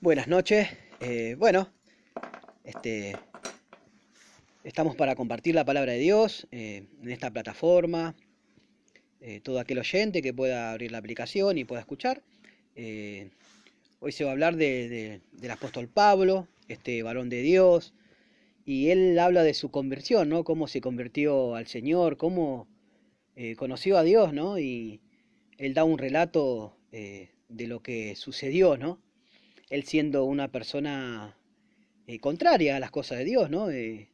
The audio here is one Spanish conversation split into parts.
Buenas noches. Eh, bueno, este, estamos para compartir la palabra de Dios eh, en esta plataforma. Eh, todo aquel oyente que pueda abrir la aplicación y pueda escuchar. hoy se va a hablar del apóstol Pablo, este varón de Dios, y él habla de su conversión, ¿no? Cómo se convirtió al Señor, cómo conoció a Dios, ¿no? Y él da un relato de lo que sucedió, ¿no? Él siendo una persona eh, contraria a las cosas de Dios, ¿no? Eh,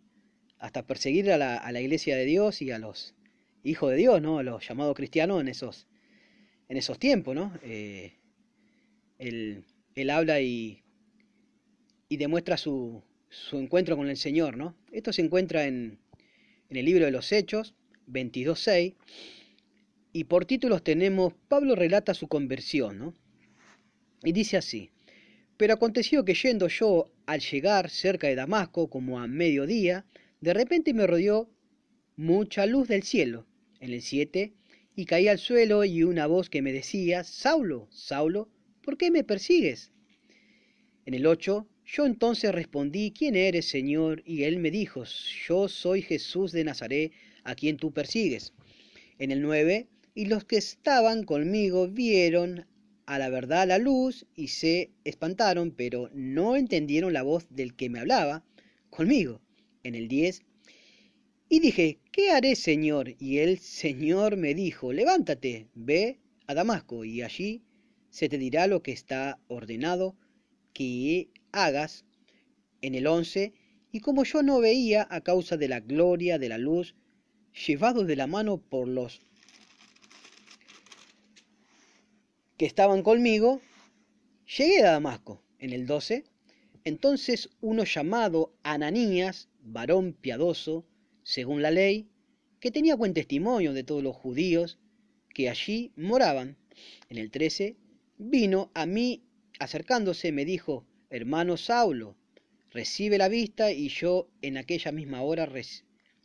hasta perseguir a la, iglesia de Dios y a los hijos de Dios, ¿no? A los llamados cristianos en esos, en esos tiempos, ¿no? Eh, él, habla y, y demuestra su, su, encuentro con el Señor, ¿no? Esto se encuentra en, en el libro de los Hechos, 22.6, y por títulos tenemos, Pablo relata su conversión, ¿no? Y dice así, pero aconteció que yendo yo al llegar cerca de Damasco, como a mediodía, de repente me rodeó mucha luz del cielo. En el 7, y caí al suelo y una voz que me decía, Saulo, Saulo, ¿por qué me persigues? En el 8, yo entonces respondí, ¿quién eres, Señor? Y él me dijo, yo soy Jesús de Nazaret, a quien tú persigues. En el 9, y los que estaban conmigo vieron a la verdad la luz y se espantaron, pero no entendieron la voz del que me hablaba conmigo. En el 10. Y dije, ¿qué haré, Señor? Y el Señor me dijo, levántate, ve a Damasco, y allí se te dirá lo que está ordenado que hagas. En el 11. Y como yo no veía a causa de la gloria de la luz, llevado de la mano por los que estaban conmigo, llegué a Damasco en el 12. Entonces uno llamado Ananías, varón piadoso, según la ley, que tenía buen testimonio de todos los judíos que allí moraban, en el 13, vino a mí acercándose, me dijo, hermano Saulo, recibe la vista, y yo en aquella misma hora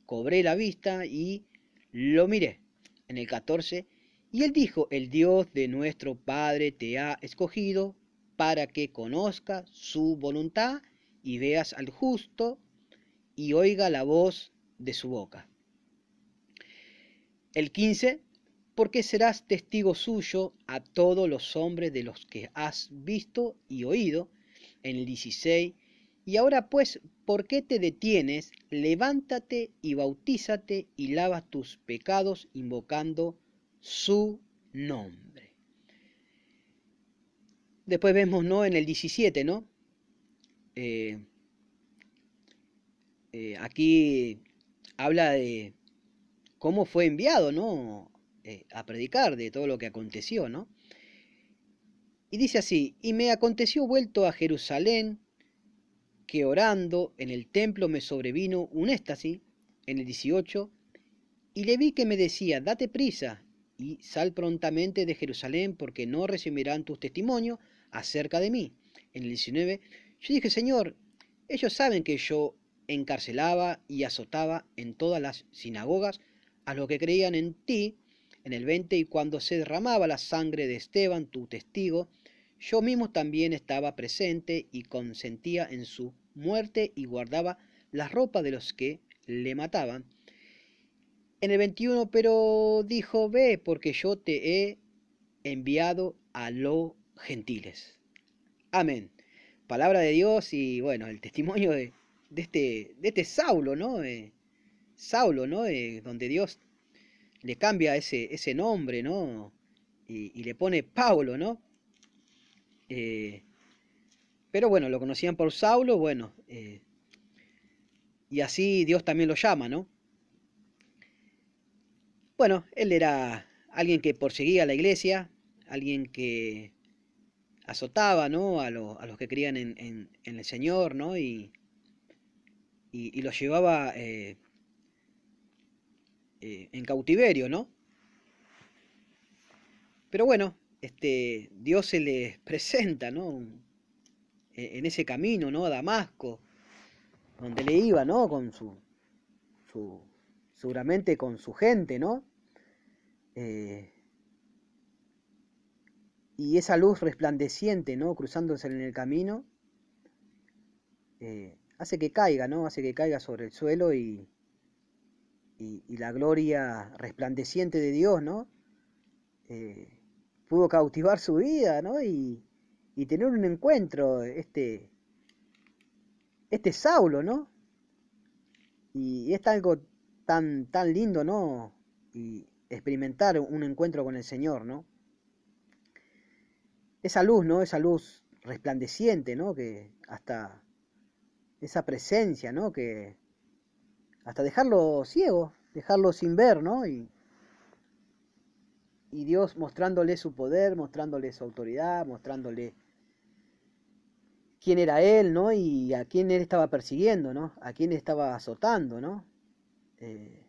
cobré la vista y lo miré. En el 14, y él dijo, el Dios de nuestro Padre te ha escogido para que conozca su voluntad y veas al justo y oiga la voz de su boca. El 15, porque serás testigo suyo a todos los hombres de los que has visto y oído. En el 16, y ahora pues, ¿por qué te detienes? Levántate y bautízate y lava tus pecados invocando su nombre. Después vemos, ¿no? En el 17, ¿no? Eh, eh, aquí habla de cómo fue enviado, ¿no? Eh, a predicar de todo lo que aconteció, ¿no? Y dice así, y me aconteció vuelto a Jerusalén, que orando en el templo me sobrevino un éxtasis, en el 18, y le vi que me decía, date prisa, y sal prontamente de Jerusalén porque no recibirán tus testimonios acerca de mí. En el 19, yo dije, Señor, ellos saben que yo encarcelaba y azotaba en todas las sinagogas a los que creían en ti. En el 20, y cuando se derramaba la sangre de Esteban, tu testigo, yo mismo también estaba presente y consentía en su muerte y guardaba la ropa de los que le mataban en el 21, pero dijo, ve, porque yo te he enviado a los gentiles. Amén. Palabra de Dios y bueno, el testimonio de, este, de este Saulo, ¿no? Eh, Saulo, ¿no? Eh, donde Dios le cambia ese, ese nombre, ¿no? Y, le pone Paulo, ¿no? Eh, pero bueno, lo conocían por Saulo, bueno, y así Dios también lo llama, ¿no? Bueno, él era alguien que perseguía a la iglesia, alguien que azotaba ¿no? a, los que creían en, el Señor, ¿no? y, y, los llevaba eh, eh, en cautiverio, ¿no? Pero bueno, este, Dios se les presenta, ¿no? E, en ese camino, ¿no? A Damasco, donde le iba, ¿no? Con su, su seguramente con su gente, ¿no? Eh, y esa luz resplandeciente, ¿no? Cruzándose en el camino, eh, hace que caiga, ¿no? Hace que caiga sobre el suelo y, y, la gloria resplandeciente de Dios, ¿no? Eh, pudo cautivar su vida, ¿no? Y, y, tener un encuentro, este, este Saulo, ¿no? Y es algo tan, tan lindo, ¿no? Y experimentar un encuentro con el Señor, ¿no? Esa luz, ¿no? Esa luz resplandeciente, ¿no? Que hasta esa presencia, ¿no? Que hasta dejarlo ciego, dejarlo sin ver, ¿no? Y, Dios mostrándole su poder, mostrándole su autoridad, mostrándole quién era él, ¿no? Y a quién él estaba persiguiendo, ¿no? A quién estaba azotando, ¿no? Eh,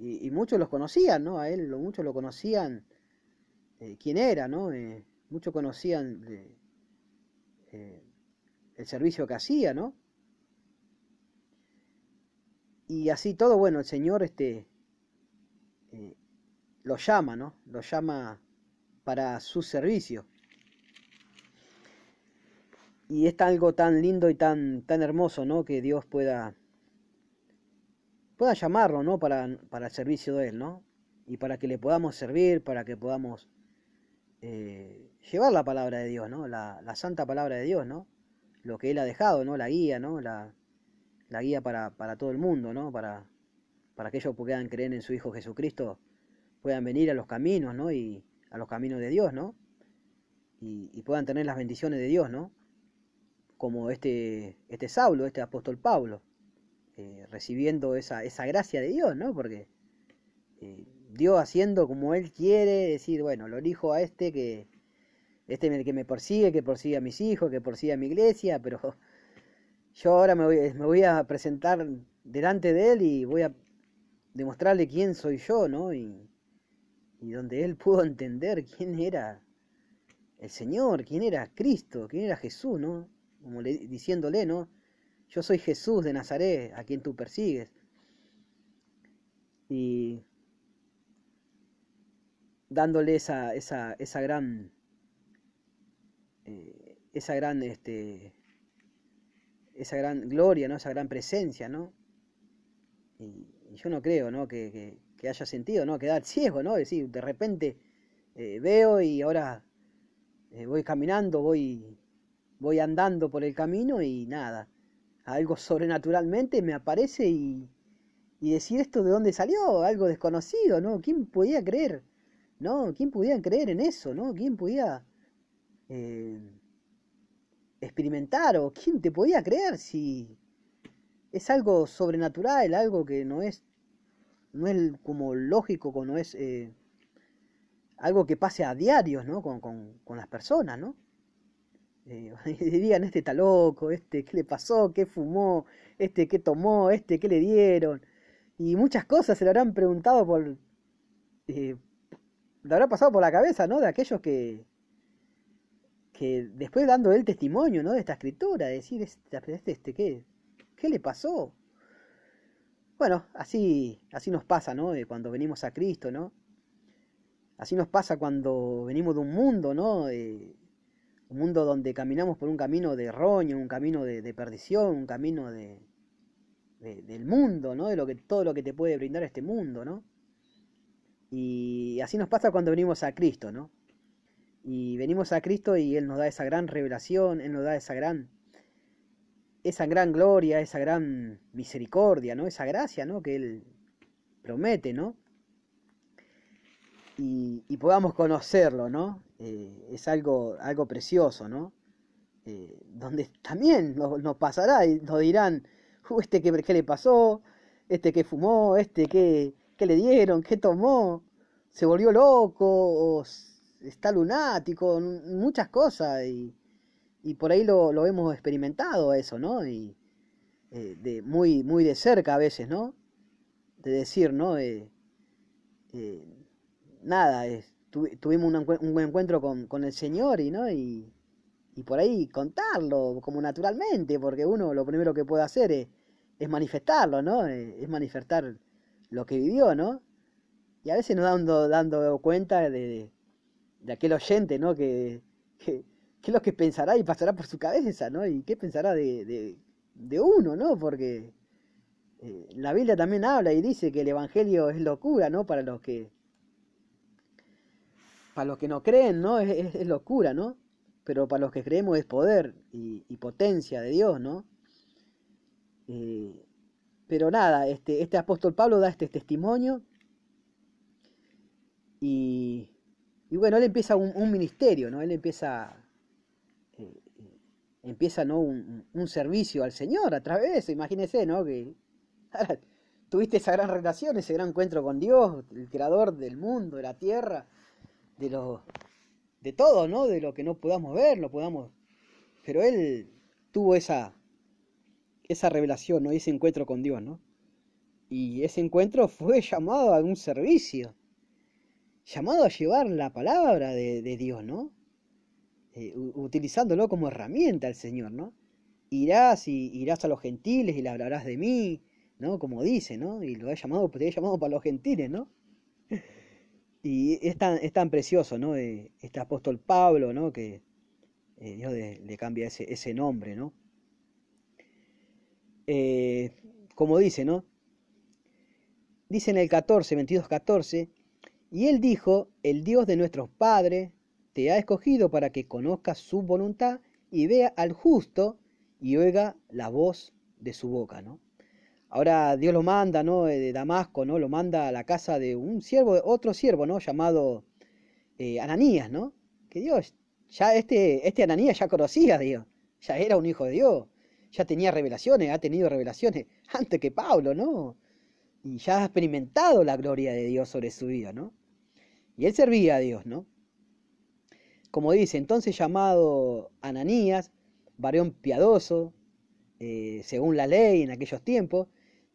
y, muchos los conocían, ¿no? A él, muchos lo conocían eh, quién era, ¿no? Eh, muchos conocían el servicio que hacía, ¿no? Y así todo, bueno, el Señor este, eh, lo llama, ¿no? Lo llama para su servicio. Y es algo tan lindo y tan, tan hermoso, ¿no? Que Dios pueda, pueda llamarlo, ¿no? Para, para el servicio de Él, ¿no? Y para que le podamos servir, para que podamos eh, llevar la palabra de Dios, ¿no? La, la, santa palabra de Dios, ¿no? Lo que Él ha dejado, ¿no? La guía, ¿no? La, la guía para, para todo el mundo, ¿no? Para, para que ellos puedan creer en su Hijo Jesucristo, puedan venir a los caminos, ¿no? Y a los caminos de Dios, ¿no? Y, puedan tener las bendiciones de Dios, ¿no? Como este, este Saulo, este apóstol Pablo, eh, recibiendo esa, esa gracia de Dios, ¿no? Porque eh, Dios haciendo como Él quiere, decir, bueno, lo elijo a este que, este que me persigue, que persigue a mis hijos, que persigue a mi iglesia, pero yo ahora me voy, a presentar delante de él y voy a demostrarle quién soy yo, ¿no? Y, y donde él pudo entender quién era el Señor, quién era Cristo, quién era Jesús, ¿no? Como le, diciéndole, ¿no? Yo soy Jesús de Nazaret, a quien tú persigues. Y dándole esa, esa, esa gran, eh, esa gran, este, esa gran gloria, ¿no? Esa gran presencia, ¿no? Y, yo no creo, ¿no? Que, haya sentido, ¿no? Quedar ciego, ¿no? Es decir, de repente eh, veo y ahora eh, voy caminando, voy, voy andando por el camino y nada, algo sobrenaturalmente me aparece y, y decir esto de dónde salió, algo desconocido, ¿no? ¿Quién podía creer? ¿No? ¿Quién podía creer en eso, ¿no? ¿Quién podía... Eh, experimentar o quién te podía creer si es algo sobrenatural, algo que no es no es como lógico, no es eh, algo que pase a diarios, ¿no? Con, con, las personas, ¿no? Eh, dirían, este está loco, este qué le pasó, qué fumó, este qué tomó, este qué le dieron. Y muchas cosas se le habrán preguntado por... Eh, le habrá pasado por la cabeza, ¿no? De aquellos que, que después dando el testimonio ¿no? de esta escritura, decir, este, este, este, ¿qué, ¿qué le pasó? Bueno, así, así nos pasa, ¿no? cuando venimos a Cristo, ¿no? Así nos pasa cuando venimos de un mundo, ¿no? Un mundo donde caminamos por un camino de roño, un camino de, perdición, un camino de, del mundo, ¿no? De lo que, todo lo que te puede brindar este mundo, ¿no? Y así nos pasa cuando venimos a Cristo, ¿no? Y venimos a Cristo y Él nos da esa gran revelación, Él nos da esa gran, esa gran gloria, esa gran misericordia, ¿no? Esa gracia, ¿no? Que Él promete, ¿no? Y, podamos conocerlo, ¿no? Eh, es algo, algo precioso, ¿no? Eh, donde también nos, pasará y nos dirán, este qué, qué, le pasó, este que fumó, este qué, qué le dieron, qué tomó, se volvió loco, o está lunático, muchas cosas, y, y por ahí lo, lo, hemos experimentado eso, ¿no? Y eh, de, muy, muy de cerca a veces, ¿no? De decir, ¿no? Eh, eh, nada, tuvimos un, buen encuentro con, con, el Señor y, ¿no? Y, y, por ahí contarlo como naturalmente, porque uno lo primero que puede hacer es, es manifestarlo, ¿no? Es manifestar lo que vivió, ¿no? Y a veces nos dando, dando cuenta de, de aquel oyente, ¿no? Que, que, ¿Qué es lo que pensará y pasará por su cabeza, ¿no? Y qué pensará de, de, uno, ¿no? Porque eh, la Biblia también habla y dice que el Evangelio es locura, ¿no? Para los que, para los que no creen, ¿no? Es, locura, ¿no? Pero para los que creemos es poder y, potencia de Dios, ¿no? Eh, pero nada, este, este apóstol Pablo da este testimonio y, bueno, él empieza un, ministerio, ¿no? Él empieza empieza ¿no? un, servicio al Señor a través de eso. Imagínese, ¿no? Que tuviste esa gran relación, ese gran encuentro con Dios, el creador del mundo, de la tierra, de lo, de todo, ¿no? De lo que no podamos ver, no podamos. Pero él tuvo esa, esa revelación, ¿no? ese encuentro con Dios, ¿no? Y ese encuentro fue llamado a un servicio, llamado a llevar la palabra de, de Dios, ¿no? Eh, utilizándolo como herramienta al Señor, ¿no? Irás y irás a los gentiles y le hablarás de mí, ¿no? Como dice, ¿no? Y lo he llamado, te he llamado para los gentiles, ¿no? Y es tan, es tan precioso, ¿no? Eh, este apóstol Pablo, ¿no? Que eh, Dios le cambia ese, ese, nombre, ¿no? como dice, ¿no? Dice en el 14, 22, 14, y él dijo, el Dios de nuestros padres te ha escogido para que conozcas su voluntad y vea al justo y oiga la voz de su boca, ¿no? Ahora Dios lo manda, ¿no? De Damasco, ¿no? Lo manda a la casa de un siervo, otro siervo, ¿no? Llamado eh, Ananías, ¿no? Que Dios, ya este, este Ananías ya conocía a Dios, ya era un hijo de Dios, ya tenía revelaciones, ha tenido revelaciones antes que Pablo, ¿no? Y ya ha experimentado la gloria de Dios sobre su vida, ¿no? Y él servía a Dios, ¿no? como dice, entonces llamado Ananías, varón piadoso, eh, según la ley en aquellos tiempos,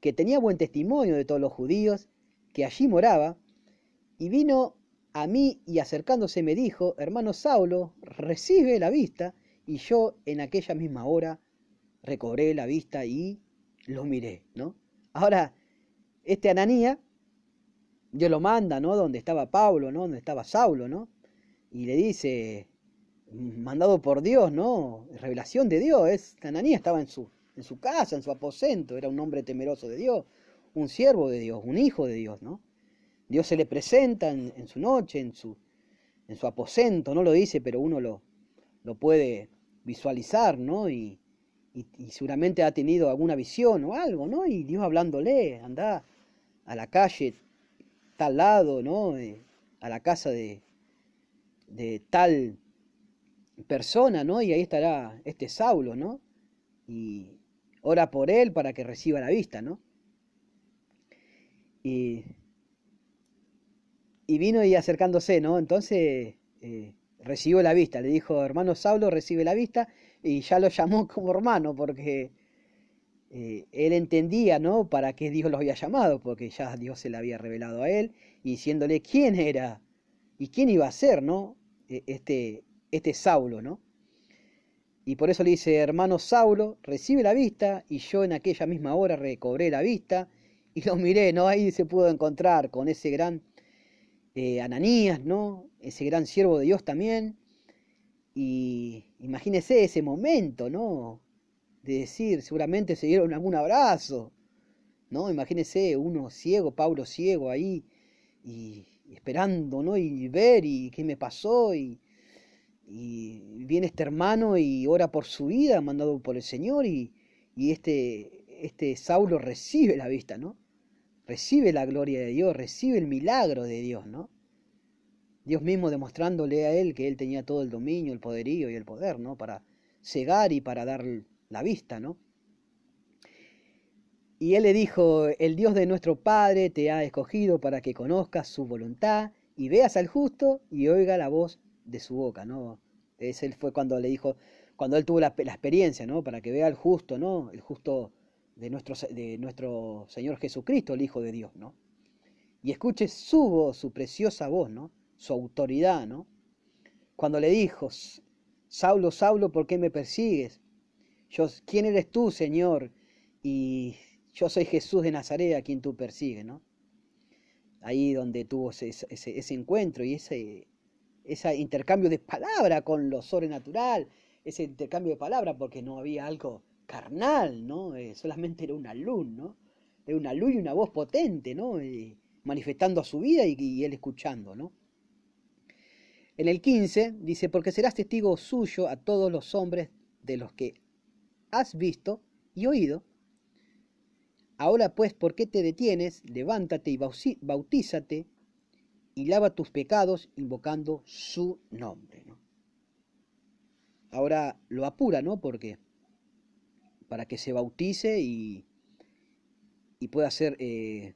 que tenía buen testimonio de todos los judíos, que allí moraba, y vino a mí y acercándose me dijo, hermano Saulo, recibe la vista, y yo en aquella misma hora recobré la vista y lo miré, ¿no? Ahora, este Ananías, Dios lo manda, ¿no? Donde estaba Pablo, ¿no? Donde estaba Saulo, ¿no? y le dice, mandado por Dios, ¿no? Revelación de Dios. Es, Ananías estaba en su, en su casa, en su aposento, era un hombre temeroso de Dios, un siervo de Dios, un hijo de Dios, ¿no? Dios se le presenta en, su noche, en su, en su aposento, no lo dice, pero uno lo, lo puede visualizar, ¿no? Y, y, seguramente ha tenido alguna visión o algo, ¿no? Y Dios hablándole, anda a la calle, tal lado, ¿no? Eh, a la casa de, de tal persona, ¿no? Y ahí estará este Saulo, ¿no? Y ora por él para que reciba la vista, ¿no? Y, y vino y acercándose, ¿no? Entonces eh, recibió la vista, le dijo, hermano Saulo, recibe la vista, y ya lo llamó como hermano, porque eh, él entendía, ¿no? Para qué Dios lo había llamado, porque ya Dios se le había revelado a él, y diciéndole quién era y quién iba a ser, ¿no? E, este, este Saulo, ¿no? Y por eso le dice, hermano Saulo, recibe la vista, y yo en aquella misma hora recobré la vista, y lo miré, ¿no? Ahí se pudo encontrar con ese gran eh, Ananías, ¿no? Ese gran siervo de Dios también. Y imagínese ese momento, ¿no? De decir, seguramente se dieron algún abrazo, ¿no? Imagínese uno ciego, Pablo ciego ahí, y, esperando, ¿no? Y ver y qué me pasó y, y viene este hermano y ora por su vida, mandado por el Señor y, y este, este Saulo recibe la vista, ¿no? Recibe la gloria de Dios, recibe el milagro de Dios, ¿no? Dios mismo demostrándole a él que él tenía todo el dominio, el poderío y el poder, ¿no? Para cegar y para dar la vista, ¿no? Y él le dijo, el Dios de nuestro Padre te ha escogido para que conozcas su voluntad y veas al justo y oiga la voz de su boca, ¿no? Ese fue cuando le dijo, cuando él tuvo la, experiencia, ¿no? Para que vea al justo, ¿no? El justo de nuestro, de nuestro Señor Jesucristo, el Hijo de Dios, ¿no? Y escuche su voz, su preciosa voz, ¿no? Su autoridad, ¿no? Cuando le dijo, Saulo, Saulo, ¿por qué me persigues? Yo, ¿quién eres tú, Señor? Y yo soy Jesús de Nazaret a quien tú persigues, ¿no? Ahí donde tuvo ese, ese, encuentro y ese, ese intercambio de palabra con lo sobrenatural, ese intercambio de palabra porque no había algo carnal, ¿no? Eh, solamente era una luz, ¿no? Era una luz y una voz potente, ¿no? manifestando a su vida y, y, él escuchando, ¿no? En el 15 dice, porque serás testigo suyo a todos los hombres de los que has visto y oído. Ahora pues, ¿por qué te detienes? Levántate y bautízate y lava tus pecados invocando su nombre. ¿no? Ahora lo apura, ¿no? Porque para que se bautice y, y pueda ser eh,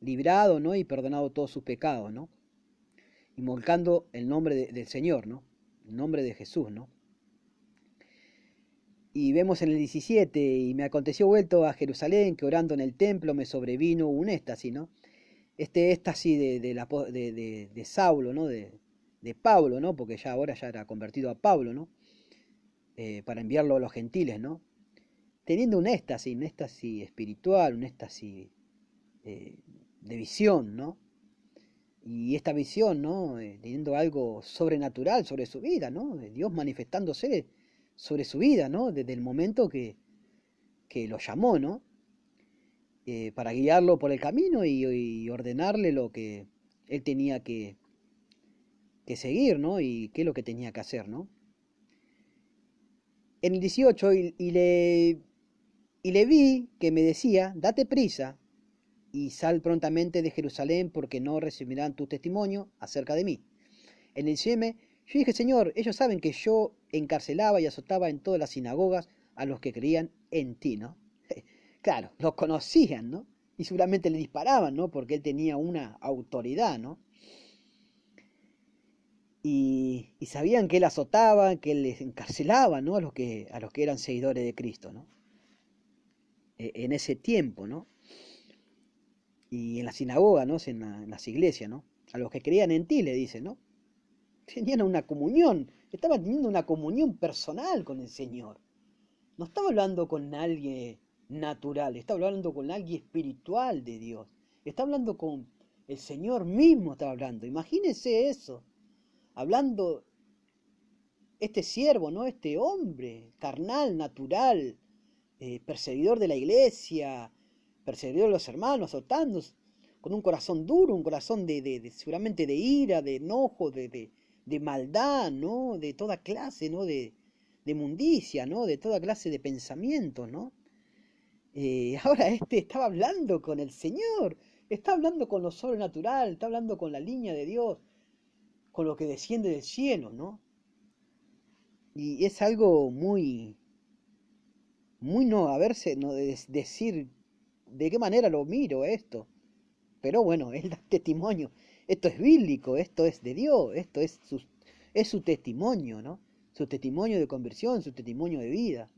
librado, ¿no? Y perdonado todos sus pecados, ¿no? Invocando el nombre del Señor, ¿no? El nombre de Jesús, ¿no? Y vemos en el 17, y me aconteció vuelto a Jerusalén, que orando en el templo me sobrevino un éxtasis, ¿no? Este éxtasis de, de, la, de, de, Saulo, ¿no? De, Pablo, ¿no? Porque ya ahora ya era convertido a Pablo, ¿no? Eh, para enviarlo a los gentiles, ¿no? Teniendo un éxtasis, un éxtasis espiritual, un éxtasis eh, de visión, ¿no? Y esta visión, ¿no? Eh, teniendo algo sobrenatural sobre su vida, ¿no? Dios manifestándose sobre su vida, ¿no? Desde el momento que, que lo llamó, ¿no? Eh, para guiarlo por el camino y, ordenarle lo que él tenía que, que seguir, ¿no? Y qué es lo que tenía que hacer, ¿no? En el 18, y, le, y le vi que me decía, date prisa y sal prontamente de Jerusalén porque no recibirán tu testimonio acerca de mí. En el 19, yo dije, Señor, ellos saben que yo encarcelaba y azotaba en todas las sinagogas a los que creían en ti, ¿no? Claro, lo conocían, ¿no? Y seguramente le disparaban, ¿no? Porque él tenía una autoridad, ¿no? Y, sabían que él azotaba, que él les encarcelaba, ¿no? A los que, a los que eran seguidores de Cristo, ¿no? E, en ese tiempo, ¿no? Y en la sinagoga, ¿no? En, las iglesias, ¿no? A los que creían en ti, le dice, ¿no? Tenían una comunión, estaban teniendo una comunión personal con el Señor. No estaba hablando con alguien natural, está hablando con alguien espiritual de Dios, está hablando con el Señor mismo, está hablando. Imagínense eso, hablando este siervo, ¿no? Este hombre carnal, natural, eh, perseguidor de la iglesia, perseguidor de los hermanos, azotando, con un corazón duro, un corazón de, seguramente de ira, de enojo, de, de, de, maldad, ¿no? De toda clase, ¿no? De, de mundicia, ¿no? De toda clase de pensamientos, ¿no? Eh, ahora este estaba hablando con el Señor, está hablando con lo sobrenatural, está hablando con la línea de Dios, con lo que desciende del cielo, ¿no? Y es algo muy, muy no, a verse, no decir de qué manera lo miro esto. Pero bueno, él da testimonio. Esto es bíblico, esto es de Dios, esto es su, es su testimonio, ¿no? Su testimonio de conversión, su testimonio de vida.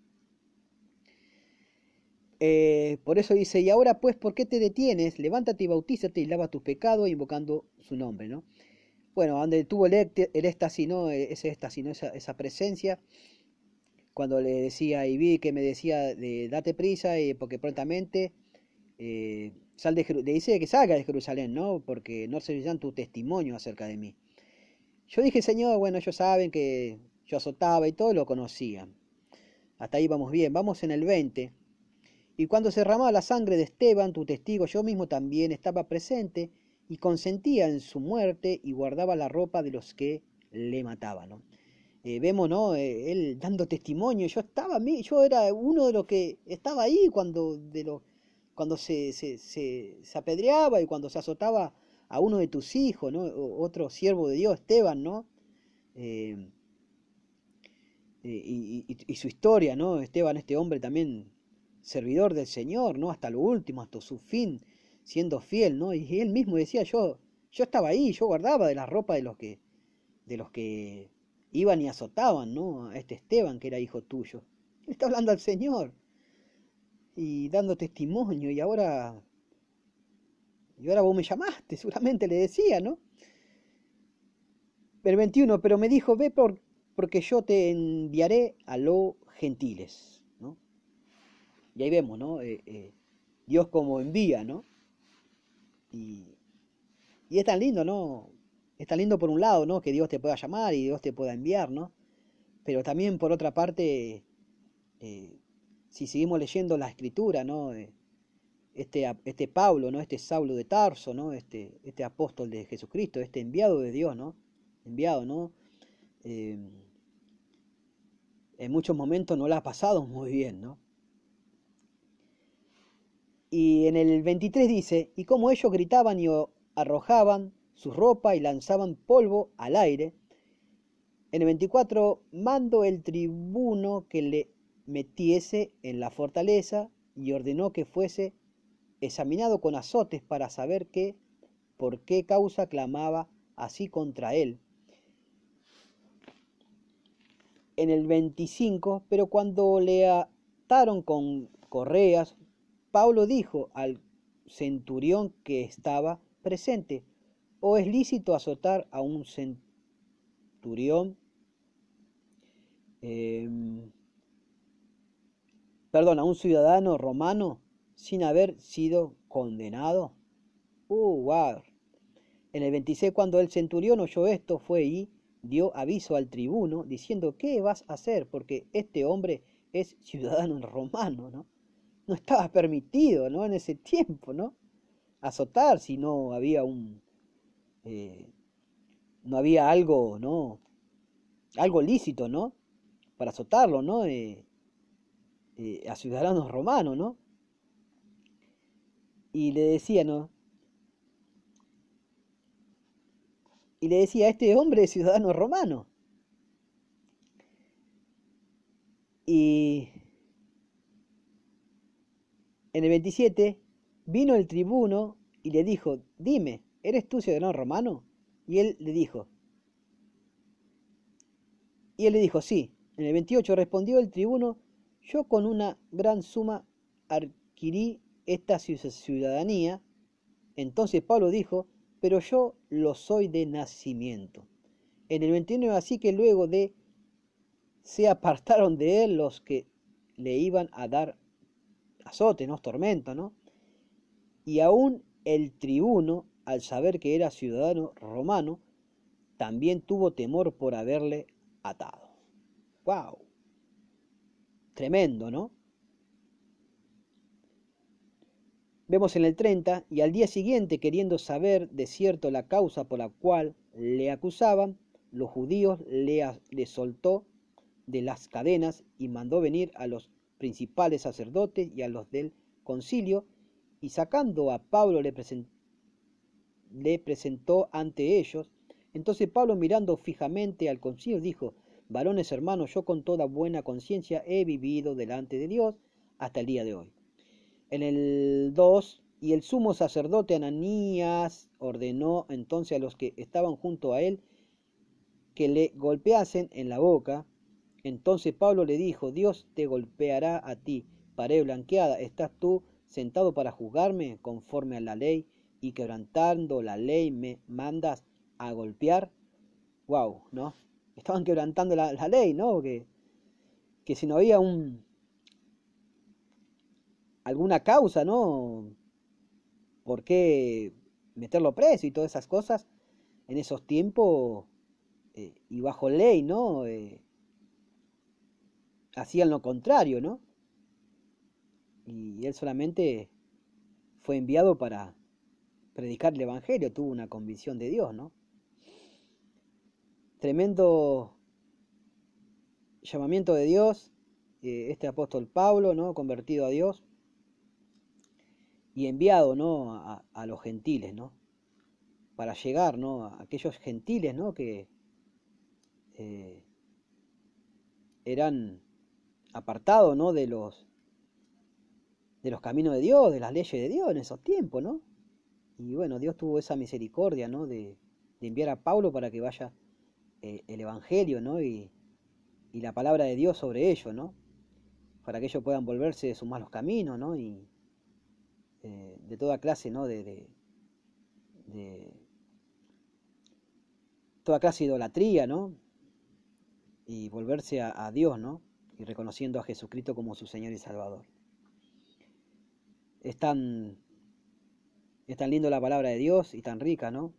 Eh, por eso dice, y ahora pues, ¿por qué te detienes? Levántate y bautízate y lava tus pecados invocando su nombre, ¿no? Bueno, donde tuvo el, éxtasis, ¿no? E, ese éxtasis, ¿no? Esa, esa, presencia, cuando le decía, y vi que me decía, de, date prisa, y porque prontamente, eh, sal de le dice que salga de Jerusalén, ¿no? Porque no servirán tu testimonio acerca de mí. Yo dije, Señor, bueno, ellos saben que yo azotaba y todo, lo conocían. Hasta ahí vamos bien. Vamos en el 20. Y cuando se derramaba la sangre de Esteban, tu testigo, yo mismo también estaba presente y consentía en su muerte y guardaba la ropa de los que le mataban. Eh, vemos, ¿no? Eh, él dando testimonio. Yo estaba, yo era uno de los que estaba ahí cuando, de lo, cuando se, se, apedreaba y cuando se azotaba a uno de tus hijos, ¿no? Otro siervo de Dios, Esteban, ¿no? Eh, y, su historia, ¿no? Esteban, este hombre también servidor del Señor, ¿no? Hasta lo último, hasta su fin, siendo fiel, ¿no? Y él mismo decía, yo, yo estaba ahí, yo guardaba de la ropa de los que, de los que iban y azotaban, ¿no? A este Esteban que era hijo tuyo. Él está hablando al Señor y dando testimonio y ahora, y ahora vos me llamaste, seguramente le decía, ¿no? El 21, pero me dijo, ve por, porque yo te enviaré a los gentiles. Y ahí vemos, ¿no? Eh, eh, Dios como envía, ¿no? Y, y, es tan lindo, ¿no? está lindo por un lado, ¿no? Que Dios te pueda llamar y Dios te pueda enviar, ¿no? Pero también por otra parte, eh, si seguimos leyendo la escritura, ¿no? Este, este Pablo, ¿no? Este Saulo de Tarso, ¿no? Este, este apóstol de Jesucristo, este enviado de Dios, ¿no? Enviado, ¿no? En muchos momentos no la ha pasado muy bien, ¿no? Y en el 23 dice, y como ellos gritaban y arrojaban su ropa y lanzaban polvo al aire, en el 24 mando el tribuno que le metiese en la fortaleza y ordenó que fuese examinado con azotes para saber qué, por qué causa clamaba así contra él. En el 25, pero cuando le ataron con correas, Pablo dijo al centurión que estaba presente, ¿o es lícito azotar a un centurión? Em, perdón, a un ciudadano romano sin haber sido condenado. Uh, wow. En el 26, cuando el centurión oyó esto, fue y dio aviso al tribuno diciendo, ¿qué vas a hacer? Porque este hombre es ciudadano romano, ¿no? No estaba permitido, ¿no? En ese tiempo, ¿no? Azotar si no había un... Eh, no había algo, ¿no? Algo lícito, ¿no? Para azotarlo, ¿no? Eh, eh, a ciudadanos romanos, ¿no? y le decía, ¿no? Y le decía, este hombre es ciudadano romano. Y en el 27 vino el tribuno y le dijo, dime, ¿eres tú ciudadano romano? Y él le dijo, y él le dijo, sí. En el 28 respondió el tribuno, yo con una gran suma adquirí esta ciudadanía, entonces Pablo dijo, pero yo lo soy de nacimiento. En el 29 así que luego de se apartaron de él los que le iban a dar azote, ¿no? tormento, ¿no? Y aún el tribuno, al saber que era ciudadano romano, también tuvo temor por haberle atado. ¡Wow! Tremendo, ¿no? Vemos en el 30, y al día siguiente, queriendo saber de cierto la causa por la cual le acusaban, los judíos le, le soltó de las cadenas y mandó venir a los principales sacerdotes y a los del concilio, y sacando a Pablo le, presentó ante ellos. Entonces Pablo mirando fijamente al concilio dijo, varones hermanos, yo con toda buena conciencia he vivido delante de Dios hasta el día de hoy en el 2, y el sumo sacerdote Ananías ordenó entonces a los que estaban junto a él que le golpeasen en la boca. Entonces Pablo le dijo, Dios te golpeará a ti, pared blanqueada, ¿estás tú sentado para juzgarme conforme a la ley y quebrantando la ley me mandas a golpear? Wow, ¿no? Estaban quebrantando la, ley, ¿no? Que, que si no había un, alguna causa, ¿no? ¿Por qué meterlo preso y todas esas cosas? En esos tiempos eh, y bajo ley, ¿no? Eh, hacían lo contrario, ¿no? Y él solamente fue enviado para predicar el Evangelio, tuvo una convicción de Dios, ¿no? Tremendo llamamiento de Dios, eh, este apóstol Pablo, ¿no? Convertido a Dios y enviado ¿no? a, los gentiles, ¿no? para llegar ¿no? a aquellos gentiles ¿no? que eh, eran apartados ¿no? de los de los caminos de Dios, de las leyes de Dios en esos tiempos, ¿no? Y bueno, Dios tuvo esa misericordia, ¿no? De, enviar a Pablo para que vaya eh, el Evangelio, ¿no? Y, y, la palabra de Dios sobre ellos, ¿no? Para que ellos puedan volverse de sus malos caminos, ¿no? Y, eh, de toda clase, ¿no? De, de, toda clase de idolatría, ¿no? Y volverse a, Dios, ¿no? Y reconociendo a Jesucristo como su Señor y Salvador. Es tan, es tan lindo la palabra de Dios y tan rica, ¿no?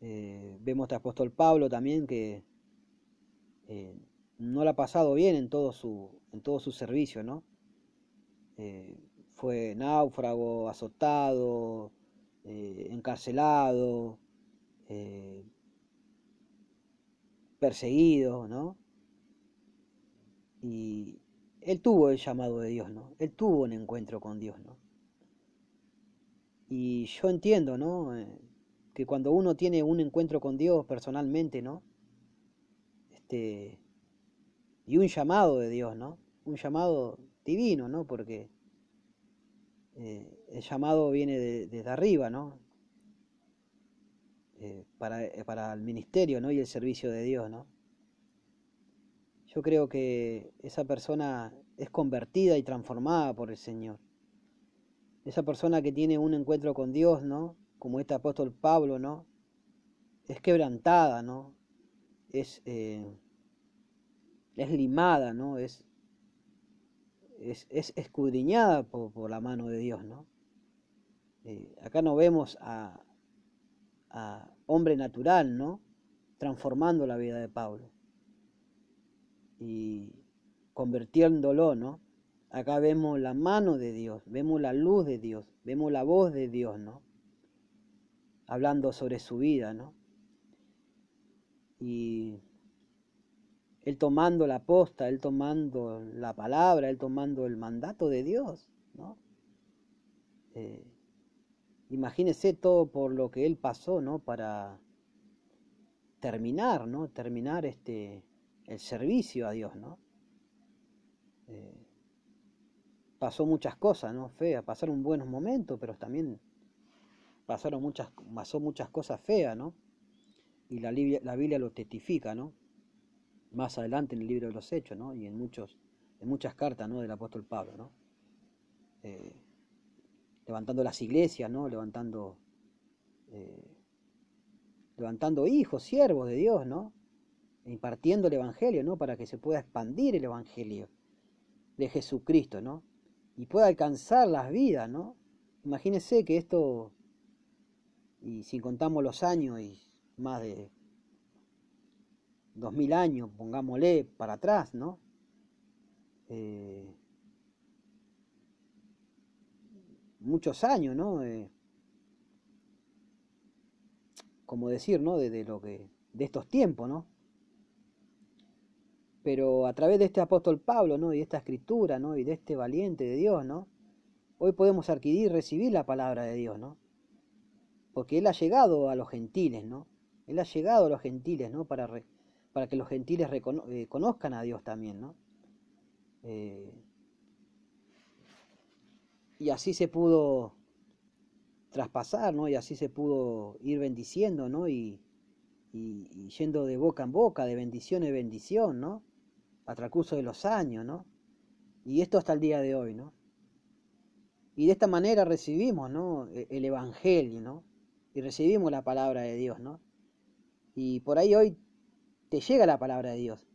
Eh, vemos este apóstol Pablo también que eh, no lo ha pasado bien en todo su, en todo su servicio, ¿no? Eh, fue náufrago, azotado, encarcelado, perseguido, ¿no? Y él tuvo el llamado de Dios, ¿no? Él tuvo un encuentro con Dios, ¿no? Y yo entiendo, ¿no? Eh, que cuando uno tiene un encuentro con Dios personalmente, ¿no? Este, y un llamado de Dios, ¿no? Un llamado divino, ¿no? Porque eh, el llamado viene desde arriba, ¿no? Eh, para, para el ministerio, ¿no? Y el servicio de Dios, ¿no? Yo creo que esa persona es convertida y transformada por el Señor. Esa persona que tiene un encuentro con Dios, ¿no? Como este apóstol Pablo, ¿no? Es quebrantada, ¿no? Es, eh, es limada, ¿no? Es, es, escudriñada por, la mano de Dios, ¿no? Eh, acá no vemos a, a hombre natural, ¿no? Transformando la vida de Pablo y convirtiéndolo, ¿no? Acá vemos la mano de Dios, vemos la luz de Dios, vemos la voz de Dios, ¿no? Hablando sobre su vida, ¿no? Y él tomando la posta, él tomando la palabra, él tomando el mandato de Dios, ¿no? Eh, imagínese todo por lo que él pasó, ¿no? Para terminar, ¿no? Terminar este, el servicio a Dios, ¿no? Eh, pasó muchas cosas, ¿no? Feas, pasaron buenos momentos, pero también pasaron muchas, pasó muchas cosas feas, ¿no? Y la, la Biblia lo testifica, ¿no? Más adelante en el libro de los Hechos, ¿no? Y en, muchos, en muchas cartas, ¿no? Del apóstol Pablo, ¿no? Eh, levantando las iglesias, ¿no? Levantando, eh, levantando hijos, siervos de Dios, ¿no? Impartiendo el Evangelio, ¿no? Para que se pueda expandir el Evangelio de Jesucristo, ¿no? Y pueda alcanzar las vidas, ¿no? Imagínense que esto, y si contamos los años y más de dos mil años, pongámosle para atrás, ¿no? Eh, muchos años, ¿no? Eh, como decir, ¿no? De, de, lo que, de estos tiempos, ¿no? Pero a través de este apóstol Pablo, ¿no? Y de esta escritura, ¿no? Y de este valiente de Dios, ¿no? Hoy podemos adquirir y recibir la palabra de Dios, ¿no? Porque Él ha llegado a los gentiles, ¿no? Él ha llegado a los gentiles, ¿no? Para, para que los gentiles eh, conozcan a Dios también, ¿no? Eh, y así se pudo traspasar, ¿no? Y así se pudo ir bendiciendo, ¿no? Y, y, y, yendo de boca en boca, de bendición en bendición, ¿no? A transcurso de los años, ¿no? Y esto hasta el día de hoy, ¿no? Y de esta manera recibimos, ¿no? E-, el Evangelio, ¿no? Y recibimos la palabra de Dios, ¿no? Y por ahí hoy te llega la palabra de Dios.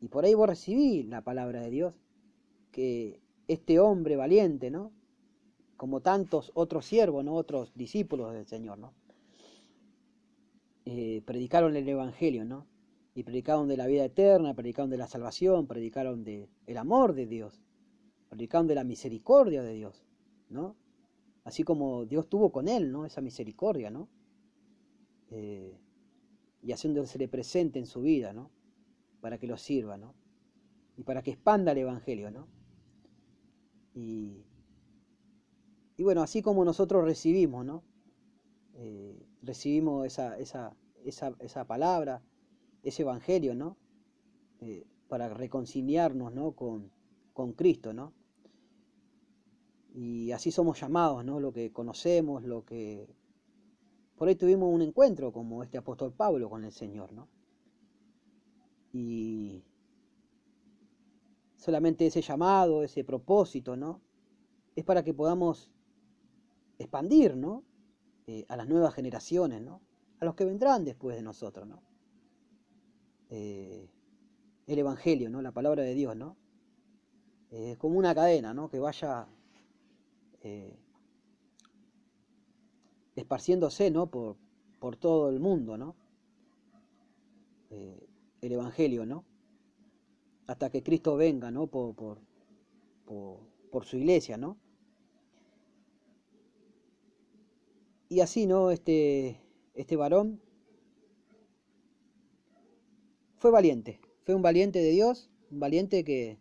Y por ahí vos recibís la palabra de Dios, que este hombre valiente, ¿no? Como tantos otros siervos, ¿no? Otros discípulos del Señor, ¿no? Eh, predicaron el Evangelio, ¿no? Y predicaron de la vida eterna, predicaron de la salvación, predicaron de el amor de Dios, predicaron de la misericordia de Dios, ¿no? Así como Dios tuvo con él, ¿no? Esa misericordia, ¿no? Eh, y haciéndosele presente en su vida, ¿no? Para que lo sirva, ¿no? Y para que expanda el Evangelio, ¿no? Y, y bueno, así como nosotros recibimos, ¿no? Eh, recibimos esa, esa, esa, esa palabra, ese evangelio, ¿no? Eh, para reconciliarnos, ¿no? Con, con Cristo, ¿no? Y así somos llamados, ¿no? Lo que conocemos, lo que... Por ahí tuvimos un encuentro como este apóstol Pablo con el Señor, ¿no? Y solamente ese llamado, ese propósito, ¿no? Es para que podamos expandir, ¿no? Eh, a las nuevas generaciones, ¿no? A los que vendrán después de nosotros, ¿no? Eh, el Evangelio, ¿no? La palabra de Dios, ¿no? Eh, como una cadena, ¿no? Que vaya eh, esparciéndose, ¿no? Por, por todo el mundo, ¿no? Eh, el Evangelio, ¿no? Hasta que Cristo venga, ¿no? Por, por, por, su iglesia, ¿no? Y así, ¿no? Este, este varón fue valiente, fue un valiente de Dios, un valiente que,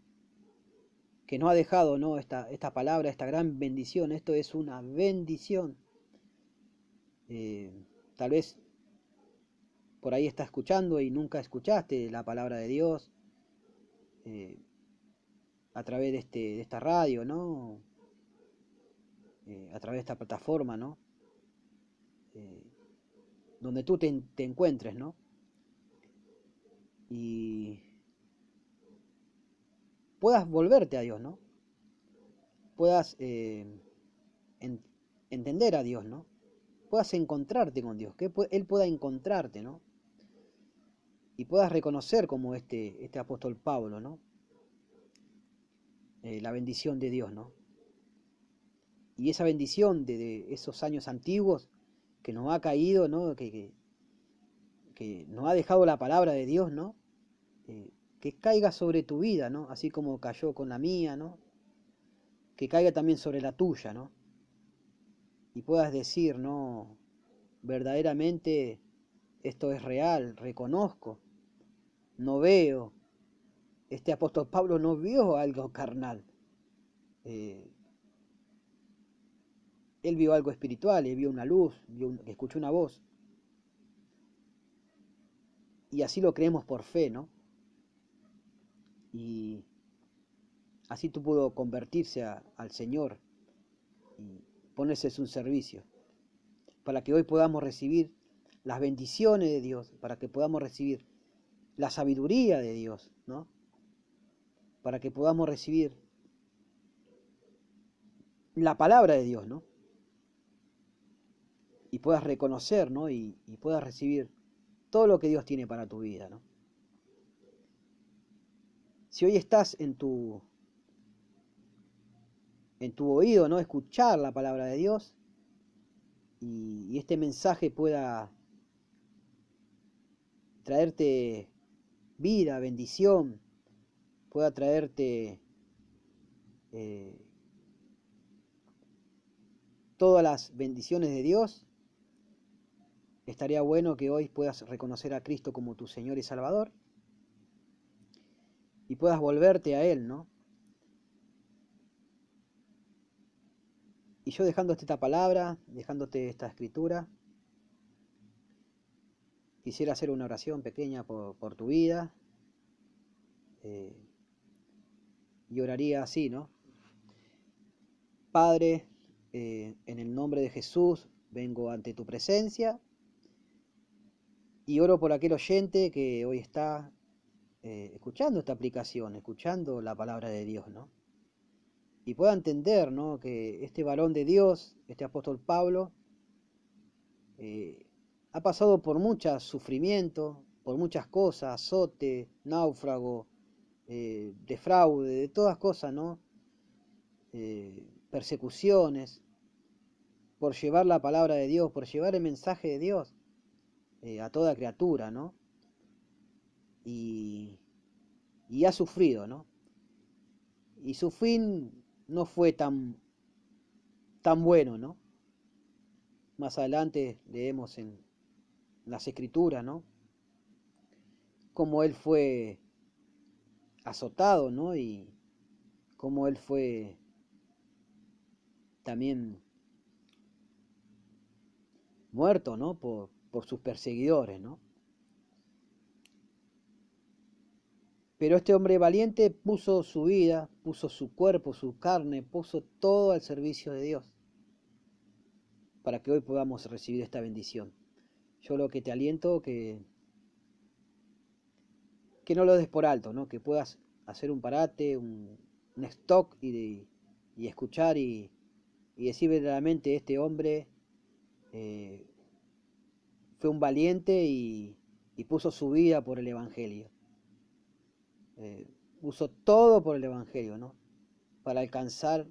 que no ha dejado ¿no? Esta, esta palabra, esta gran bendición. Esto es una bendición. Eh, tal vez por ahí estás escuchando y nunca escuchaste la palabra de Dios eh, a través de, este, de esta radio, ¿no? Eh, a través de esta plataforma, ¿no? donde tú te, te encuentres, ¿no? Y puedas volverte a Dios, ¿no? Puedas eh, entender a Dios, ¿no? Puedas encontrarte con Dios, que Él pueda encontrarte, ¿no? Y puedas reconocer como este, este apóstol Pablo, ¿no? Eh, la bendición de Dios, ¿no? Y esa bendición de, esos años antiguos que nos ha caído, ¿no? Que, que, nos ha dejado la palabra de Dios, ¿no? Eh, que caiga sobre tu vida, ¿no? Así como cayó con la mía, ¿no? Que caiga también sobre la tuya, ¿no? Y puedas decir, ¿no? Verdaderamente esto es real, reconozco, no veo. Este apóstol Pablo no vio algo carnal. Eh, él vio algo espiritual, él vio una luz, escuchó una voz. Y así lo creemos por fe, ¿no? Y así tú pudo convertirse al Señor y ponerse su servicio, para que hoy podamos recibir las bendiciones de Dios, para que podamos recibir la sabiduría de Dios, ¿no? Para que podamos recibir la palabra de Dios, ¿no? Y puedas reconocer, ¿no? Y, y puedas recibir todo lo que Dios tiene para tu vida, ¿no? Si hoy estás en tu en tu oído, ¿no? Escuchar la palabra de Dios y, este mensaje pueda traerte vida, bendición, pueda traerte eh, todas las bendiciones de Dios, estaría bueno que hoy puedas reconocer a Cristo como tu Señor y Salvador y puedas volverte a Él, ¿no? Y yo dejándote esta palabra, dejándote esta escritura, quisiera hacer una oración pequeña por, tu vida. Eh, y oraría así, ¿no? Padre, eh, en el nombre de Jesús vengo ante tu presencia y oro por aquel oyente que hoy está eh, escuchando esta aplicación, escuchando la palabra de Dios, ¿no? Y pueda entender, ¿no? Que este varón de Dios, este apóstol Pablo, eh, ha pasado por mucho sufrimiento, por muchas cosas, azote, náufrago, eh, defraude, de todas cosas, ¿no? persecuciones, por llevar la palabra de Dios, por llevar el mensaje de Dios a toda criatura, ¿no? Y, ha sufrido, ¿no? Y su fin no fue tan, tan bueno, ¿no? Más adelante leemos en las escrituras, ¿no? Cómo él fue azotado, ¿no? Y cómo él fue también muerto, ¿no? Por, por sus perseguidores, ¿no? Pero este hombre valiente puso su vida, puso su cuerpo, su carne, puso todo al servicio de Dios, para que hoy podamos recibir esta bendición. Yo lo que te aliento que que no lo des por alto, ¿no? que puedas hacer un parate, un, stock y, y escuchar y, y, decir verdaderamente este hombre eh, fue un valiente y, y puso su vida por el Evangelio eh, usó todo por el Evangelio, ¿no? Para alcanzar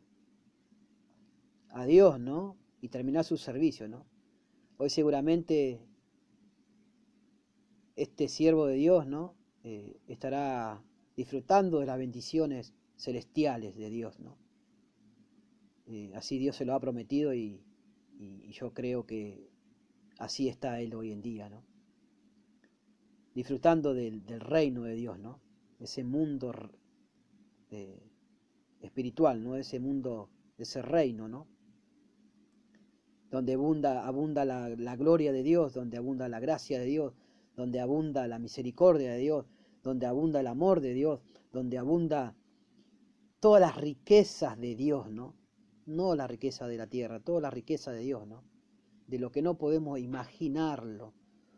a Dios, ¿no? Y terminar su servicio, ¿no? Hoy seguramente este siervo de Dios, ¿no? Eh, estará disfrutando de las bendiciones celestiales de Dios, ¿no? Eh, así Dios se lo ha prometido y, yo creo que así está Él hoy en día, ¿no? Disfrutando del, reino de Dios, ¿no? Ese mundo espiritual, ¿no? Ese mundo, ese reino, ¿no? Donde abunda, abunda la, la gloria de Dios, donde abunda la gracia de Dios, donde abunda la misericordia de Dios, donde abunda el amor de Dios, donde abunda todas las riquezas de Dios, ¿no? No la riqueza de la tierra, toda la riqueza de Dios, ¿no? De lo que no podemos imaginarlo,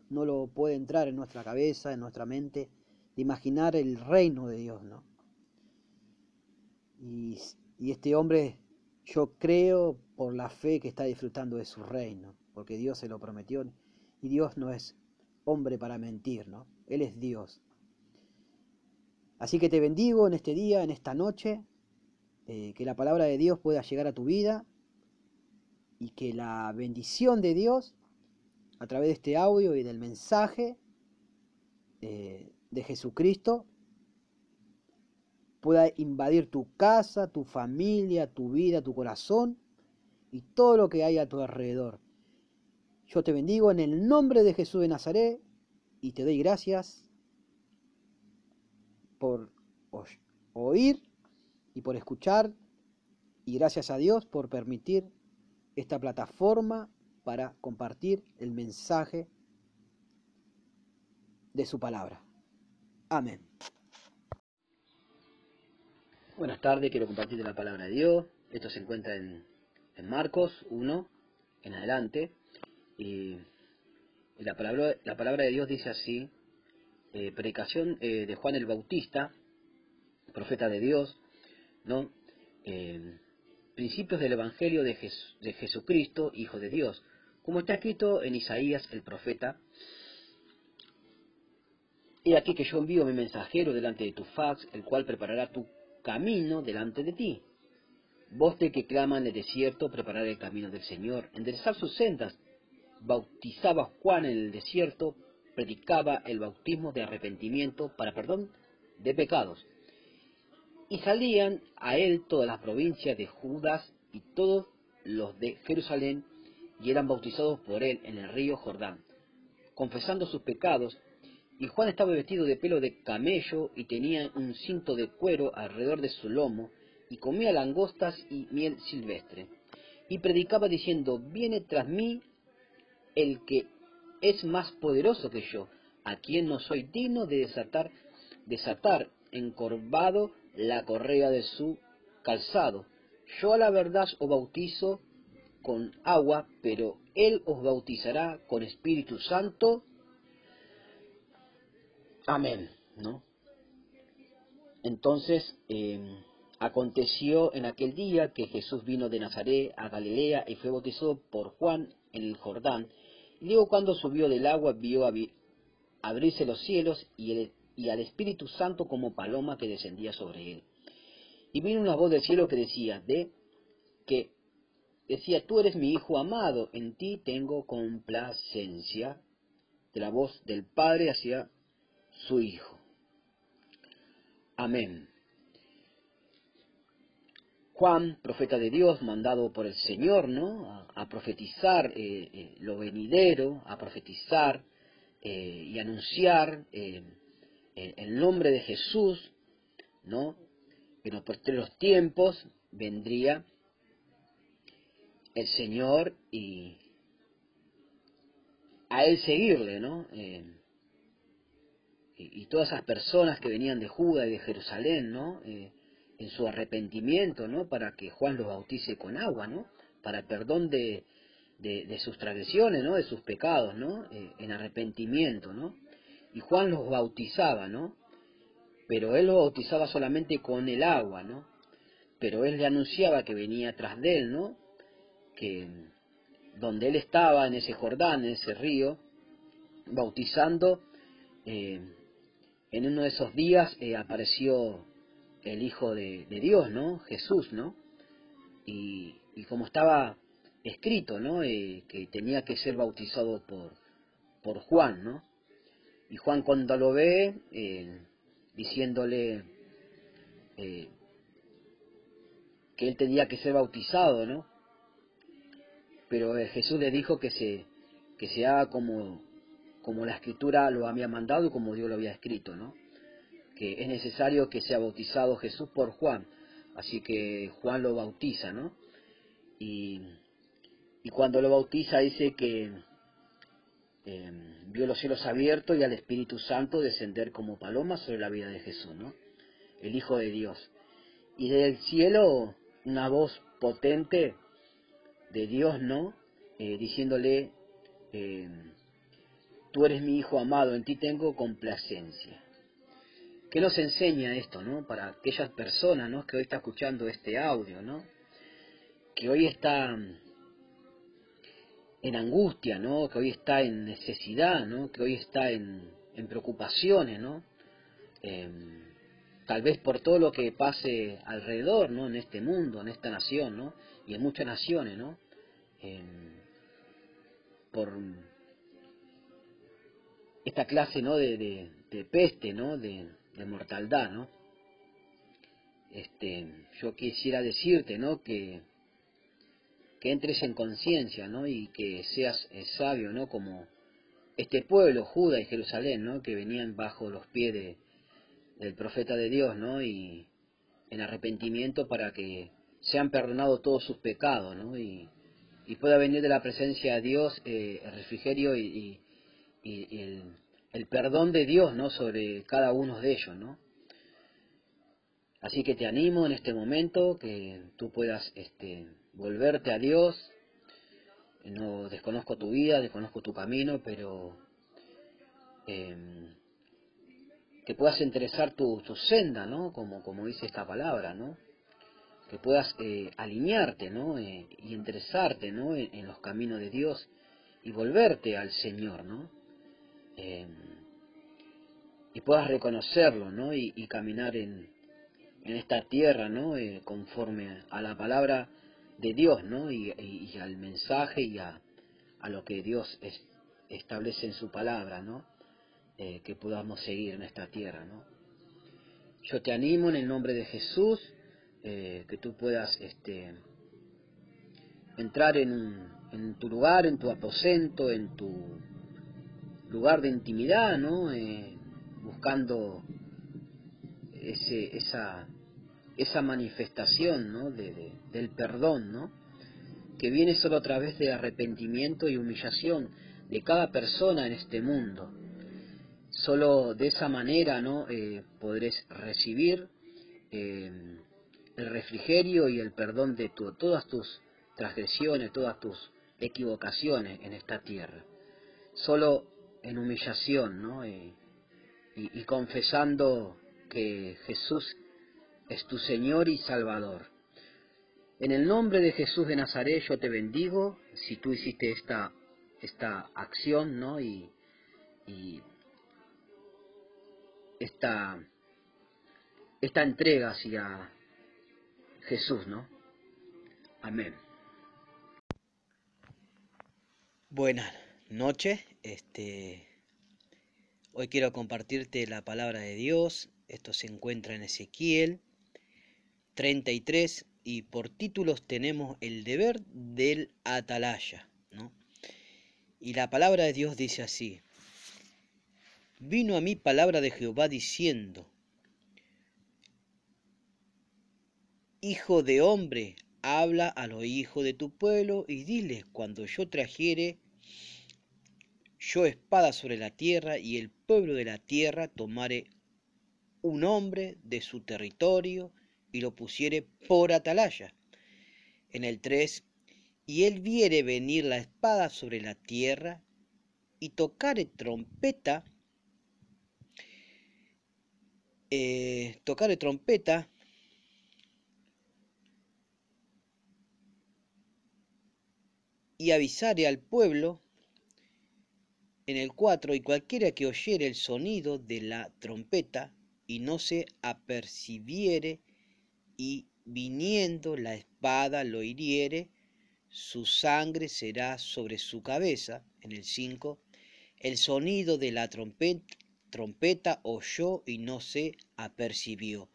no lo puede entrar en nuestra cabeza, en nuestra mente, de imaginar el reino de Dios, ¿no? Y, este hombre, yo creo por la fe que está disfrutando de su reino, porque Dios se lo prometió y Dios no es hombre para mentir, ¿no? Él es Dios. Así que te bendigo en este día, en esta noche, eh, que la palabra de Dios pueda llegar a tu vida y que la bendición de Dios, a través de este audio y del mensaje eh, de Jesucristo, pueda invadir tu casa, tu familia, tu vida, tu corazón y todo lo que hay a tu alrededor. Yo te bendigo en el nombre de Jesús de Nazaret y te doy gracias por oír y por escuchar y gracias a Dios por permitir esta plataforma para compartir el mensaje de su palabra. Amén. Buenas tardes, quiero compartir la palabra de Dios. Esto se encuentra en, en Marcos 1 en adelante. Y la palabra, la palabra de Dios dice así, eh, predicación eh, de Juan el Bautista, profeta de Dios, ¿no? Eh, principios del Evangelio de, de Jesucristo, Hijo de Dios, como está escrito en Isaías el profeta, He aquí que yo envío mi mensajero delante de tu faz, el cual preparará tu camino delante de ti. Vos de que clama en el desierto, preparar el camino del Señor, enderezar sus sendas, bautizaba Juan en el desierto, predicaba el bautismo de arrepentimiento para perdón de pecados. Y salían a él todas las provincias de Judas y todos los de Jerusalén, y eran bautizados por él en el río Jordán, confesando sus pecados. Y Juan estaba vestido de pelo de camello y tenía un cinto de cuero alrededor de su lomo, y comía langostas y miel silvestre. Y predicaba diciendo, viene tras mí el que es más poderoso que yo, a quien no soy digno de desatar, desatar encorvado la correa de su calzado. Yo a la verdad os bautizo con agua, pero él os bautizará con Espíritu Santo. Amén, ¿no? Entonces, em, aconteció en aquel día que Jesús vino de Nazaret a Galilea y fue bautizado por Juan en el Jordán. Y luego cuando subió del agua vio abrirse los cielos y, y al Espíritu Santo como paloma que descendía sobre él. Y vino una voz del cielo que decía, de que decía, tú eres mi hijo amado, en ti tengo complacencia, de la voz del Padre hacia su Hijo. Amén. Juan, profeta de Dios, mandado por el Señor, ¿no? A, profetizar eh, eh, lo venidero, a profetizar eh, y anunciar el nombre de Jesús, ¿no? En los los tiempos vendría el Señor y a él seguirle, ¿no? Y, todas esas personas que venían de Judá y de Jerusalén, ¿no? en su arrepentimiento, ¿no? Para que Juan los bautice con agua, ¿no? Para perdón de, de, sus tradiciones, ¿no? De sus pecados, ¿no? Eh, en arrepentimiento, ¿no? Y Juan los bautizaba, ¿no? Pero él los bautizaba solamente con el agua, ¿no? Pero él le anunciaba que venía tras de él, ¿no? Que donde él estaba, en ese Jordán, en ese río, bautizando, eh, en uno de esos días eh, apareció el Hijo de, Dios, ¿no? Jesús, ¿no? Y, como estaba escrito, ¿no? Eh, que tenía que ser bautizado por, por Juan, ¿no? Y Juan cuando lo ve, eh, diciéndole que él tenía que ser bautizado, ¿no? Pero Jesús le dijo que se, que se haga como, como la escritura lo había mandado y como Dios lo había escrito, ¿no? Que es necesario que sea bautizado Jesús por Juan. Así que Juan lo bautiza, ¿no? Y, y cuando lo bautiza dice que eh, vio los cielos abiertos y al Espíritu Santo descender como paloma sobre la vida de Jesús, ¿no? El Hijo de Dios. Y desde el cielo una voz potente de Dios, ¿no? Eh, diciéndole, eh, tú eres mi Hijo amado, en ti tengo complacencia. ¿Qué nos enseña esto, no? Para aquellas personas, ¿no? Que hoy está escuchando este audio, ¿no? Que hoy está en angustia, ¿no? Que hoy está en necesidad, ¿no? Que hoy está en, preocupaciones, ¿no? Em, tal vez por todo lo que pase alrededor, ¿no? En este mundo, en esta nación, ¿no? Y en muchas naciones, ¿no? Em, por esta clase, ¿no? De, de peste, ¿no? De, de ¿no? Este, yo quisiera decirte, ¿no? Que, que entres en conciencia, ¿no? Y que seas eh, sabio, ¿no? Como este pueblo, Judá y Jerusalén, ¿no? Que venían bajo los pies de, del profeta de Dios, ¿no? Y en arrepentimiento para que sean perdonados todos sus pecados, ¿no? Y, y pueda venir de la presencia de Dios eh, el refrigerio y el, el perdón de Dios, ¿no? Sobre cada uno de ellos, ¿no? Así que te animo en este momento que tú puedas este, volverte a Dios. No desconozco tu vida, desconozco tu camino, pero em, que puedas interesar tu, tu, senda, ¿no? Como, como dice esta palabra, ¿no? Que puedas eh, alinearte, ¿no? Eh, y interesarte, ¿no? en, los caminos de Dios y volverte al Señor, ¿no? Em, y puedas reconocerlo, ¿no? Y, caminar en, en, esta tierra, ¿no? Eh, conforme a la palabra de Dios, ¿no? Y, al mensaje y a, a lo que Dios establece en su palabra, ¿no? Eh, que podamos seguir en esta tierra, ¿no? Yo te animo en el nombre de Jesús, eh, que tú puedas este, entrar en, en tu lugar, en tu aposento, en tu lugar de intimidad, ¿no? Eh, buscando ese, esa, esa manifestación ¿no? de, del perdón, ¿no? que viene solo a través de arrepentimiento y humillación de cada persona en este mundo. Solo de esa manera ¿no? Eh, podrás recibir eh, el refrigerio y el perdón de todas tus transgresiones, todas tus equivocaciones en esta tierra. Solo en humillación, ¿no? y, confesando que Jesús es tu Señor y Salvador. En el nombre de Jesús de Nazaret yo te bendigo si tú hiciste esta, esta acción, ¿no? Y, y esta, esta entrega hacia Jesús, ¿no? Amén. Buenas noches, este hoy quiero compartirte la palabra de Dios. Esto se encuentra en Ezequiel 33 y por títulos tenemos el deber del atalaya, ¿no? Y la palabra de Dios dice así: Vino a mí palabra de Jehová diciendo: Hijo de hombre, habla a los hijos de tu pueblo y diles cuando yo trajere yo espada sobre la tierra y el pueblo de la tierra tomare un hombre de su territorio y lo pusiere por atalaya. En el 3, y él viere venir la espada sobre la tierra y tocare trompeta, eh, tocare trompeta, y avisare al pueblo en el 4, y cualquiera que oyere el sonido de la trompeta y no se apercibiere y viniendo la espada lo hiriere, su sangre será sobre su cabeza. En el 5, el sonido de la trompeta, oyó y no se apercibió.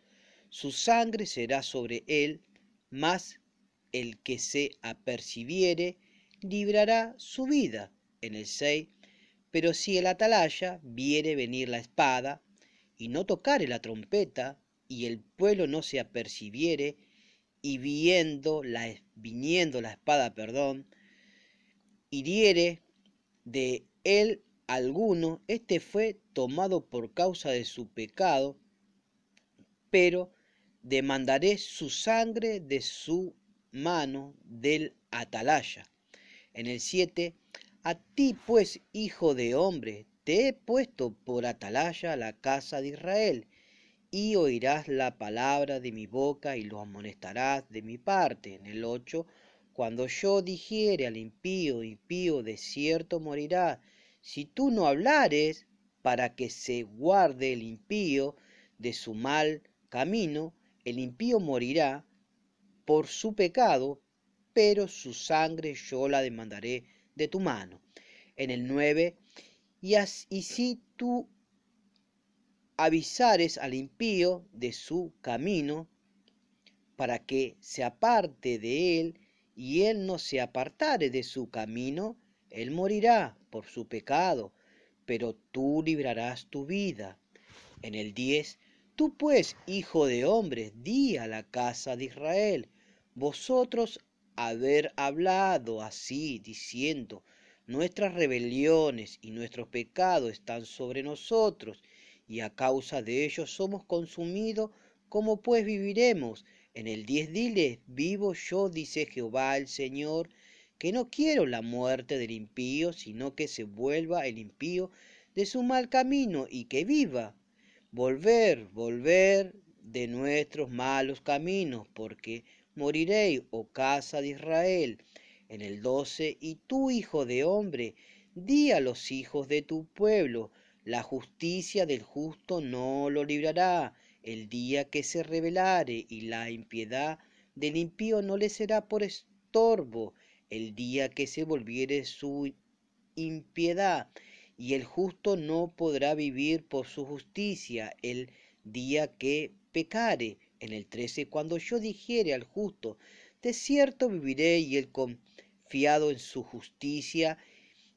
Su sangre será sobre él, mas el que se apercibiere librará su vida. En el 6, pero si el atalaya viere venir la espada, y no tocare la trompeta, y el pueblo no se apercibiere, y viendo la, viniendo la espada, perdón, hiriere de él alguno, éste fue tomado por causa de su pecado, pero demandaré su sangre de su mano del atalaya. En el 7, a ti pues, hijo de hombre, te he puesto por atalaya la casa de Israel, y oirás la palabra de mi boca y lo amonestarás de mi parte. En el 8, cuando yo dijere al impío, impío de cierto morirá, si tú no hablares para que se guarde el impío de su mal camino, el impío morirá por su pecado, pero su sangre yo la demandaré de tu mano. En el 9, y, y si tú avisares al impío de su camino, para que se aparte de él, y él no se apartare de su camino, él morirá por su pecado, pero tú librarás tu vida. En el 10, tú pues, hijo de hombre, di a la casa de Israel, vosotros haber hablado así, diciendo, nuestras rebeliones y nuestros pecados están sobre nosotros, y a causa de ellos somos consumidos, ¿cómo pues viviremos? En el 10 dile, vivo yo, dice Jehová el Señor, que no quiero la muerte del impío, sino que se vuelva el impío de su mal camino y que viva. Volver, volver de nuestros malos caminos, porque moriréis, oh casa de Israel. En el 12, y tú, hijo de hombre, di a los hijos de tu pueblo, la justicia del justo no lo librará el día que se rebelare, y la impiedad del impío no le será por estorbo, el día que se volviere su impiedad, y el justo no podrá vivir por su justicia, el día que pecare. En el 13, cuando yo dijere al justo, de cierto viviré, y el confiado en su justicia,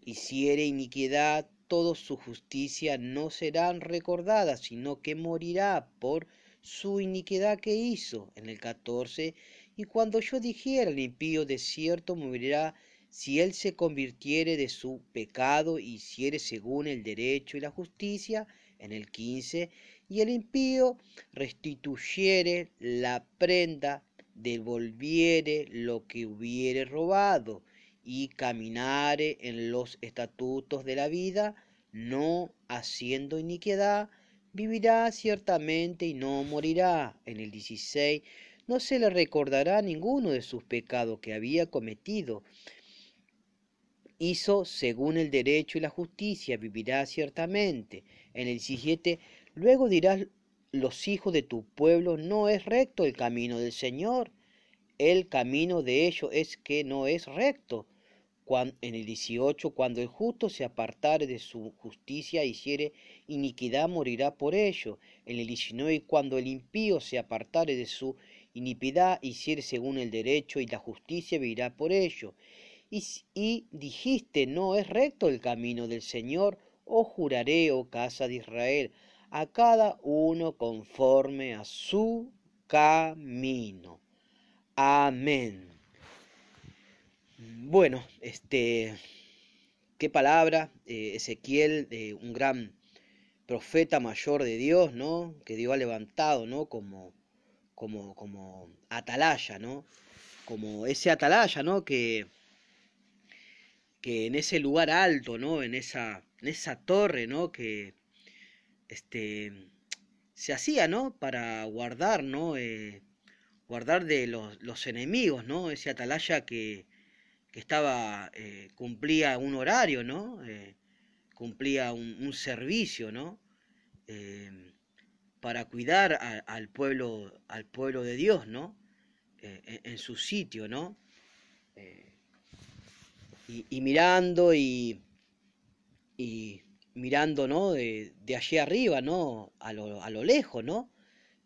hiciere iniquidad, todo su justicia no serán recordadas, sino que morirá por su iniquidad que hizo. En el 14, y cuando yo dijera al impío, de cierto morirá si él se convirtiere de su pecado hiciere según el derecho y la justicia. En el 15, y el impío restituyere la prenda, devolviere lo que hubiere robado y caminare en los estatutos de la vida, no haciendo iniquidad, vivirá ciertamente y no morirá. En el 16, no se le recordará ninguno de sus pecados que había cometido. Hizo según el derecho y la justicia, vivirá ciertamente. En el 17, luego dirás los hijos de tu pueblo, no es recto el camino del Señor. El camino de ellos es que no es recto en el 18, cuando el justo se apartare de su justicia, hiciere iniquidad, morirá por ello. En el 19, cuando el impío se apartare de su iniquidad, hiciere según el derecho y la justicia, vivirá por ello. Y, y dijiste, no es recto el camino del Señor, o juraré, oh casa de Israel, a cada uno conforme a su camino. Amén. Bueno, este, qué palabra, eh, Ezequiel, eh, un gran profeta mayor de Dios, ¿no? Que Dios ha levantado, ¿no? Como, como, como atalaya, ¿no? Como ese atalaya, ¿no? Que, que en ese lugar alto, ¿no? En esa, en esa torre, ¿no? Que, este, se hacía, ¿no? Para guardar, ¿no? Eh, guardar de los, los enemigos, ¿no? Ese atalaya que, que estaba, eh, cumplía un horario, ¿no? Eh, cumplía un, servicio, ¿no? Para cuidar al, pueblo, al pueblo de Dios, ¿no? En, su sitio, ¿no? Y, mirando y, y mirando, ¿no? De, allí arriba, ¿no? A lo, a lo lejos, ¿no?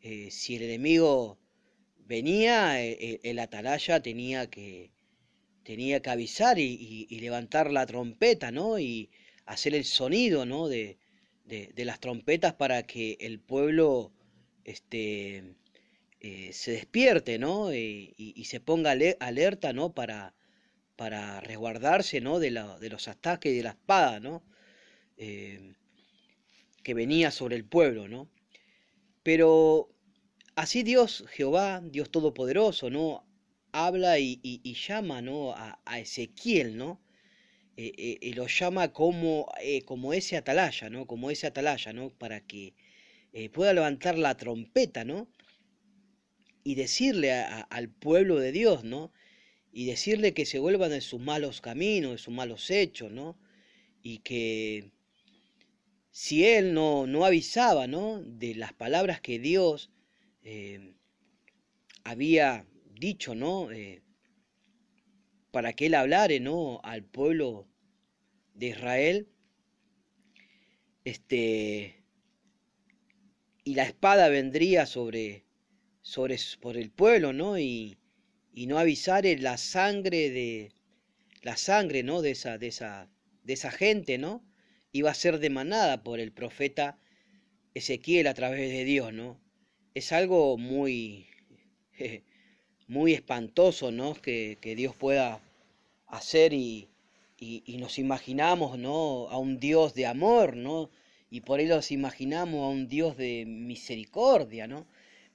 Eh, si el enemigo venía, eh, eh, el, atalaya tenía que, tenía que avisar y, levantar la trompeta, ¿no? Y hacer el sonido, ¿no? De, de, las trompetas para que el pueblo este, se despierte, ¿no? y, se ponga alerta, ¿no? Para, para resguardarse, ¿no? De, la, de los ataques de la espada, ¿no? Eh, que venía sobre el pueblo, ¿no? Pero así Dios, Jehová, Dios Todopoderoso, ¿no? Habla y, llama, ¿no? A, Ezequiel, ¿no? Eh, eh, y lo llama como, como ese atalaya, ¿no? Como ese atalaya, ¿no? Para que pueda levantar la trompeta, ¿no? Y decirle al pueblo de Dios, ¿no? Y decirle que se vuelvan de sus malos caminos, de sus malos hechos, ¿no? Y que si él no, no avisaba ¿no? de las palabras que Dios eh, había dicho, ¿no? Eh, para que él hablare, ¿no? Al pueblo de Israel, este, y la espada vendría sobre, sobre por el pueblo, ¿no? Y, y no avisare la sangre de, la sangre, ¿no? De esa, de esa, de esa gente, ¿no? Iba a ser demanada por el profeta Ezequiel a través de Dios, ¿no? Es algo muy, muy espantoso, ¿no? Que, Dios pueda hacer y, y, nos imaginamos, ¿no? A un Dios de amor, ¿no? Y por ello nos imaginamos a un Dios de misericordia, ¿no?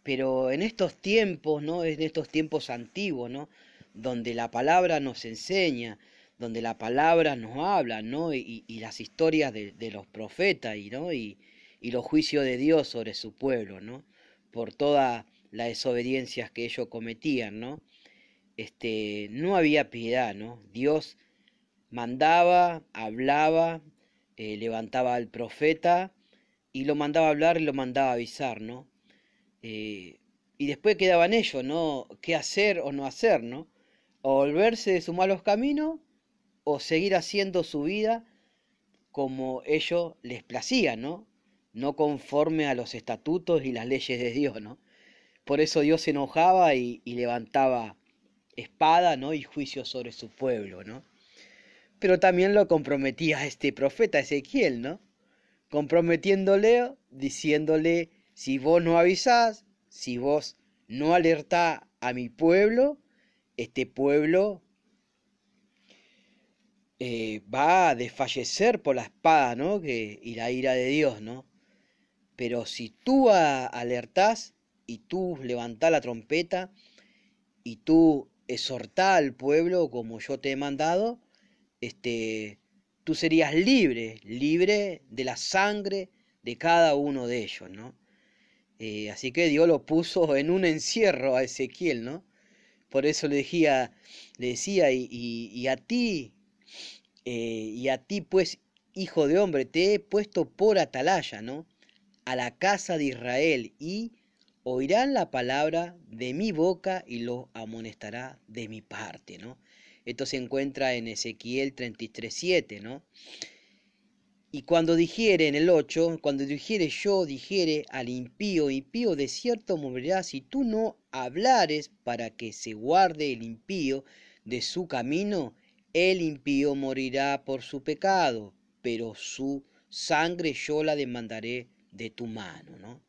Pero en estos tiempos, ¿no? En estos tiempos antiguos, ¿no? Donde la palabra nos enseña, donde la palabra nos habla, ¿no? Y, las historias de, los profetas y, ¿no? Y, los juicios de Dios sobre su pueblo, ¿no? Por todas las desobediencias que ellos cometían, ¿no? Este, no había piedad, ¿no? Dios mandaba, hablaba, eh, levantaba al profeta y lo mandaba a hablar y lo mandaba a avisar, ¿no? Eh, y después quedaban ellos, ¿no? ¿Qué hacer o no hacer, ¿no? O volverse de sus malos caminos o seguir haciendo su vida como ellos les placía, ¿no? No conforme a los estatutos y las leyes de Dios, ¿no? Por eso Dios se enojaba y, levantaba espada, ¿no? Y juicio sobre su pueblo, ¿no? Pero también lo comprometía este profeta Ezequiel, ¿no? Comprometiéndole, diciéndole, si vos no avisás, si vos no alertás a mi pueblo, este pueblo eh, va a desfallecer por la espada, ¿no? Y la ira de Dios, ¿no? Pero si tú alertás y tú levantás la trompeta y tú exhortás al pueblo como yo te he mandado, este, tú serías libre, libre de la sangre de cada uno de ellos, ¿no? Eh, así que Dios lo puso en un encierro a Ezequiel, ¿no? Por eso le decía, le decía, y a ti, eh, y a ti pues, hijo de hombre, te he puesto por atalaya, ¿no? A la casa de Israel y oirán la palabra de mi boca y lo amonestará de mi parte, ¿no? Esto se encuentra en Ezequiel 33.7, ¿no? Y cuando dijere en el 8, cuando dijere yo, dijere al impío, impío de cierto morirá si tú no hablares para que se guarde el impío de su camino el impío morirá por su pecado, pero su sangre yo la demandaré de tu mano, ¿no?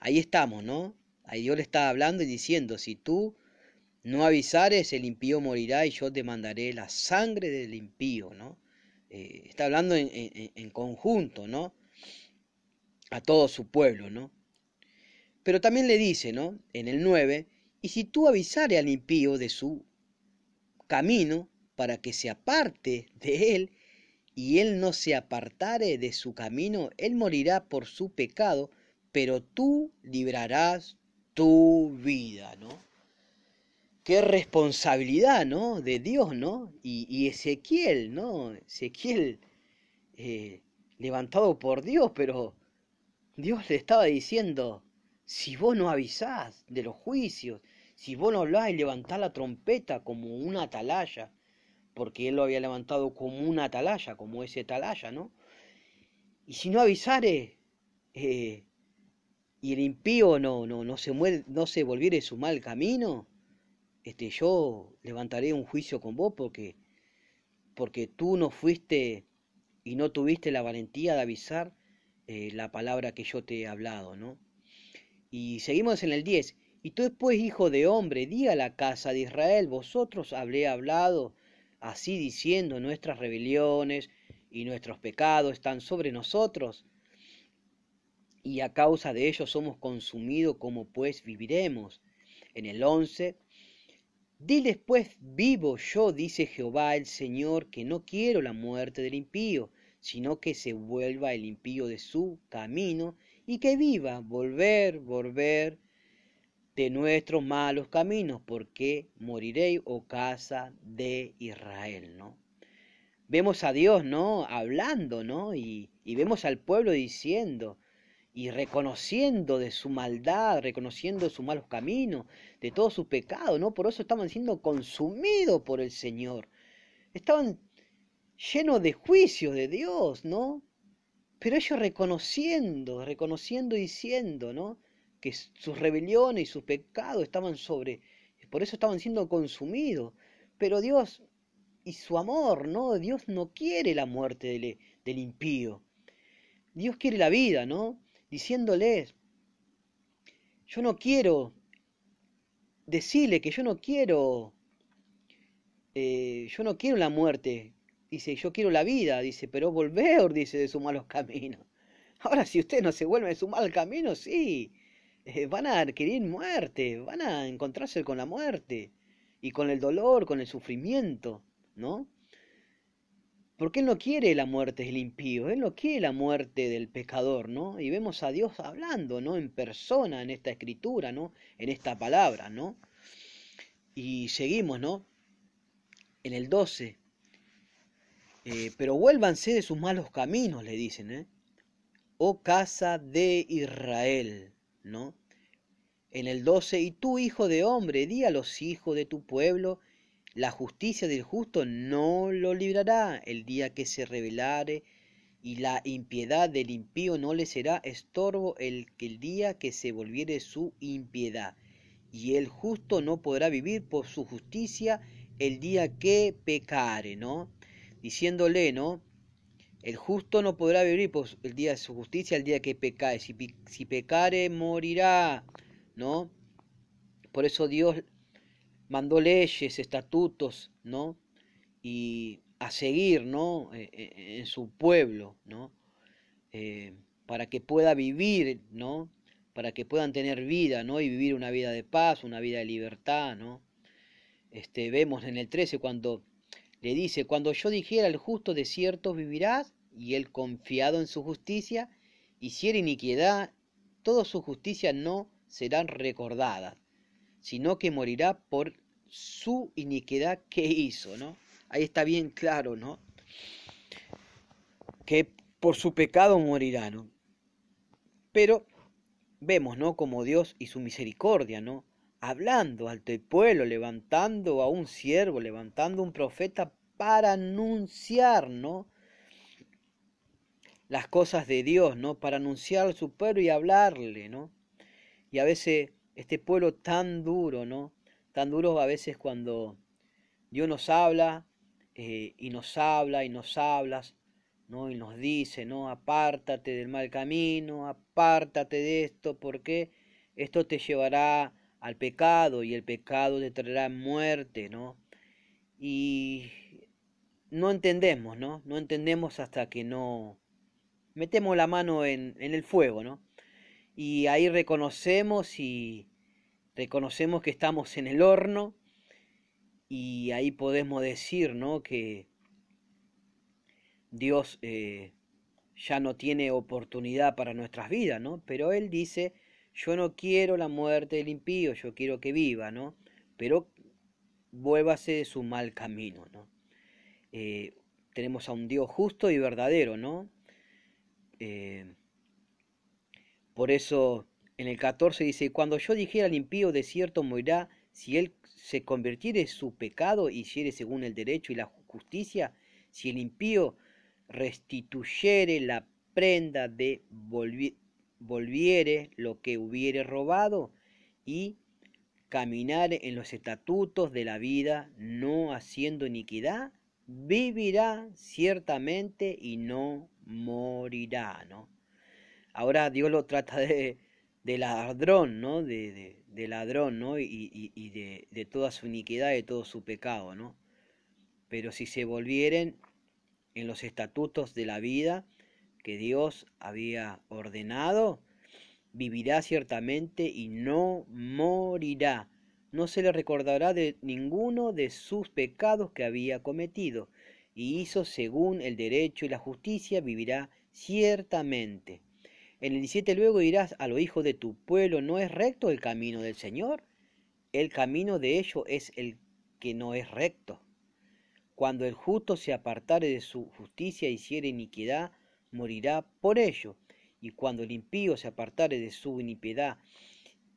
Ahí estamos, ¿no? Ahí Dios le está hablando y diciendo, si tú no avisares, el impío morirá y yo demandaré la sangre del impío, ¿no? Eh, está hablando en, en, conjunto, ¿no? A todo su pueblo, ¿no? Pero también le dice, ¿no? En el 9, y si tú avisare al impío de su camino, para que se aparte de él, y él no se apartare de su camino, él morirá por su pecado, pero tú librarás tu vida, ¿no? Qué responsabilidad, ¿no? De Dios, ¿no? Y, Ezequiel, ¿no? Ezequiel eh, levantado por Dios, pero Dios le estaba diciendo, si vos no avisás de los juicios, si vos no hablás y levantás la trompeta como una atalaya, porque él lo había levantado como una atalaya, como ese atalaya, ¿no? Y si no avisare, eh, y el impío no, no, no, se muere, no se volviere su mal camino, este, yo levantaré un juicio con vos porque, porque tú no fuiste y no tuviste la valentía de avisar eh, la palabra que yo te he hablado, ¿no? Y seguimos en el 10. Y tú después, hijo de hombre, di a la casa de Israel, vosotros habré hablado así diciendo, nuestras rebeliones y nuestros pecados están sobre nosotros, y a causa de ellos somos consumidos, como pues viviremos. En el 11, di después, vivo yo, dice Jehová el Señor, que no quiero la muerte del impío, sino que se vuelva el impío de su camino y que viva, volver, volver de nuestros malos caminos, porque moriréis, oh casa de Israel, ¿no? Vemos a Dios, ¿no? Hablando, ¿no? Y, y vemos al pueblo diciendo y reconociendo de su maldad, reconociendo sus malos caminos, de todo su pecado, ¿no? Por eso estaban siendo consumidos por el Señor. Estaban lleno de juicio de Dios, ¿no? Pero ellos reconociendo, reconociendo y diciendo, ¿no? Que sus rebeliones y sus pecados estaban sobre, por eso estaban siendo consumidos. Pero Dios y su amor, ¿no? Dios no quiere la muerte del, impío. Dios quiere la vida, ¿no? Diciéndoles, yo no quiero, decirle que yo no quiero, eh, yo no quiero la muerte, Dice, yo quiero la vida, dice, pero volver, dice, de sus malos caminos. Ahora, si usted no se vuelve de su mal camino, sí, eh, van a adquirir muerte, van a encontrarse con la muerte y con el dolor, con el sufrimiento, ¿no? Porque Él no quiere la muerte del impío, Él no quiere la muerte del pecador, ¿no? Y vemos a Dios hablando, ¿no? En persona, en esta escritura, ¿no? En esta palabra, ¿no? Y seguimos, ¿no? En el 12, eh, pero vuélvanse de sus malos caminos, le dicen, ¿eh? Oh casa de Israel, ¿no? En el 12, y tú, hijo de hombre, di a los hijos de tu pueblo, la justicia del justo no lo librará el día que se rebelare, y la impiedad del impío no le será estorbo el, el día que se volviere su impiedad. Y el justo no podrá vivir por su justicia el día que pecare, ¿no? diciéndole, ¿no? El justo no podrá vivir por el día de su justicia, el día que pecare. Si, si pecare, morirá, ¿no? Por eso Dios mandó leyes, estatutos, ¿no? Y a seguir, ¿no? E, e, en su pueblo, ¿no? Eh, para que pueda vivir, ¿no? Para que puedan tener vida, ¿no? Y vivir una vida de paz, una vida de libertad, ¿no? Este, vemos en el 13 cuando le dice, cuando yo dijera el justo de cierto vivirás, y él confiado en su justicia, hiciera iniquidad, toda su justicia no serán recordadas, sino que morirá por su iniquidad que hizo, ¿no? Ahí está bien claro, ¿no? Que por su pecado morirá, ¿no? Pero vemos, ¿no? Como Dios y su misericordia, ¿no? Hablando al pueblo, levantando a un siervo, levantando un profeta para anunciar, ¿no? Las cosas de Dios, ¿no? Para anunciar a su pueblo y hablarle, ¿no? Y a veces este pueblo tan duro, ¿no? Tan duro a veces cuando Dios nos habla eh, y nos habla y nos hablas, ¿no? Y nos dice, ¿no? Apártate del mal camino, apártate de esto, porque esto te llevará al pecado y el pecado te traerá muerte, ¿no? Y no entendemos, ¿no? No entendemos hasta que no metemos la mano en, el fuego, ¿no? Y ahí reconocemos y reconocemos que estamos en el horno y ahí podemos decir, ¿no? Que Dios eh, ya no tiene oportunidad para nuestras vidas, ¿no? Pero Él dice, yo no quiero la muerte del impío, yo quiero que viva, ¿no? Pero vuélvase de su mal camino, ¿no? Eh, tenemos a un Dios justo y verdadero, ¿no? Eh, por eso en el 14 dice, cuando yo dijera al impío de cierto morirá, si él se convirtiere su pecado hiciere según el derecho y la justicia, si el impío restituyere la prenda de volviere lo que hubiere robado y caminare en los estatutos de la vida, no haciendo iniquidad, vivirá ciertamente y no morirá, ¿no? Ahora Dios lo trata de, de ladrón, ¿no? De, de, ladrón, ¿no? Y, y, de, de, toda su iniquidad, de todo su pecado, ¿no? Pero si se volvieren en los estatutos de la vida que Dios había ordenado, vivirá ciertamente y no morirá. No se le recordará de ninguno de sus pecados que había cometido, y hizo según el derecho y la justicia, vivirá ciertamente. En el 17 luego dirás a los hijos de tu pueblo, ¿no es recto el camino del Señor? El camino de ellos es el que no es recto. Cuando el justo se apartare de su justicia hiciere iniquidad, morirá por ello. Y cuando el impío se apartare de su iniquidad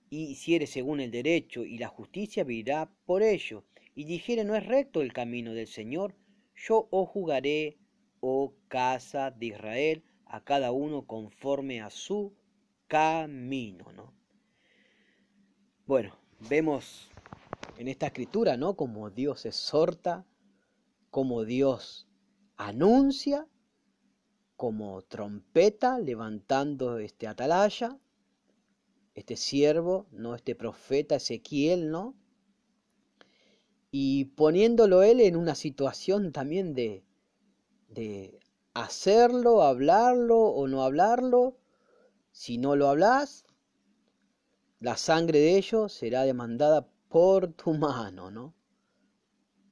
y hiciere según el derecho y la justicia, vivirá por ello. Y dijere, no es recto el camino del Señor, yo os jugaré, oh casa de Israel, a cada uno conforme a su camino, ¿no? Bueno, vemos en esta escritura, ¿no? Como Dios exhorta, como Dios anuncia, como trompeta levantando este atalaya, este siervo, ¿no? Este profeta Ezequiel, ¿no? Y poniéndolo él en una situación también de, de hacerlo, hablarlo o no hablarlo. Si no lo hablas, la sangre de ellos será demandada por tu mano, ¿no?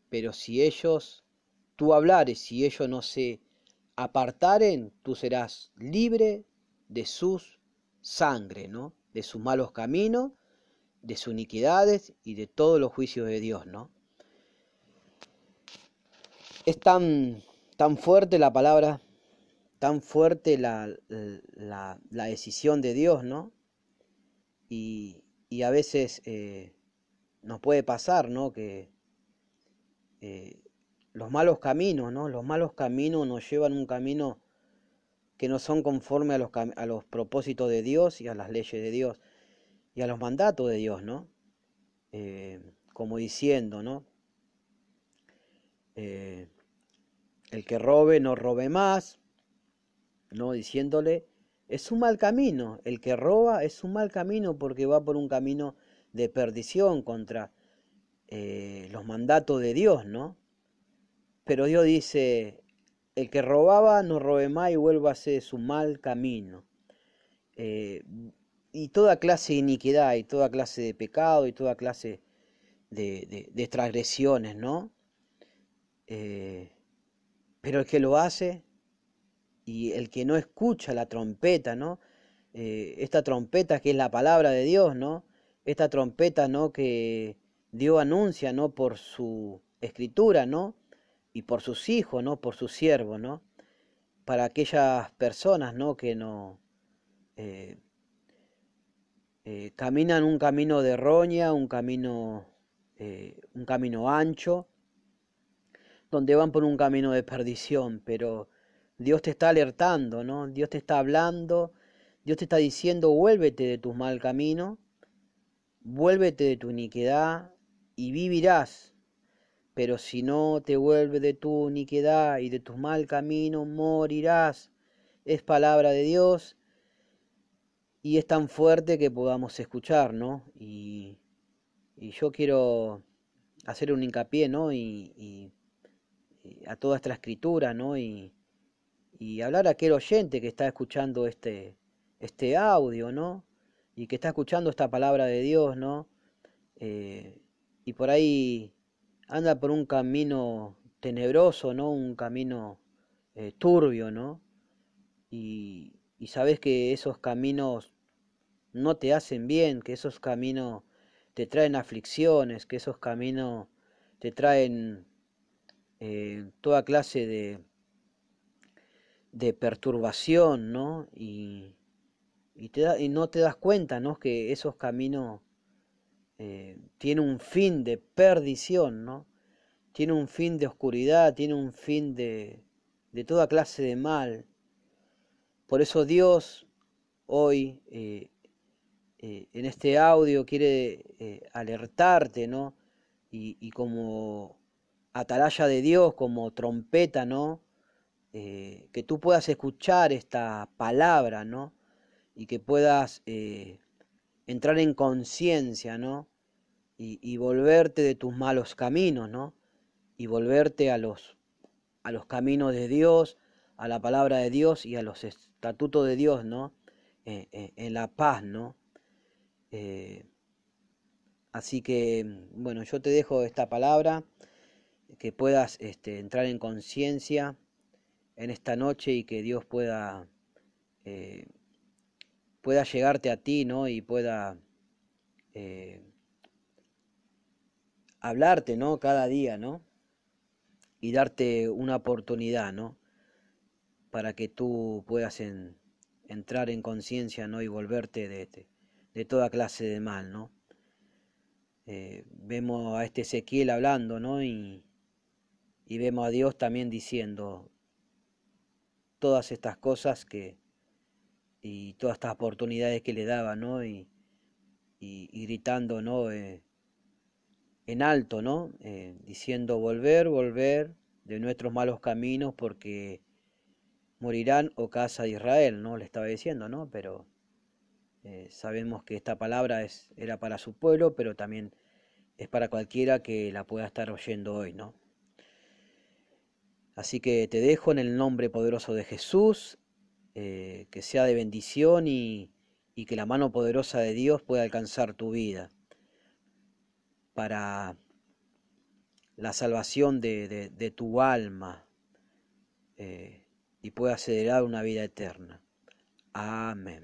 Pero si ellos, tú hablares, si ellos no se apartaren, tú serás libre de sus sangre, ¿no? De sus malos caminos, de sus iniquidades y de todos los juicios de Dios, ¿no? Es tan tan fuerte la palabra, tan fuerte la, la, decisión de Dios, ¿no? Y, a veces eh, nos puede pasar, ¿no? Que eh, los malos caminos, ¿no? Los malos caminos nos llevan un camino que no son conforme a los, a los propósitos de Dios y a las leyes de Dios y a los mandatos de Dios, ¿no? Eh, como diciendo, ¿no? El que robe no robe más, ¿no? Diciéndole, es un mal camino, el que roba es un mal camino porque va por un camino de perdición contra eh, los mandatos de Dios, ¿no? Pero Dios dice, el que robaba no robe más y vuelva a hacer su mal camino. Eh, y toda clase de iniquidad y toda clase de pecado y toda clase de, transgresiones, ¿no? Eh, pero el que lo hace y el que no escucha la trompeta, ¿no? Eh, esta trompeta que es la palabra de Dios, ¿no? Esta trompeta, ¿no? Que Dios anuncia, ¿no? Por su escritura, ¿no? Y por sus hijos, ¿no? Por sus siervos, ¿no? Para aquellas personas, ¿no? Que no eh, eh, caminan un camino de roña, un camino, un camino ancho, donde van por un camino de perdición, pero Dios te está alertando, ¿no? Dios te está hablando, Dios te está diciendo, vuélvete de tu mal camino, vuélvete de tu iniquidad y vivirás. Pero si no te vuelves de tu iniquidad y de tu mal camino, morirás. Es palabra de Dios y es tan fuerte que podamos escuchar, ¿no? Y, yo quiero hacer un hincapié, ¿no? y a toda esta escritura, ¿no? Y, y hablar a aquel oyente que está escuchando este, este audio, ¿no? Y que está escuchando esta palabra de Dios, ¿no? Eh, y por ahí anda por un camino tenebroso, ¿no? Un camino eh, turbio, ¿no? Y, sabes que esos caminos no te hacen bien, que esos caminos te traen aflicciones, que esos caminos te traen eh, toda clase de, de perturbación, ¿no? Y, y, te y no te das cuenta, ¿no? Que esos caminos eh, tienen un fin de perdición, ¿no? Tiene un fin de oscuridad, tiene un fin de, de toda clase de mal. Por eso Dios hoy eh, eh, en este audio quiere alertarte, ¿no? Y, como atalaya de Dios, como trompeta, ¿no? que tú puedas escuchar esta palabra, ¿no? Y que puedas entrar en conciencia, ¿no? Y, volverte de tus malos caminos, ¿no? Y volverte a los, a los caminos de Dios, a la palabra de Dios y a los estatutos de Dios, ¿no? Eh, eh, en la paz, ¿no? Eh, así que, bueno, yo te dejo esta palabra, que puedas este, entrar en conciencia en esta noche y que Dios pueda, pueda llegarte a ti, ¿no? Y pueda hablarte, ¿no? Cada día, ¿no? Y darte una oportunidad, ¿no? Para que tú puedas en, entrar en conciencia ¿no? y volverte de, de, toda clase de mal. ¿no? Eh, vemos a este Ezequiel hablando ¿no? y vemos a Dios también diciendo todas estas cosas que y todas estas oportunidades que le daba ¿no? y, y, gritando ¿no? Eh, en alto, ¿no? Eh, diciendo volver, volver de nuestros malos caminos porque morirán, o oh casa de Israel, ¿no? Le estaba diciendo, ¿no? Pero eh, sabemos que esta palabra es, era para su pueblo, pero también es para cualquiera que la pueda estar oyendo hoy, ¿no? Así que te dejo en el nombre poderoso de Jesús, eh, que sea de bendición y, y que la mano poderosa de Dios pueda alcanzar tu vida para la salvación de, de, tu alma. Eh, y pueda acelerar una vida eterna. Amén.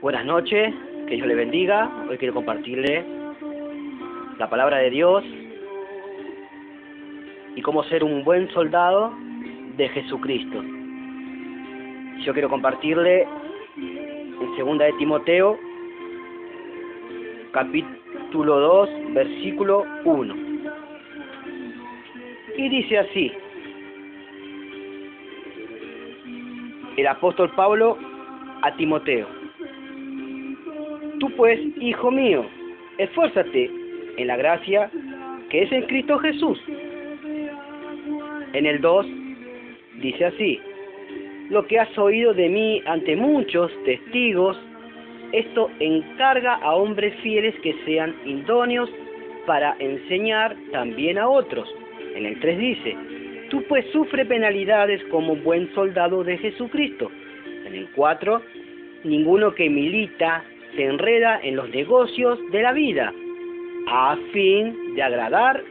Buenas noches, que Dios le bendiga. Hoy quiero compartirle la palabra de Dios y cómo ser un buen soldado de Jesucristo. Yo quiero compartirle en segunda de Timoteo, capítulo 2, versículo 1. Y dice así, el apóstol Pablo a Timoteo. Tú pues, hijo mío, esfuérzate en la gracia que es en Cristo Jesús. En el 2 dice así, lo que has oído de mí ante muchos testigos, esto encarga a hombres fieles que sean idóneos para enseñar también a otros. En el 3 dice, Tú pues sufre penalidades como buen soldado de Jesucristo. En el 4, ninguno que milita se enreda en los negocios de la vida, a fin de agradar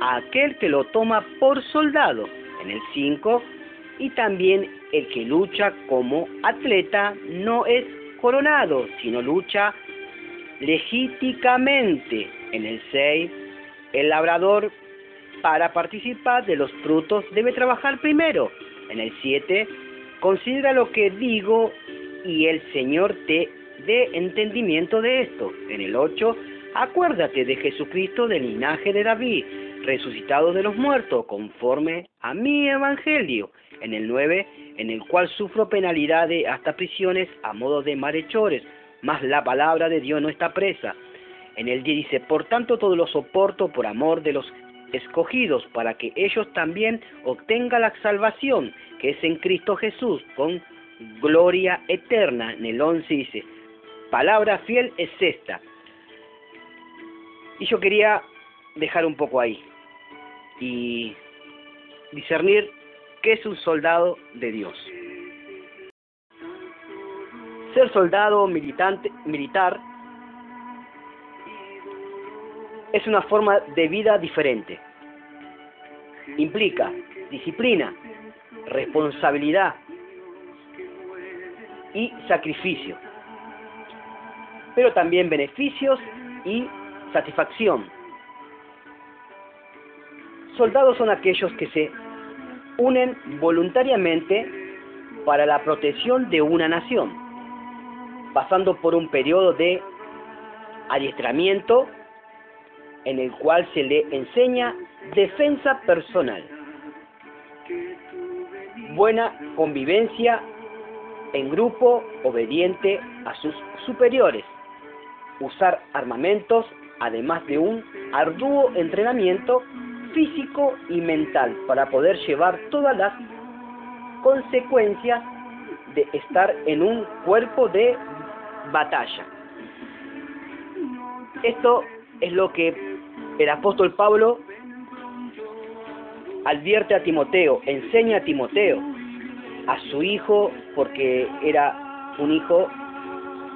a aquel que lo toma por soldado. En el 5, y también el que lucha como atleta no es coronado, sino lucha legítimamente. En el 6, el labrador para participar de los frutos debe trabajar primero. En el 7, considera lo que digo y el Señor te dé entendimiento de esto. En el 8, acuérdate de Jesucristo del linaje de David, resucitado de los muertos, conforme a mi evangelio. En el 9, en el cual sufro penalidades hasta prisiones a modo de malhechores, mas la palabra de Dios no está presa. En el 10 dice, por tanto todo lo soporto por amor de los escogidos para que ellos también obtengan la salvación que es en Cristo Jesús con gloria eterna. En el 11 dice, palabra fiel es esta. Y yo quería dejar un poco ahí y discernir qué es un soldado de Dios. Ser soldado militante, militar es una forma de vida diferente. Implica disciplina, responsabilidad y sacrificio, pero también beneficios y satisfacción. Soldados son aquellos que se unen voluntariamente para la protección de una nación, pasando por un periodo de adiestramiento en el cual se le enseña defensa personal, buena convivencia en grupo, obediente a sus superiores, usar armamentos, además de un arduo entrenamiento físico y mental para poder llevar todas las consecuencias de estar en un cuerpo de batalla. Esto es lo que el apóstol Pablo advierte a Timoteo, enseña a Timoteo, a su hijo, porque era un hijo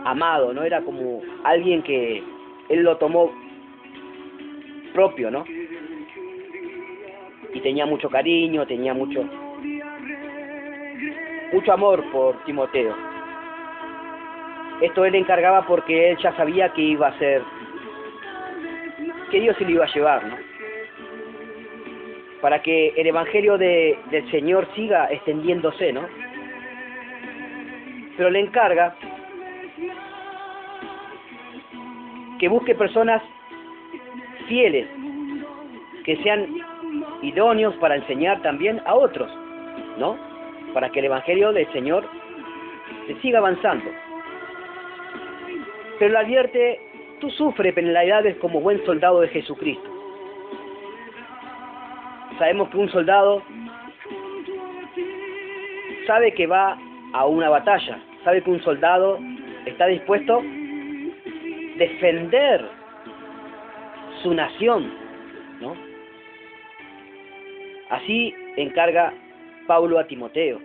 amado, ¿no? Era como alguien que él lo tomó propio, ¿no? Y tenía mucho cariño, tenía mucho mucho amor por Timoteo. Esto él encargaba porque él ya sabía que iba a ser que Dios se lo iba a llevar, ¿no? Para que el Evangelio de, del Señor siga extendiéndose, ¿no? Pero le encarga que busque personas fieles, que sean idóneos para enseñar también a otros, ¿no? Para que el Evangelio del Señor se siga avanzando. Pero le advierte tú sufres penalidades como buen soldado de Jesucristo. Sabemos que un soldado sabe que va a una batalla, sabe que un soldado está dispuesto a defender su nación, ¿no? Así encarga Pablo a Timoteo.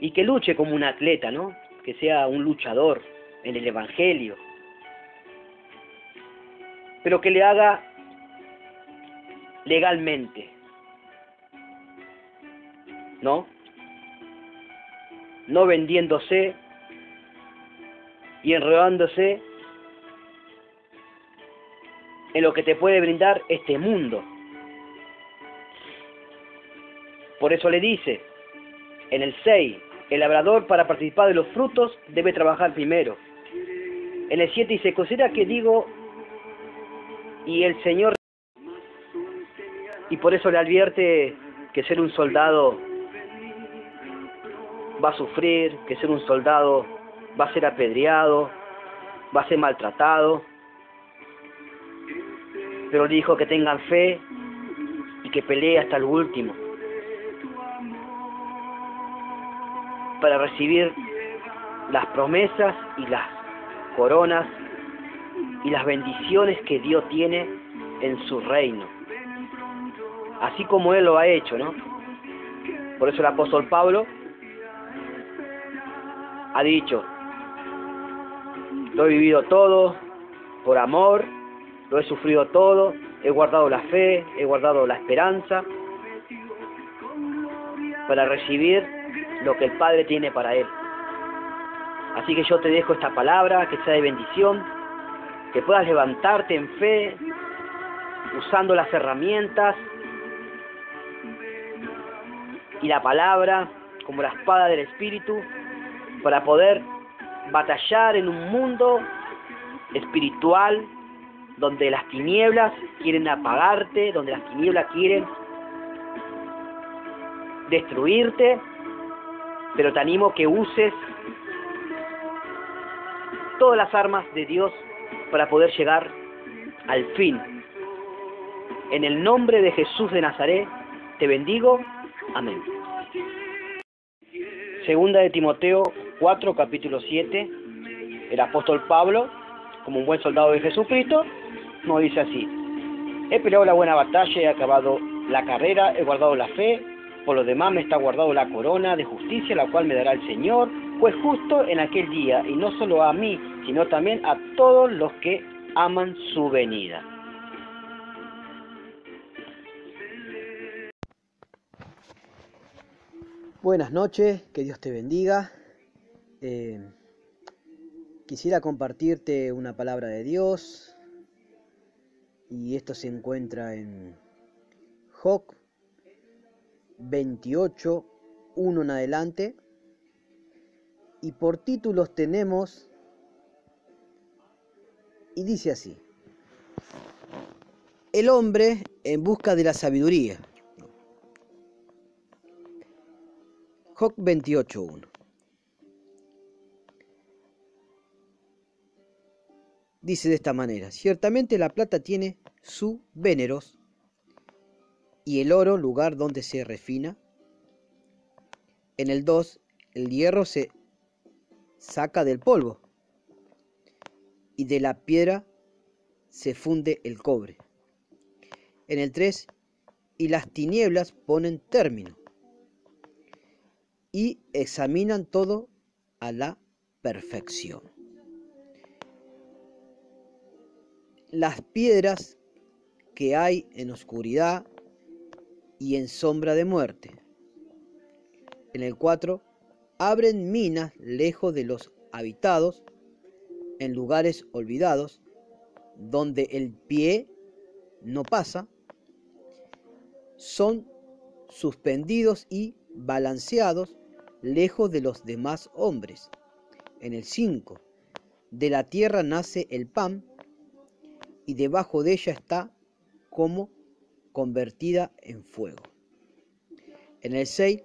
Y que luche como un atleta, ¿no? Que sea un luchador, en el Evangelio, pero que le haga legalmente, ¿no? No vendiéndose y enredándose en lo que te puede brindar este mundo. Por eso le dice en el 6, el labrador para participar de los frutos debe trabajar primero. En el 7 dice, considera que digo, y el Señor, y por eso le advierte que ser un soldado va a sufrir, que ser un soldado va a ser apedreado, va a ser maltratado, pero le dijo que tengan fe y que pelee hasta el último para recibir las promesas y las coronas y las bendiciones que Dios tiene en su reino. Así como Él lo ha hecho, ¿no? Por eso el apóstol Pablo ha dicho, lo he vivido todo por amor, lo he sufrido todo, he guardado la fe, he guardado la esperanza para recibir lo que el Padre tiene para Él. Así que yo te dejo esta palabra, que sea de bendición, que puedas levantarte en fe, usando las herramientas y la palabra como la espada del Espíritu, para poder batallar en un mundo espiritual donde las tinieblas quieren apagarte, donde las tinieblas quieren destruirte, pero te animo que uses todas las armas de Dios para poder llegar al fin. En el nombre de Jesús de Nazaret, te bendigo. Amén. Segunda de Timoteo 4, capítulo 7. El apóstol Pablo, como un buen soldado de Jesucristo, nos dice así. He peleado la buena batalla, he acabado la carrera, he guardado la fe, por lo demás me está guardado la corona de justicia, la cual me dará el Señor, pues justo en aquel día, y no solo a mí, sino también a todos los que aman su venida. Buenas noches, que Dios te bendiga. Eh, quisiera compartirte una palabra de Dios y esto se encuentra en Job 28, 1 en adelante. Y por títulos tenemos y dice así, el hombre en busca de la sabiduría. Job 28.1. Dice de esta manera, ciertamente la plata tiene su veneros y el oro lugar donde se refina. En el 2, el hierro se saca del polvo y de la piedra se funde el cobre. En el 3, y las tinieblas ponen término y examinan todo a la perfección. Las piedras que hay en oscuridad y en sombra de muerte. En el 4, abren minas lejos de los habitados, en lugares olvidados, donde el pie no pasa, son suspendidos y balanceados lejos de los demás hombres. En el 5, de la tierra nace el pan y debajo de ella está como convertida en fuego. En el 6,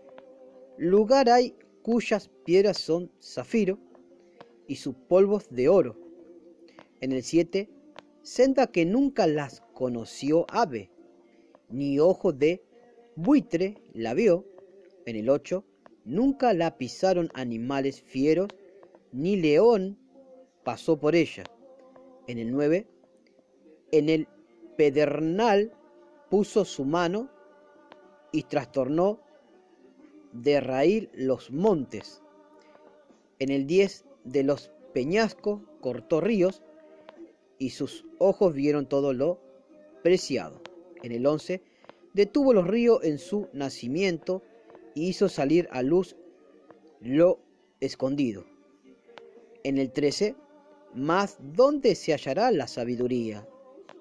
lugar hay cuyas piedras son zafiro y sus polvos de oro. En el 7, senda que nunca las conoció ave, ni ojo de buitre la vio. En el 8, nunca la pisaron animales fieros, ni león pasó por ella. En el 9, en el pedernal puso su mano y trastornó de raíz los montes. En el 10 de los peñascos cortó ríos y sus ojos vieron todo lo preciado. En el 11 detuvo los ríos en su nacimiento y hizo salir a luz lo escondido. En el 13, más ¿dónde se hallará la sabiduría?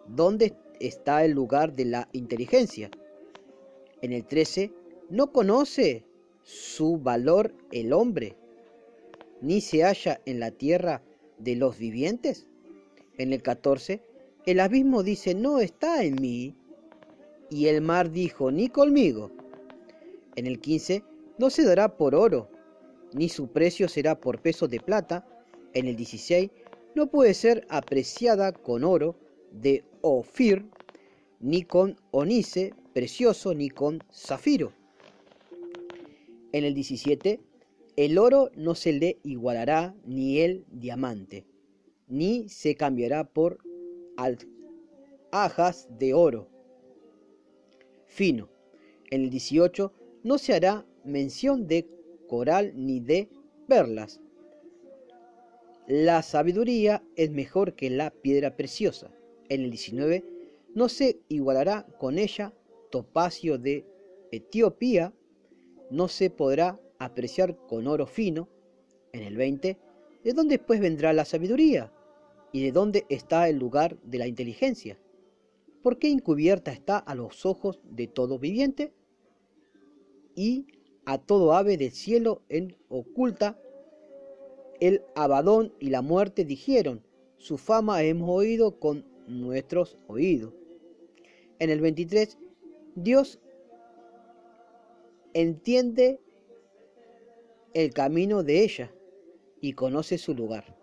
¿Dónde está el lugar de la inteligencia? En el 13, ¿no conoce su valor el hombre? ¿Ni se halla en la tierra de los vivientes? En el 14, el abismo dice, no está en mí. Y el mar dijo, ni conmigo. En el 15, no se dará por oro, ni su precio será por peso de plata. En el 16, no puede ser apreciada con oro de Ni con onice precioso, ni con zafiro. En el 17, el oro no se le igualará ni el diamante, ni se cambiará por alhajas de oro fino. En el 18, no se hará mención de coral ni de perlas. La sabiduría es mejor que la piedra preciosa. En el 19 no se igualará con ella topacio de Etiopía, no se podrá apreciar con oro fino. En el 20, ¿de dónde pues vendrá la sabiduría? ¿Y de dónde está el lugar de la inteligencia? ¿Por qué encubierta está a los ojos de todo viviente? Y a todo ave del cielo en oculta. El abadón y la muerte dijeron, su fama hemos oído con nuestros oídos. En el 23, Dios entiende el camino de ella y conoce su lugar.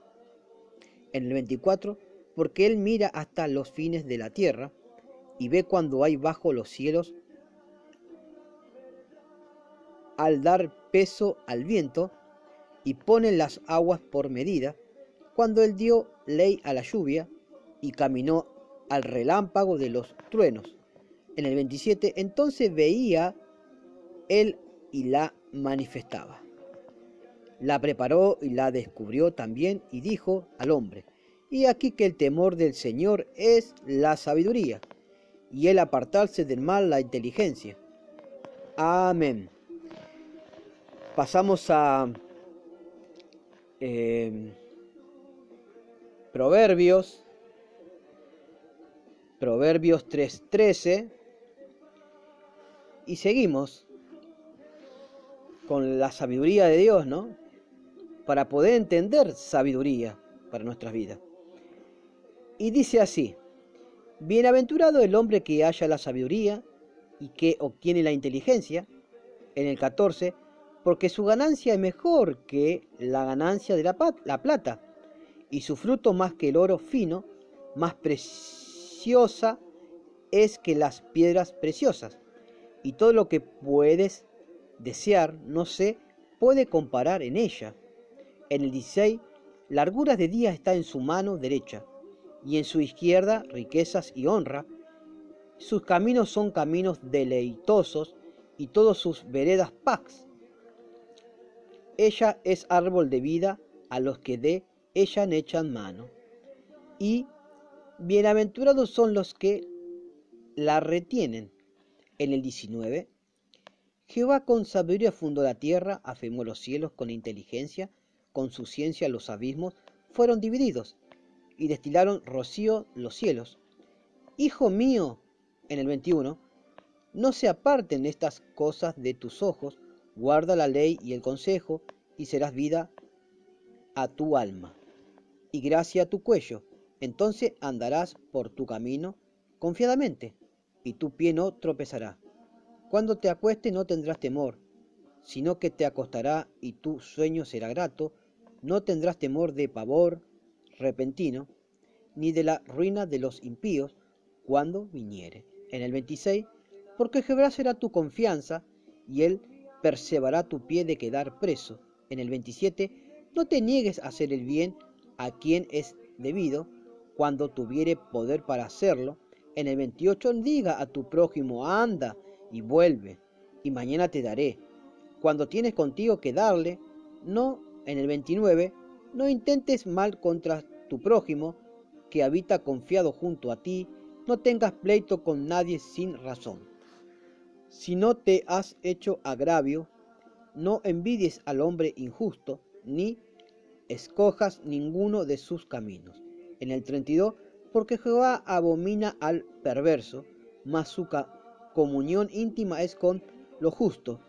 En el 24, porque Él mira hasta los fines de la tierra y ve cuando hay bajo los cielos al dar peso al viento y pone las aguas por medida, cuando Él dio ley a la lluvia y caminó al relámpago de los truenos. En el 27, entonces veía Él y la manifestaba. La preparó y la descubrió también y dijo al hombre, y aquí que el temor del Señor es la sabiduría, y el apartarse del mal la inteligencia. Amén. Pasamos a eh, Proverbios, Proverbios 3.13, y seguimos con la sabiduría de Dios, ¿no? Para poder entender sabiduría para nuestras vidas. Y dice así, Bienaventurado el hombre que haya la sabiduría y que obtiene la inteligencia. En el 14, porque su ganancia es mejor que la ganancia de la, la plata, y su fruto más que el oro fino, más preciosa es que las piedras preciosas, y todo lo que puedes desear no se puede comparar en ella. En el 16, larguras de día está en su mano derecha, y en su izquierda riquezas y honra. Sus caminos son caminos deleitosos, y todos sus veredas paz. Ella es árbol de vida a los que de ella echan mano. Y bienaventurados son los que la retienen. En el 19, Jehová con sabiduría fundó la tierra, afirmó los cielos con inteligencia, con su ciencia los abismos fueron divididos y destilaron rocío los cielos. Hijo mío, en el 21, no se aparten estas cosas de tus ojos, guarda la ley y el consejo, y serás vida a tu alma, y gracia a tu cuello. Entonces andarás por tu camino confiadamente, y tu pie no tropezará. Cuando te acuestes no tendrás temor, sino que te acostará y tu sueño será grato, no tendrás temor de pavor repentino, ni de la ruina de los impíos cuando viniere. En el 26, porque Jehová será tu confianza, y él perseverará tu pie de quedar preso. En el 27, no te niegues a hacer el bien a quien es debido, cuando tuviere poder para hacerlo. En el 28, diga a tu prójimo, anda, y vuelve, y mañana te daré. Cuando tienes contigo que darle, no, en el 29, no intentes mal contra tu prójimo, que habita confiado junto a ti, no tengas pleito con nadie sin razón. Si no te has hecho agravio, no envidies al hombre injusto, ni escojas ninguno de sus caminos. En el 32, porque Jehová abomina al perverso, mas su comunión íntima es con lo justo.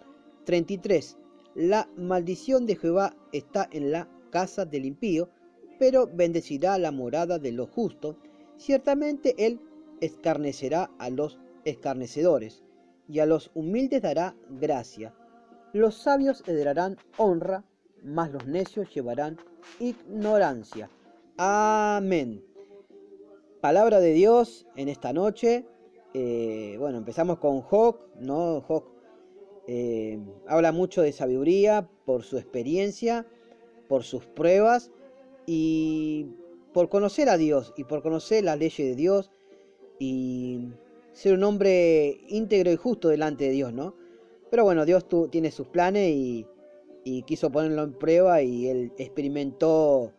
33. La maldición de Jehová está en la casa del impío, pero bendecirá la morada de los justos. Ciertamente él escarnecerá a los escarnecedores, y a los humildes dará gracia. Los sabios heredarán honra, mas los necios llevarán ignorancia. Amén. Palabra de Dios en esta noche. Eh, bueno, empezamos con Hawk, ¿no? Hawk eh, habla mucho de sabiduría por su experiencia, por sus pruebas y por conocer a Dios y por conocer las leyes de Dios y ser un hombre íntegro y justo delante de Dios, ¿no? Pero bueno, Dios tiene sus planes y, quiso ponerlo en prueba y él experimentó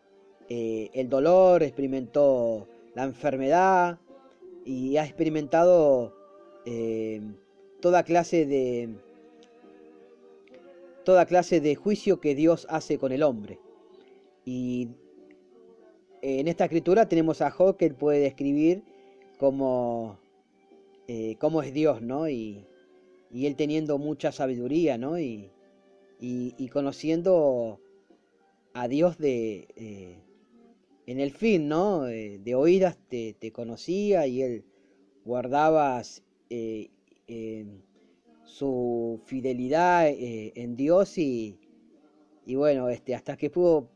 eh, el dolor, experimentó la enfermedad, y ha experimentado eh, toda clase de toda clase de juicio que Dios hace con el hombre. Y en esta escritura tenemos a Job que él puede describir como eh, cómo es Dios, ¿no? Y, y, él teniendo mucha sabiduría, ¿no? Y, y, conociendo a Dios de, eh, en el fin, ¿no? Eh, de oídas te, conocía y él guardaba eh, su fidelidad eh, en Dios y, y, bueno, este, hasta que pudo,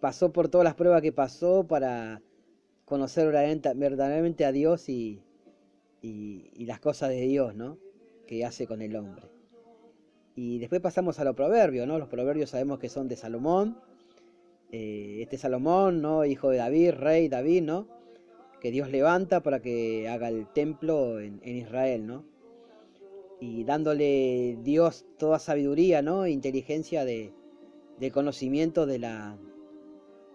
pasó por todas las pruebas que pasó para conocer verdaderamente a Dios y, y, las cosas de Dios, ¿no? Que hace con el hombre. Y después pasamos a los proverbios, ¿no? Los proverbios sabemos que son de Salomón eh, este Salomón, ¿no? Hijo de David, rey David, ¿no? Que Dios levanta para que haga el templo en, Israel, ¿no? Y dándole Dios toda sabiduría, ¿no? Inteligencia de, conocimiento de, la,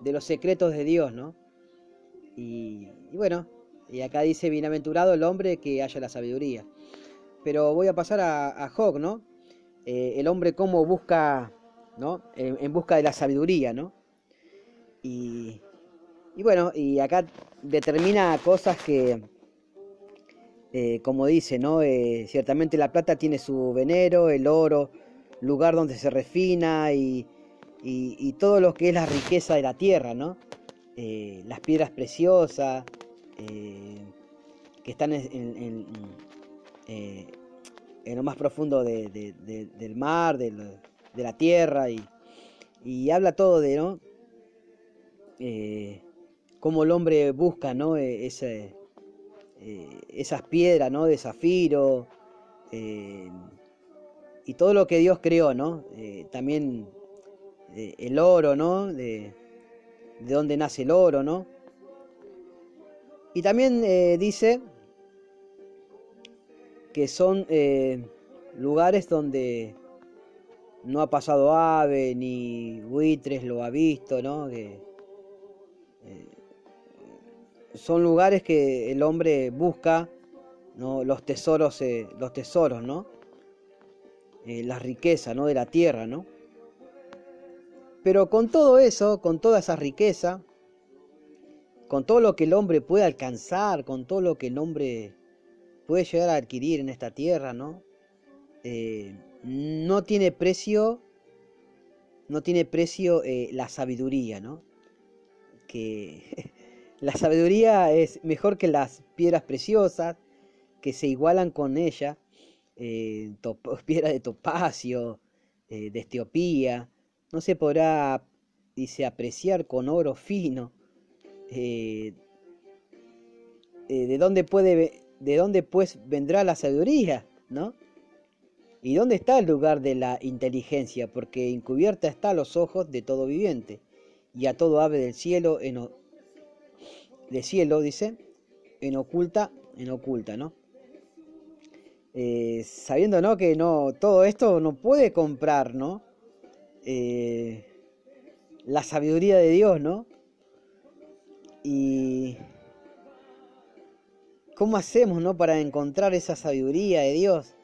de los secretos de Dios, ¿no? Y, bueno, y acá dice, bienaventurado el hombre que haya la sabiduría. Pero voy a pasar a, a Job, ¿no? Eh, el hombre cómo busca, ¿no? en busca de la sabiduría, ¿no? Y, bueno, y acá determina cosas que, eh, como dice, ¿no? Eh, ciertamente la plata tiene su venero, el oro, lugar donde se refina y, todo lo que es la riqueza de la tierra, ¿no? Eh, las piedras preciosas que están en, lo más profundo del mar, de, de la tierra y, y habla todo de, ¿no? Eh, cómo el hombre busca, ¿no? E, ese, eh, esas piedras, ¿no? De zafiro eh, y todo lo que Dios creó, ¿no? también el oro, ¿no? De, de dónde nace el oro, ¿no? Y también dice que son lugares donde no ha pasado ave ni buitres lo ha visto, ¿no? Que, eh, son lugares que el hombre busca, ¿no? Los tesoros, eh, los tesoros, ¿no? Eh, la riqueza, ¿no? De la tierra, ¿no? Pero con todo eso, con toda esa riqueza, con todo lo que el hombre puede alcanzar, con todo lo que el hombre puede llegar a adquirir en esta tierra, ¿no? no tiene precio, no tiene precio eh, la sabiduría, ¿no? Que la sabiduría es mejor que las piedras preciosas que se igualan con ella, eh, piedra de topacio, eh, de Etiopía, no se podrá, dice, apreciar con oro fino. ¿De dónde puede, de dónde pues vendrá la sabiduría, no? ¿Y dónde está el lugar de la inteligencia? Porque encubierta está a los ojos de todo viviente, y a todo ave del cielo, en de cielo, dice, en oculta, en oculta, ¿no? Eh, sabiendo, ¿no? Que no, todo esto no puede comprar, ¿no? Eh, la sabiduría de Dios, ¿no? Y ¿cómo hacemos, ¿no? Para encontrar esa sabiduría de Dios?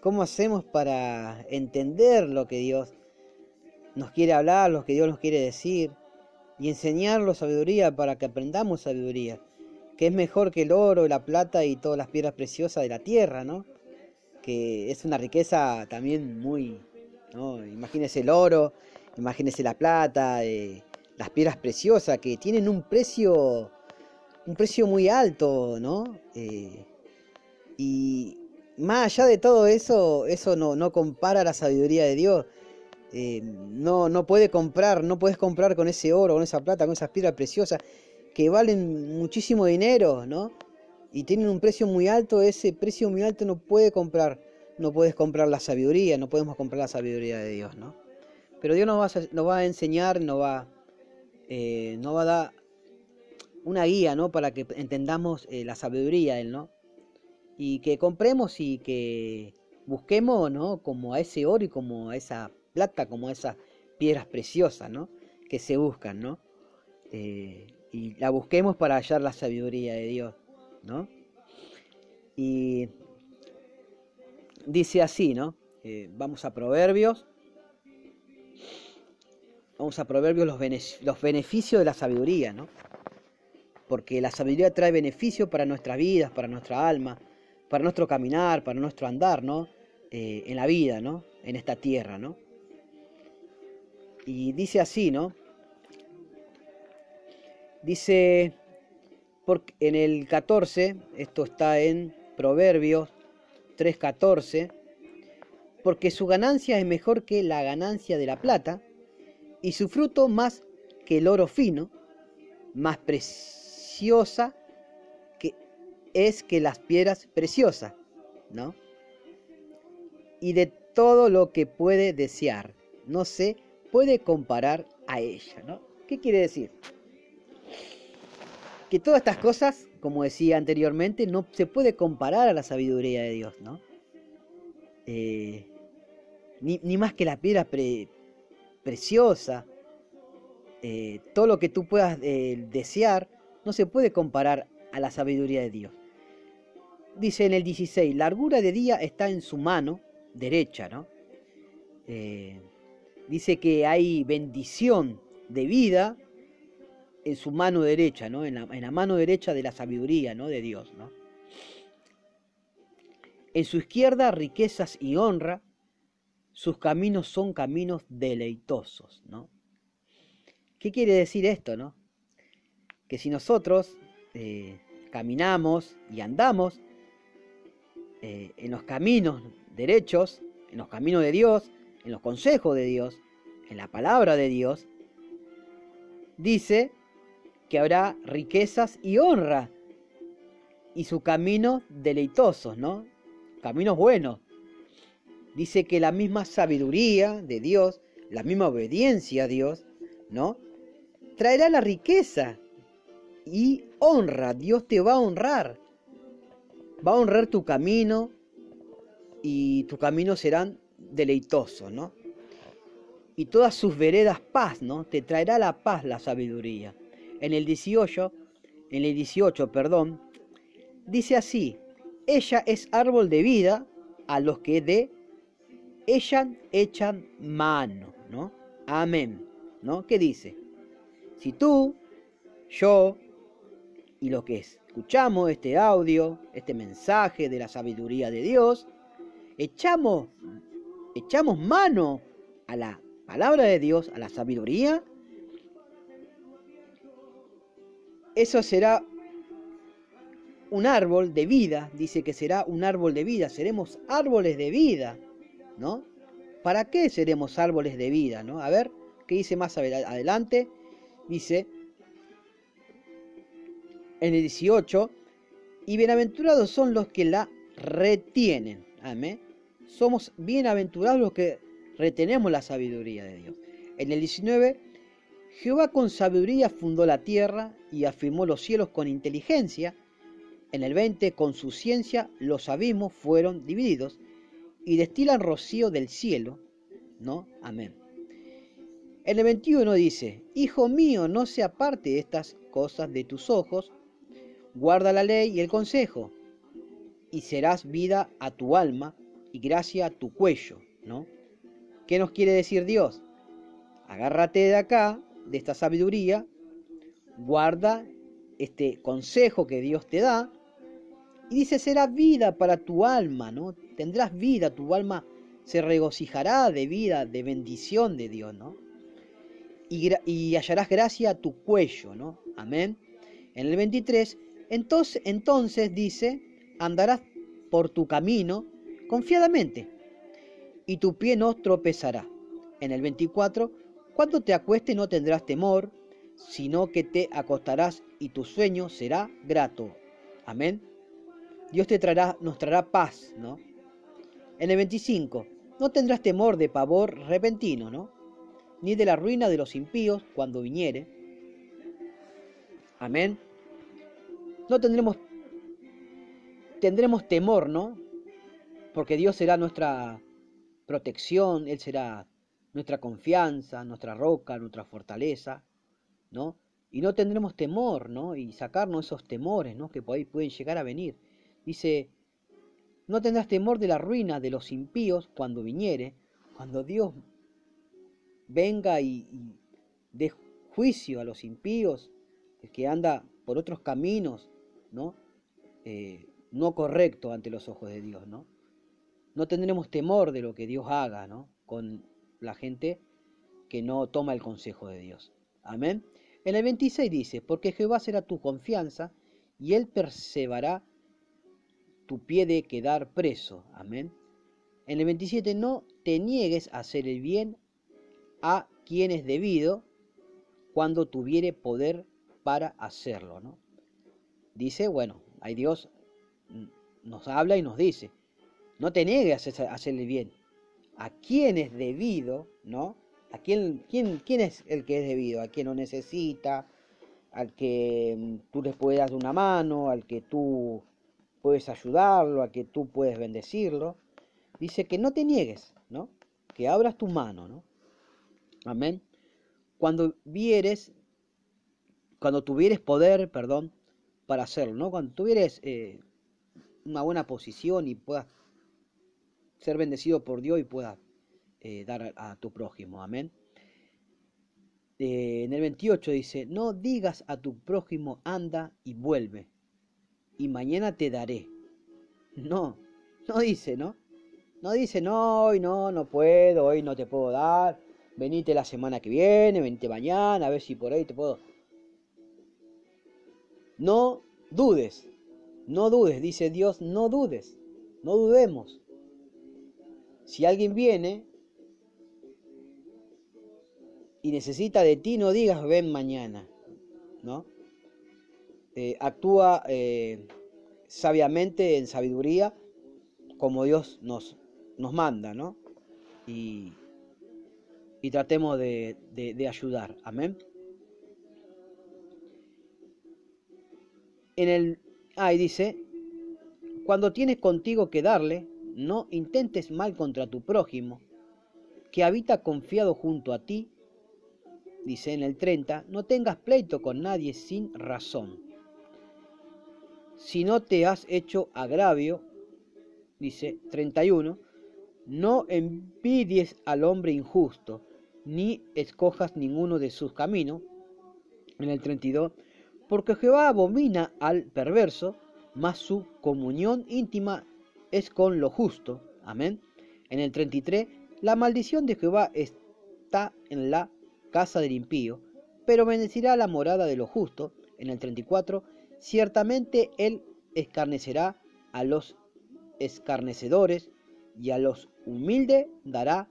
¿Cómo hacemos para entender lo que Dios nos quiere hablar, lo que Dios nos quiere decir? Y enseñarlo sabiduría para que aprendamos sabiduría, que es mejor que el oro, la plata y todas las piedras preciosas de la tierra, ¿no? Que es una riqueza también muy, ¿no? Imagínese el oro, imagínese la plata, eh, las piedras preciosas que tienen un precio, un precio muy alto, ¿no? Eh, y, más allá de todo eso, eso no, no compara la sabiduría de Dios. Eh, no, no puede comprar, no puedes comprar con ese oro, con esa plata, con esas piedras preciosas que valen muchísimo dinero, ¿no? Y tienen un precio muy alto, ese precio muy alto no puede comprar, no puedes comprar la sabiduría, no podemos comprar la sabiduría de Dios, ¿no? Pero Dios nos va a, nos va a enseñar, nos va, eh, va a dar una guía, ¿no? Para que entendamos eh, la sabiduría de Él, ¿no? y que compremos y que busquemos, ¿no? Como a ese oro y como a esa plata, como esas piedras preciosas, ¿no? Que se buscan, ¿no? Eh, y la busquemos para hallar la sabiduría de Dios, ¿no? Y dice así, ¿no? Eh, vamos a Proverbios. Vamos a Proverbios los, los beneficios de la sabiduría, ¿no? Porque la sabiduría trae beneficios para nuestras vidas, para nuestra alma, para nuestro caminar, para nuestro andar, ¿no? Eh, en la vida, ¿no? En esta tierra, ¿no? Y dice así, ¿no? Dice porque en el 14, esto está en Proverbios 3:14, porque su ganancia es mejor que la ganancia de la plata, y su fruto más que el oro fino, más preciosa es que las piedras preciosas, ¿no? Y de todo lo que puede desear, no se puede comparar a ella, ¿no? ¿Qué quiere decir? Que todas estas cosas, como decía anteriormente, no se puede comparar a la sabiduría de Dios, ¿no? Eh, ni, más que la piedra preciosa, eh, todo lo que tú puedas eh, desear, no se puede comparar a la sabiduría de Dios dice en el 16, largura de día está en su mano derecha, ¿no? Dice que hay bendición de vida en su mano derecha, ¿no? En la, mano derecha de la sabiduría, ¿no? De Dios, ¿no? En su izquierda riquezas y honra, sus caminos son caminos deleitosos, ¿no? ¿Qué quiere decir esto, no? Que si nosotros eh, caminamos y andamos eh, en los caminos derechos, en los caminos de Dios, en los consejos de Dios, en la palabra de Dios, dice que habrá riquezas y honra y su camino deleitosos, ¿no? Caminos buenos. Dice que la misma sabiduría de Dios, la misma obediencia a Dios, ¿no? Traerá la riqueza y honra. Dios te va a honrar. Va a honrar tu camino y tus caminos serán deleitosos, ¿no? Y todas sus veredas paz, ¿no? Te traerá la paz, la sabiduría. En el 18, en el 18, perdón, dice así, ella es árbol de vida a los que de ella echan mano, ¿no? Amén, ¿no? ¿Qué dice? Si tú, yo y los que escuchamos este audio, este mensaje de la sabiduría de Dios, echamos, echamos mano a la palabra de Dios, a la sabiduría, eso será un árbol de vida, dice que será un árbol de vida, seremos árboles de vida, ¿no? ¿Para qué seremos árboles de vida, no? A ver, ¿qué dice más adelante? Dice en el 18, y bienaventurados son los que la retienen. Amén. Somos bienaventurados los que retenemos la sabiduría de Dios. En el 19, Jehová con sabiduría fundó la tierra y afirmó los cielos con inteligencia. En el 20, con su ciencia, los abismos fueron divididos y destilan rocío del cielo. ¿No? Amén. En el 21 dice, Hijo mío, no se aparte estas cosas de tus ojos, guarda la ley y el consejo, y serás vida a tu alma y gracia a tu cuello, ¿no? ¿Qué nos quiere decir Dios? Agárrate de acá, de esta sabiduría, guarda este consejo que Dios te da, y dice, será vida para tu alma, ¿no? Tendrás vida, tu alma se regocijará de vida, de bendición de Dios, ¿no? Y, y hallarás gracia a tu cuello, ¿no? Amén. En el 23, entonces, entonces dice, andarás por tu camino confiadamente, y tu pie no tropezará. En el 24, cuando te acuestes no tendrás temor, sino que te acostarás y tu sueño será grato. Amén. Dios te traerá, nos traerá paz, ¿no? En el 25, no tendrás temor de pavor repentino, ¿no? Ni de la ruina de los impíos cuando viniere. Amén. No tendremos tendremos temor, ¿no? Porque Dios será nuestra protección, Él será nuestra confianza, nuestra roca, nuestra fortaleza, ¿no? Y no tendremos temor, ¿no? Y sacarnos esos temores, ¿no? Que por ahí pueden llegar a venir. Dice, no tendrás temor de la ruina de los impíos cuando viniere, cuando Dios venga y, dé juicio a los impíos, el que anda por otros caminos, ¿no? Eh, no correcto ante los ojos de Dios, ¿no? No tendremos temor de lo que Dios haga, ¿no? Con la gente que no toma el consejo de Dios. Amén. En el 26 dice, porque Jehová será tu confianza y él perseverará tu pie de quedar preso. Amén. En el 27, no te niegues a hacer el bien a quien es debido cuando tuviere poder para hacerlo, ¿no? Dice, bueno, hay Dios nos habla y nos dice, no te niegues a hacerle bien. ¿A quién es debido, no? ¿A quién, quién, quién es el que es debido? ¿A quien lo necesita? ¿Al que mm, tú le puedes dar una mano? ¿Al que tú puedes ayudarlo? ¿Al que tú puedes bendecirlo? Dice que no te niegues, ¿no? Que abras tu mano, ¿no? Amén. Cuando vieres, cuando tuvieres poder, perdón, para hacerlo, ¿no? Cuando tuvieres eh, una buena posición y puedas ser bendecido por Dios y puedas eh, dar a, tu prójimo. Amén. Eh, en el 28 dice, no digas a tu prójimo, anda y vuelve, y mañana te daré. No, no dice, ¿no? No dice, no, hoy no, no puedo, hoy no te puedo dar, venite la semana que viene, venite mañana, a ver si por ahí te puedo. No dudes, no dudes, dice Dios, no dudes, no dudemos. Si alguien viene y necesita de ti, no digas ven mañana, ¿no? Eh, actúa eh, sabiamente, en sabiduría, como Dios nos, nos manda, ¿no? Y, y tratemos de, de, ayudar, amén. En el, ahí dice, cuando tienes contigo que darle, no intentes mal contra tu prójimo, que habita confiado junto a ti. Dice en el 30, no tengas pleito con nadie sin razón. Si no te has hecho agravio, dice 31, no envidies al hombre injusto, ni escojas ninguno de sus caminos. En el 32, porque Jehová abomina al perverso, mas su comunión íntima es con lo justo. Amén. En el 33, la maldición de Jehová está en la casa del impío, pero bendecirá la morada de lo justo. En el 34, ciertamente él escarnecerá a los escarnecedores y a los humildes dará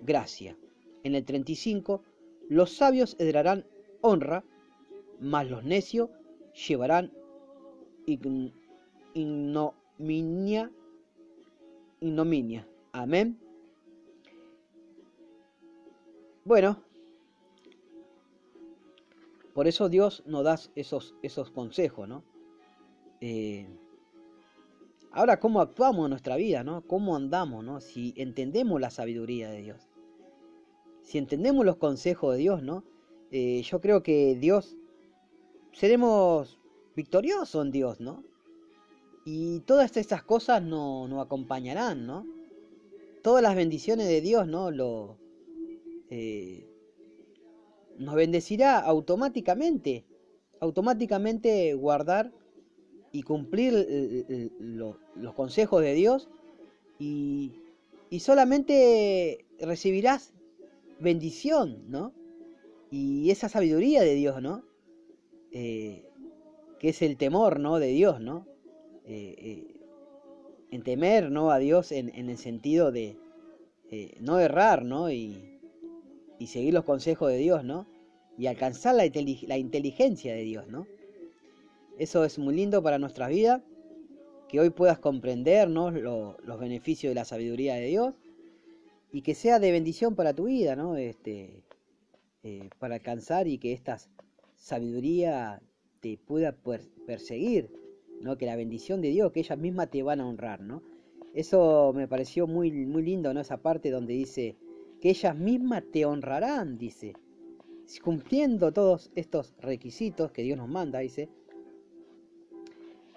gracia. En el 35, los sabios heredarán honra, mas los necios llevarán ignominia ignominia. Amén. Bueno, por eso Dios nos da esos, esos consejos, ¿no? Eh, ahora, ¿cómo actuamos en nuestra vida, ¿no? ¿Cómo andamos, ¿no? Si entendemos la sabiduría de Dios, si entendemos los consejos de Dios, ¿no? Eh, yo creo que Dios, seremos victoriosos en Dios, ¿no? Y todas estas cosas nos no acompañarán, ¿no? Todas las bendiciones de Dios, ¿no? Lo, eh, nos bendecirá automáticamente, automáticamente guardar y cumplir los consejos de Dios y, y, solamente recibirás bendición, ¿no? Y esa sabiduría de Dios, ¿no? Eh, que es el temor, ¿no? De Dios, ¿no? Eh, eh, en temer ¿no? a Dios en, el sentido de eh, no errar ¿no? Y, seguir los consejos de Dios ¿no? y alcanzar la, la inteligencia de Dios. ¿no? Eso es muy lindo para nuestra vida, que hoy puedas comprender ¿no? los beneficios de la sabiduría de Dios y que sea de bendición para tu vida, ¿no? este, para alcanzar y que esta sabiduría te pueda perseguir Que la bendición de Dios, que ellas mismas te van a honrar, ¿no? Eso me pareció muy, muy lindo, ¿no? Esa parte donde dice que ellas mismas te honrarán, dice. Cumpliendo todos estos requisitos que Dios nos manda, dice,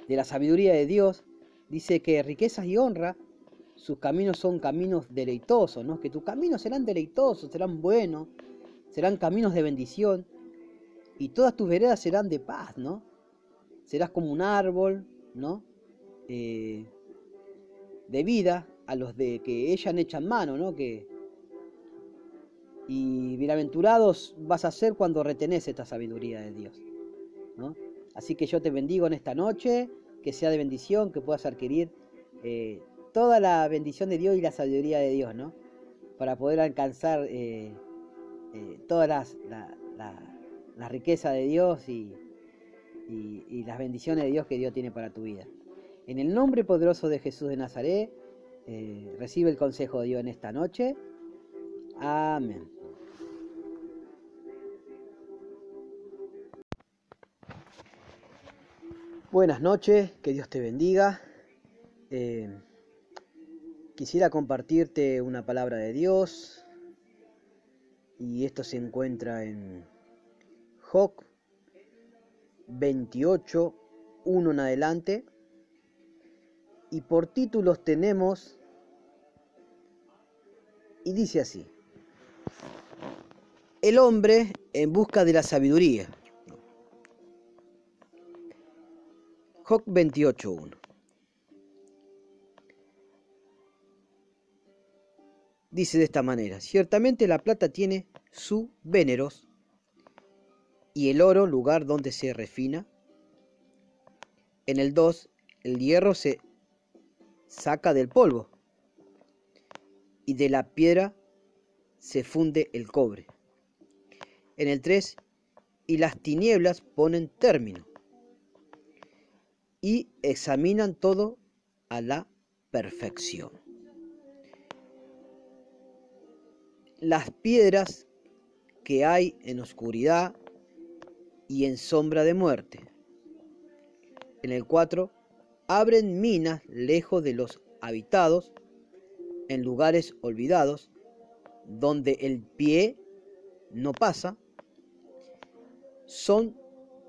de la sabiduría de Dios, dice que riquezas y honra, sus caminos son caminos deleitosos, ¿no? Que tus caminos serán deleitosos, serán buenos, serán caminos de bendición, y todas tus veredas serán de paz, ¿no? Serás como un árbol, ¿no? Eh, de vida a los de que ella han hecho en mano, ¿no? Que, y bienaventurados vas a ser cuando retenés esta sabiduría de Dios, ¿no? Así que yo te bendigo en esta noche, que sea de bendición, que puedas adquirir eh, toda la bendición de Dios y la sabiduría de Dios, ¿no? Para poder alcanzar eh, toda la, la riqueza de Dios y, y, las bendiciones de Dios que Dios tiene para tu vida. En el nombre poderoso de Jesús de Nazaret, eh, recibe el consejo de Dios en esta noche. Amén. Buenas noches, que Dios te bendiga. Eh, quisiera compartirte una palabra de Dios y esto se encuentra en Job 28, 1 en adelante. Y por títulos tenemos, y dice así, el hombre en busca de la sabiduría. Job 28.1. Dice de esta manera, ciertamente la plata tiene su veneros y el oro lugar donde se refina. En el 2, el hierro se saca del polvo y de la piedra se funde el cobre. En el 3, y las tinieblas ponen término y examinan todo a la perfección. Las piedras que hay en oscuridad y en sombra de muerte. En el 4, abren minas lejos de los habitados, en lugares olvidados, donde el pie no pasa, son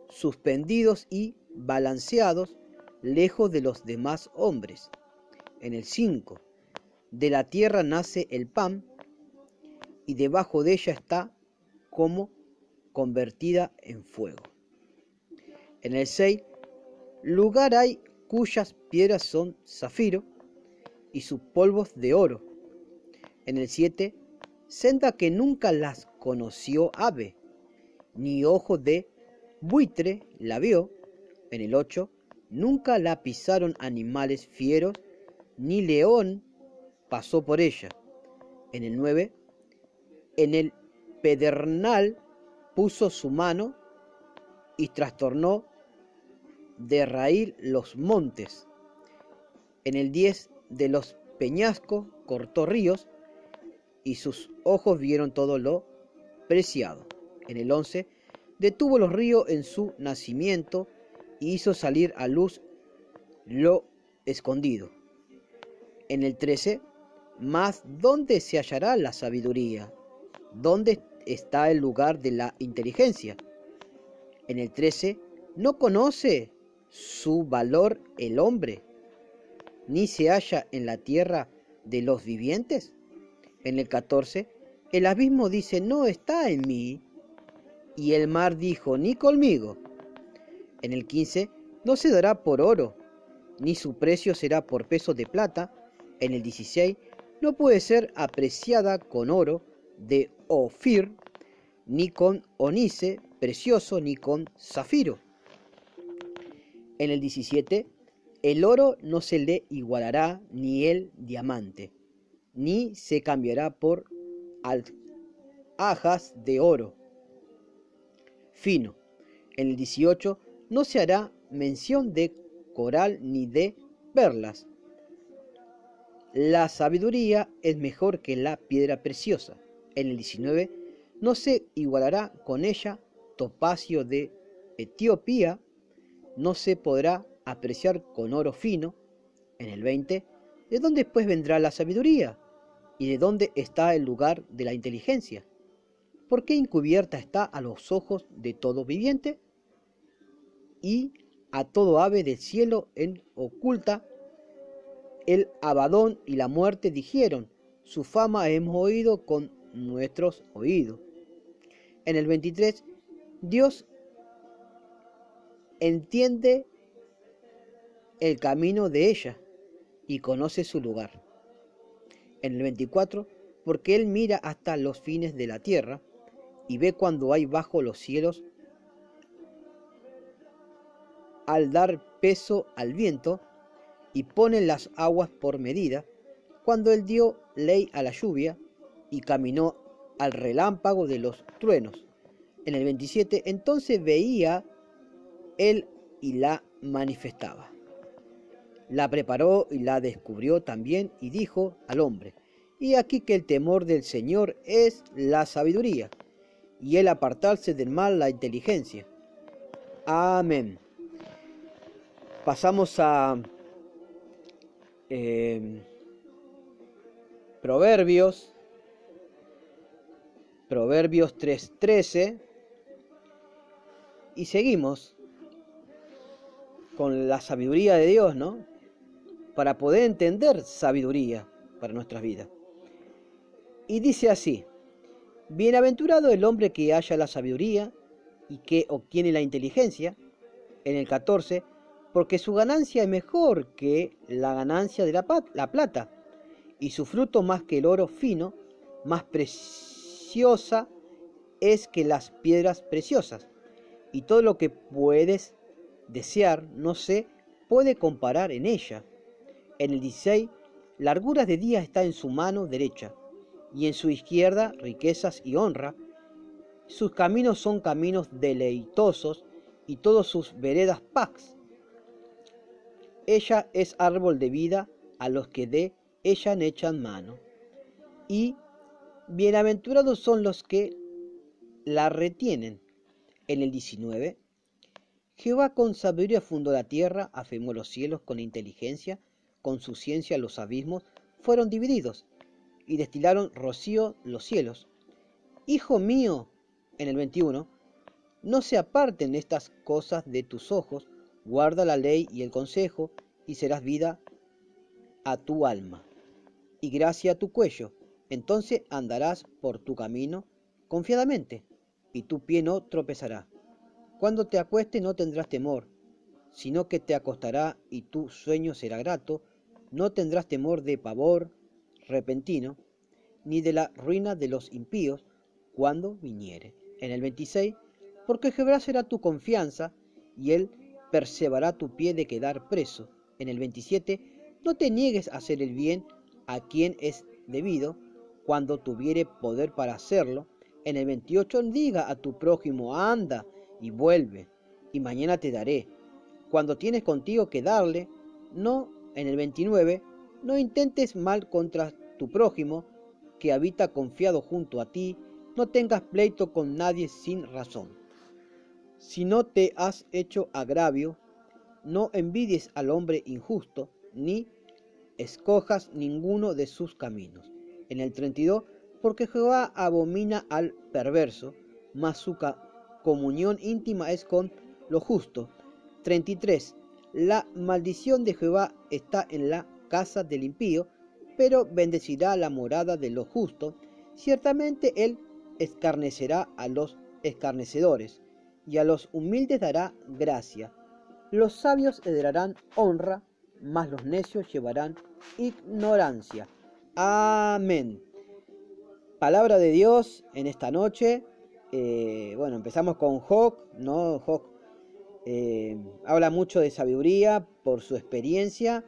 suspendidos y balanceados lejos de los demás hombres. En el 5, de la tierra nace el pan y debajo de ella está como convertida en fuego. En el 6, lugar hay cuyas piedras son zafiro y sus polvos de oro. En el 7, senda que nunca las conoció ave, ni ojo de buitre la vio. En el 8, nunca la pisaron animales fieros, ni león pasó por ella. En el 9, en el pedernal puso su mano y trastornó de raíz los montes. En el 10 de los peñascos cortó ríos y sus ojos vieron todo lo preciado. En el 11 detuvo los ríos en su nacimiento y hizo salir a luz lo escondido. En el 13, más ¿dónde se hallará la sabiduría? ¿Dónde está el lugar de la inteligencia? En el 13, ¿no conoce su valor el hombre? ¿Ni se halla en la tierra de los vivientes? En el 14, el abismo dice, no está en mí. Y el mar dijo, ni conmigo. En el 15, no se dará por oro, ni su precio será por peso de plata. En el 16, no puede ser apreciada con oro de Ni con onice precioso, ni con zafiro. En el 17, el oro no se le igualará, ni el diamante, ni se cambiará por alhajas de oro fino. En el 18, no se hará mención de coral ni de perlas. La sabiduría es mejor que la piedra preciosa. En el 19 no se igualará con ella topacio de Etiopía, no se podrá apreciar con oro fino. En el 20, ¿de dónde pues vendrá la sabiduría? ¿Y de dónde está el lugar de la inteligencia? ¿Por qué encubierta está a los ojos de todo viviente? Y a todo ave del cielo en oculta. El abadón y la muerte dijeron, su fama hemos oído con nuestros oídos. En el 23, Dios entiende el camino de ella y conoce su lugar. En el 24, porque Él mira hasta los fines de la tierra y ve cuando hay bajo los cielos al dar peso al viento y pone las aguas por medida, cuando él dio ley a la lluvia y caminó al relámpago de los truenos. En el 27, entonces veía él y la manifestaba. La preparó y la descubrió también y dijo al hombre, y aquí que el temor del Señor es la sabiduría, y el apartarse del mal la inteligencia. Amén. Pasamos a eh, Proverbios Proverbios 3:13. Y seguimos con la sabiduría de Dios, ¿no? Para poder entender sabiduría para nuestras vidas. Y dice así, Bienaventurado el hombre que haya la sabiduría y que obtiene la inteligencia. En el 14, porque su ganancia es mejor que la ganancia de la, la plata, y su fruto más que el oro fino, más precioso preciosa es que las piedras preciosas, y todo lo que puedes desear no se puede comparar en ella. En el 16, larguras de día está en su mano derecha, y en su izquierda riquezas y honra, sus caminos son caminos deleitosos y todos sus veredas paz. Ella es árbol de vida a los que de ella echan mano. Y bienaventurados son los que la retienen. En el 19, Jehová con sabiduría fundó la tierra, afirmó los cielos con inteligencia, con su ciencia los abismos fueron divididos y destilaron rocío los cielos. Hijo mío, en el 21, no se aparten estas cosas de tus ojos, guarda la ley y el consejo, y serás vida a tu alma, y gracia a tu cuello. Entonces andarás por tu camino confiadamente, y tu pie no tropezará. Cuando te acuestes no tendrás temor, sino que te acostará y tu sueño será grato, no tendrás temor de pavor repentino, ni de la ruina de los impíos cuando viniere. En el 26, porque Jehová será tu confianza, y él perseverará tu pie de quedar preso. En el 27, no te niegues a hacer el bien a quien es debido, cuando tuviere poder para hacerlo. En el 28, diga a tu prójimo, anda y vuelve, y mañana te daré. Cuando tienes contigo que darle, no, en el 29, no intentes mal contra tu prójimo, que habita confiado junto a ti, no tengas pleito con nadie sin razón. Si no te has hecho agravio, no envidies al hombre injusto, ni escojas ninguno de sus caminos. En el 32, porque Jehová abomina al perverso, mas su comunión íntima es con lo justo. 33. La maldición de Jehová está en la casa del impío, pero bendecirá la morada de los justos. Ciertamente él escarnecerá a los escarnecedores, y a los humildes dará gracia. Los sabios heredarán honra, mas los necios llevarán ignorancia. Amén. Palabra de Dios en esta noche. Eh, bueno, empezamos con Joc, ¿no? Joc eh, habla mucho de sabiduría por su experiencia,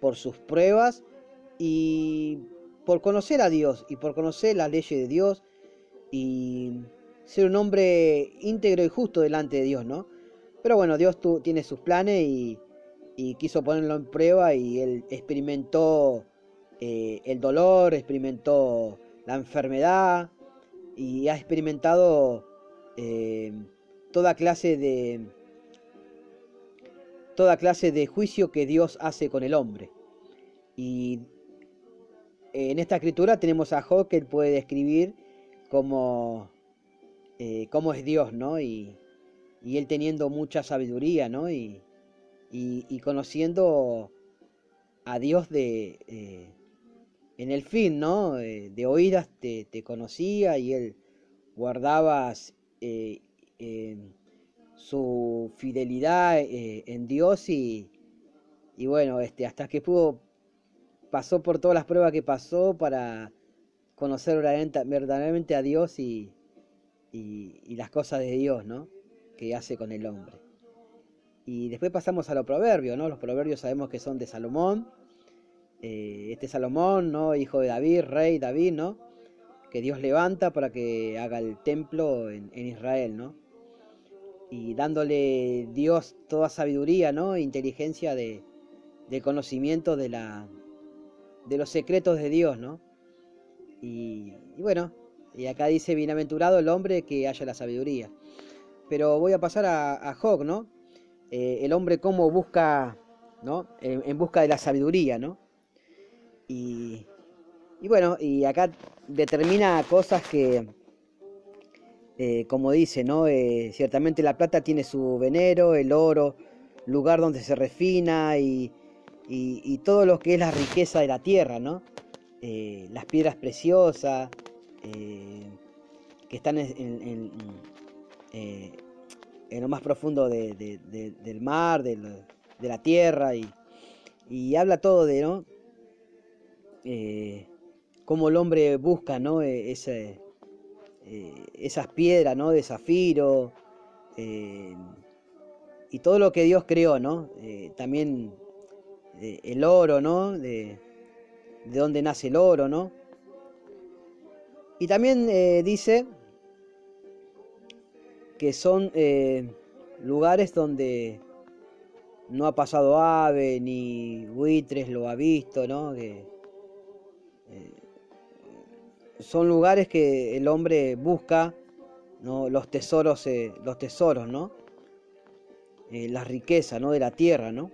por sus pruebas y por conocer a Dios y por conocer las leyes de Dios y ser un hombre íntegro y justo delante de Dios, ¿no? Pero bueno, Dios tiene sus planes y, quiso ponerlo en prueba y él experimentó eh, el dolor, experimentó la enfermedad y ha experimentado eh, toda clase de toda clase de juicio que Dios hace con el hombre. Y en esta escritura tenemos a Job que él puede describir eh, cómo es Dios, ¿no? Y, él teniendo mucha sabiduría, ¿no? Y, conociendo a Dios de, eh, en el fin, ¿no? Eh, de oídas te, conocía y él guardaba su fidelidad en Dios y, y bueno, este, hasta que pudo, pasó por todas las pruebas que pasó para conocer verdaderamente a Dios y, y, las cosas de Dios, ¿no? Que hace con el hombre. Y después pasamos a los proverbios, ¿no? Los proverbios sabemos que son de Salomón. Eh, este Salomón, ¿no? Hijo de David, rey David, ¿no? Que Dios levanta para que haga el templo en, Israel, ¿no? Y dándole Dios toda sabiduría, ¿no? Inteligencia de, de conocimiento de, la, de los secretos de Dios, ¿no? y bueno, y acá dice, bienaventurado el hombre que haya la sabiduría. Pero voy a pasar a, a Job, ¿no? Eh, el hombre cómo busca, ¿no? En, busca de la sabiduría, ¿no? Y, bueno, y acá determina cosas que, eh, como dice, ¿no? Eh, ciertamente la plata tiene su venero, el oro, lugar donde se refina y, y, todo lo que es la riqueza de la tierra, ¿no? las piedras preciosas, eh, que están en, eh, lo más profundo del mar, de, la tierra, y, habla todo de, ¿no? Eh, cómo el hombre busca, ¿no? Ese, esas piedras, ¿no? De zafiro, y todo lo que Dios creó, ¿no? también el oro, ¿no? De, de dónde nace el oro, ¿no? Y también eh, dice que son eh, lugares donde no ha pasado ave ni buitres lo ha visto, ¿no? Que, eh, son lugares que el hombre busca, ¿no? Los tesoros, eh, los tesoros, ¿no? la riqueza, ¿no? De la tierra, ¿no?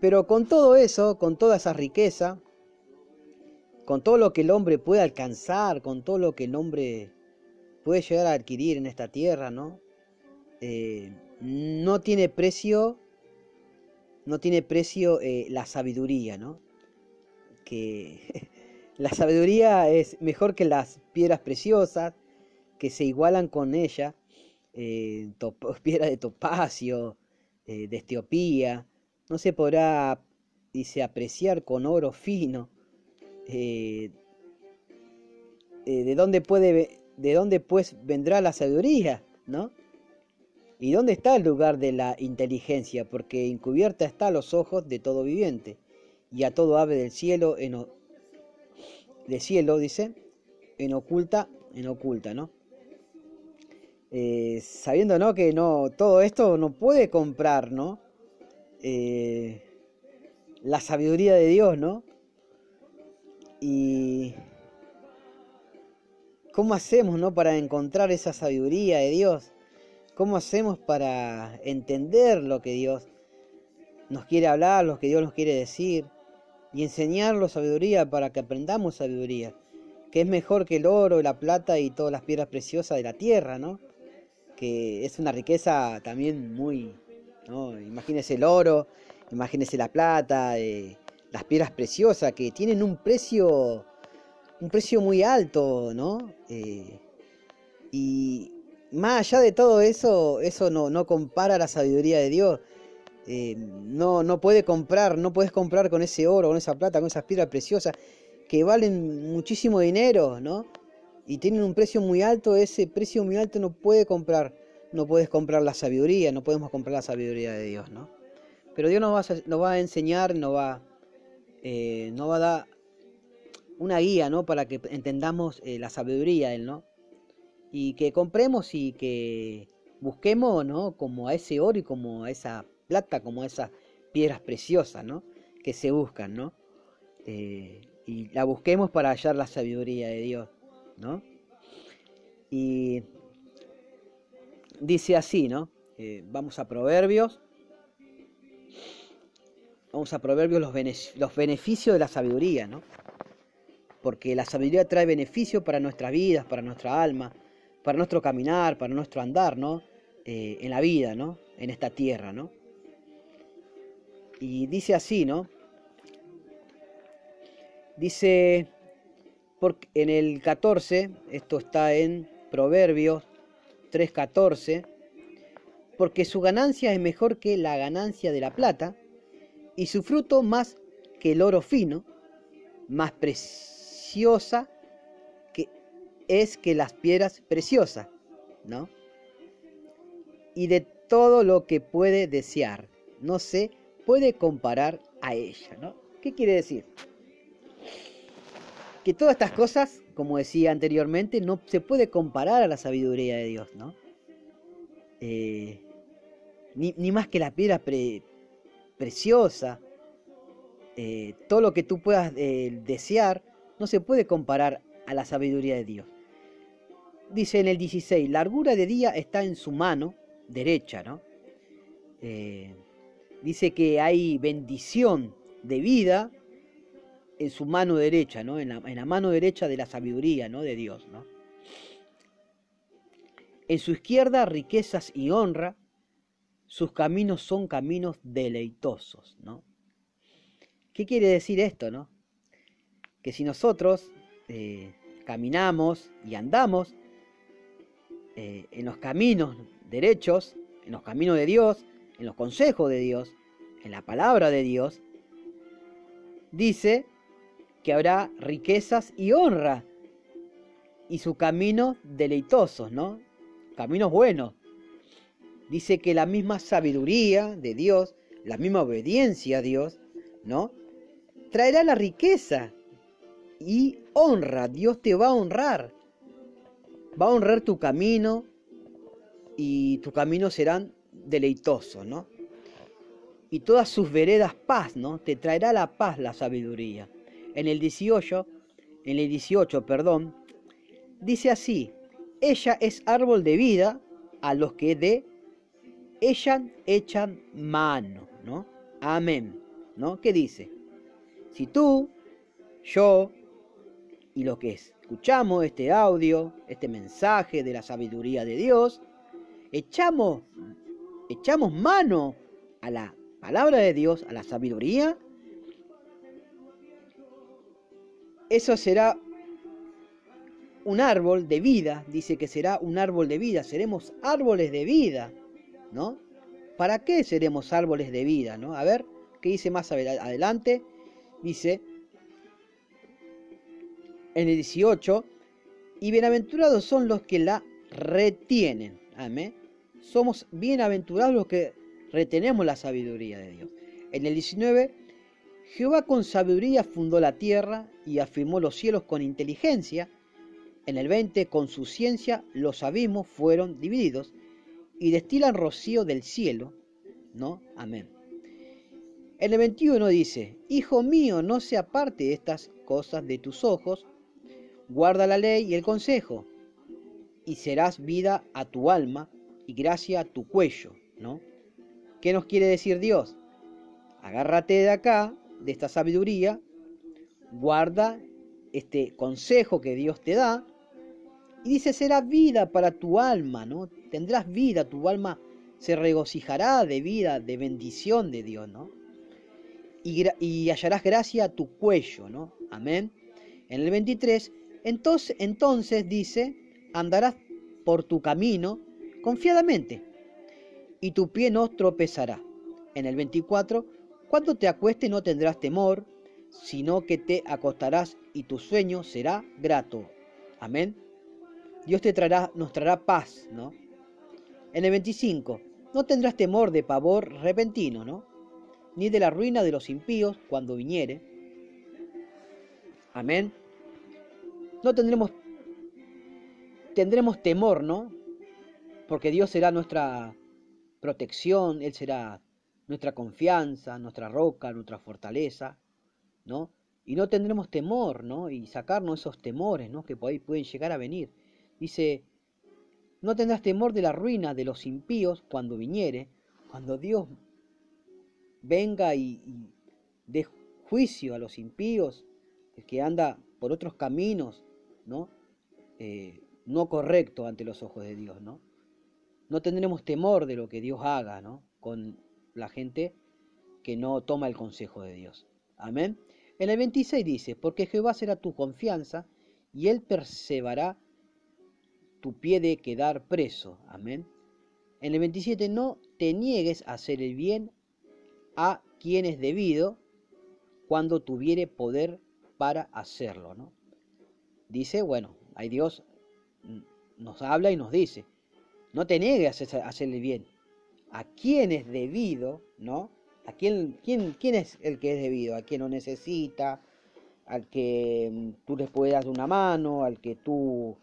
Pero con todo eso, con toda esa riqueza, con todo lo que el hombre puede alcanzar, con todo lo que el hombre puede llegar a adquirir en esta tierra, ¿no? Eh, no tiene precio, no tiene precio eh, la sabiduría, ¿no? Que la sabiduría es mejor que las piedras preciosas que se igualan con ella, eh, piedras de topacio, de Etiopía, no se podrá, dice, apreciar con oro fino. de dónde puede ¿de dónde pues vendrá la sabiduría? ¿No? ¿Y dónde está el lugar de la inteligencia? Porque encubierta está a los ojos de todo viviente y a todo ave del cielo, en de cielo, dice, en oculta, en oculta, ¿no? Eh, sabiendo, ¿no? Que no, todo esto no puede comprar, ¿no? Eh, la sabiduría de Dios, ¿no? Y ¿Cómo hacemos ¿no? para encontrar esa sabiduría de Dios? ¿Cómo hacemos para entender lo que Dios nos quiere hablar, lo que Dios nos quiere decir? Y enseñarlo sabiduría para que aprendamos sabiduría, que es mejor que el oro, la plata y todas las piedras preciosas de la tierra, ¿no? Que es una riqueza también muy, ¿no? El oro, imagínese la plata, eh, las piedras preciosas que tienen un precio un precio muy alto, ¿no? Eh, y más allá de todo eso, eso no, no compara la sabiduría de Dios. Eh, no, no puede comprar, no puedes comprar con ese oro, con esa plata, con esas piedras preciosas que valen muchísimo dinero, ¿no? Y tienen un precio muy alto, ese precio muy alto no puede comprar, no puedes comprar la sabiduría, no podemos comprar la sabiduría de Dios, ¿no? Pero Dios nos va a, nos va a enseñar, nos va, eh, va a dar una guía, ¿no? Para que entendamos eh, la sabiduría Él, ¿no? Y que compremos y que busquemos, ¿no? Como a ese oro y como a esa plata, como esas piedras preciosas, ¿no? Que se buscan, ¿no? Eh, y la busquemos para hallar la sabiduría de Dios, ¿no? Y dice así, ¿no? Eh, vamos a Proverbios. Vamos a Proverbios los, los beneficios de la sabiduría, ¿no? porque la sabiduría trae beneficio para nuestras vidas, para nuestra alma, para nuestro caminar, para nuestro andar, ¿no? Eh, en la vida, ¿no? En esta tierra, ¿no? Y dice así, ¿no? Dice en el 14, esto está en Proverbios 3:14, porque su ganancia es mejor que la ganancia de la plata, y su fruto más que el oro fino, más precioso que es que las piedras preciosas, ¿no? Y de todo lo que puede desear, no se puede comparar a ella, ¿no? ¿Qué quiere decir? Que todas estas cosas, como decía anteriormente, no se puede comparar a la sabiduría de Dios, ¿no? Eh, ni, más que la piedra preciosa, eh, todo lo que tú puedas eh, desear, no se puede comparar a la sabiduría de Dios. Dice en el 16, largura de día está en su mano derecha, ¿no? Dice que hay bendición de vida en su mano derecha, ¿no? En la, mano derecha de la sabiduría, ¿no? De Dios, ¿no? En su izquierda riquezas y honra, sus caminos son caminos deleitosos, ¿no? ¿Qué quiere decir esto, no? que si nosotros eh, caminamos y andamos eh, en los caminos derechos, en los caminos de Dios, en los consejos de Dios, en la palabra de Dios, dice que habrá riquezas y honra y su camino deleitosos, ¿no? Caminos buenos. Dice que la misma sabiduría de Dios, la misma obediencia a Dios, ¿no? Traerá la riqueza y honra. Dios te va a honrar. Va a honrar tu camino, y tus caminos serán deleitosos, ¿no? Y todas sus veredas paz, ¿no? Te traerá la paz la sabiduría. En el 18, en el 18, perdón, dice así, ella es árbol de vida a los que de ella echan mano, ¿no? Amén, ¿no? ¿Qué dice? Si tú, yo y lo que escuchamos este audio, este mensaje de la sabiduría de Dios, echamos, echamos mano a la palabra de Dios, a la sabiduría, eso será un árbol de vida, dice que será un árbol de vida, seremos árboles de vida, ¿no? ¿Para qué seremos árboles de vida, no? A ver, ¿qué dice más adelante? Dice en el 18, y bienaventurados son los que la retienen. Amén. Somos bienaventurados los que retenemos la sabiduría de Dios. En el 19, Jehová con sabiduría fundó la tierra y afirmó los cielos con inteligencia. En el 20, con su ciencia los abismos fueron divididos y destilan rocío del cielo. ¿No? Amén. En el 21 dice, Hijo mío, no se aparte estas cosas de tus ojos, guarda la ley y el consejo, y serás vida a tu alma y gracia a tu cuello, ¿no? ¿Qué nos quiere decir Dios? Agárrate de acá, de esta sabiduría, guarda este consejo que Dios te da, y dice, será vida para tu alma, ¿no? Tendrás vida, tu alma se regocijará de vida, de bendición de Dios, ¿no? Y, y hallarás gracia a tu cuello, ¿no? Amén. En el 23, entonces, entonces dice, andarás por tu camino confiadamente, y tu pie no tropezará. En el 24, cuando te acueste no tendrás temor, sino que te acostarás y tu sueño será grato. Amén. Dios te nos traerá paz, ¿no? En el 25, no tendrás temor de pavor repentino, ¿no? Ni de la ruina de los impíos cuando viniere. Amén. No tendremos tendremos temor, ¿no? Porque Dios será nuestra protección, Él será nuestra confianza, nuestra roca, nuestra fortaleza, ¿no? Y no tendremos temor, ¿no? Y sacarnos esos temores, ¿no? Que pueden llegar a venir. Dice, no tendrás temor de la ruina de los impíos cuando viniere, cuando Dios venga y, dé juicio a los impíos, que anda por otros caminos, ¿no? Eh, no correcto ante los ojos de Dios, ¿no? No tendremos temor de lo que Dios haga, ¿no? Con la gente que no toma el consejo de Dios. Amén. En el 26 dice, porque Jehová será tu confianza y él perseverará tu pie de quedar preso. Amén. En el 27, no te niegues a hacer el bien a quien es debido cuando tuviere poder para hacerlo. ¿no? Dice, bueno, hay Dios nos habla y nos dice, no te niegues a hacerle bien. A quien es debido, ¿no? ¿A quién, quién, quién es el que es debido? A quien lo necesita, al que mm, tú le puedes dar una mano, al que tú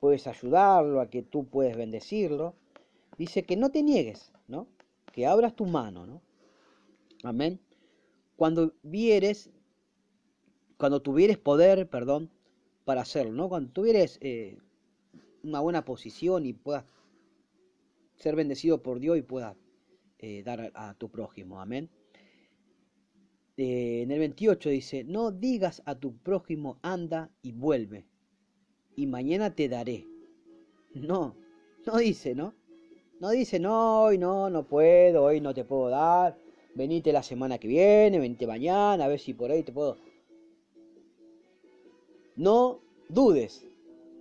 puedes ayudarlo, al que tú puedes bendecirlo. Dice que no te niegues, ¿no? Que abras tu mano, ¿no? Amén. Cuando vieres, cuando tuvieres poder, perdón, para hacerlo, ¿no? Cuando tuvieres eh, una buena posición y puedas ser bendecido por Dios y puedas eh, dar a, tu prójimo. Amén. Eh, en el 28 dice, no digas a tu prójimo, anda y vuelve, y mañana te daré. No, no dice, ¿no? No dice, no, hoy no, no puedo, hoy no te puedo dar, venite la semana que viene, venite mañana, a ver si por ahí te puedo. No dudes,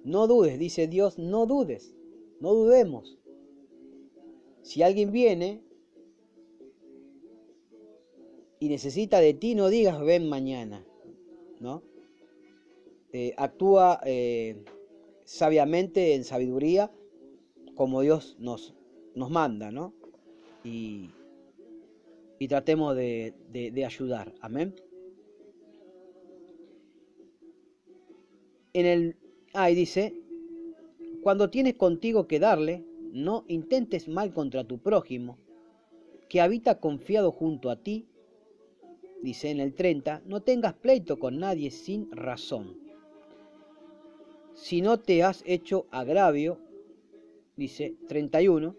no dudes, dice Dios, no dudes, no dudemos. Si alguien viene y necesita de ti, no digas ven mañana, ¿no? Eh, actúa eh, sabiamente en sabiduría como Dios nos, nos manda, ¿no? Y, y tratemos de, de ayudar, amén. En el Ahí dice, cuando tienes contigo que darle, no intentes mal contra tu prójimo, que habita confiado junto a ti. Dice en el 30, no tengas pleito con nadie sin razón. Si no te has hecho agravio, dice 31,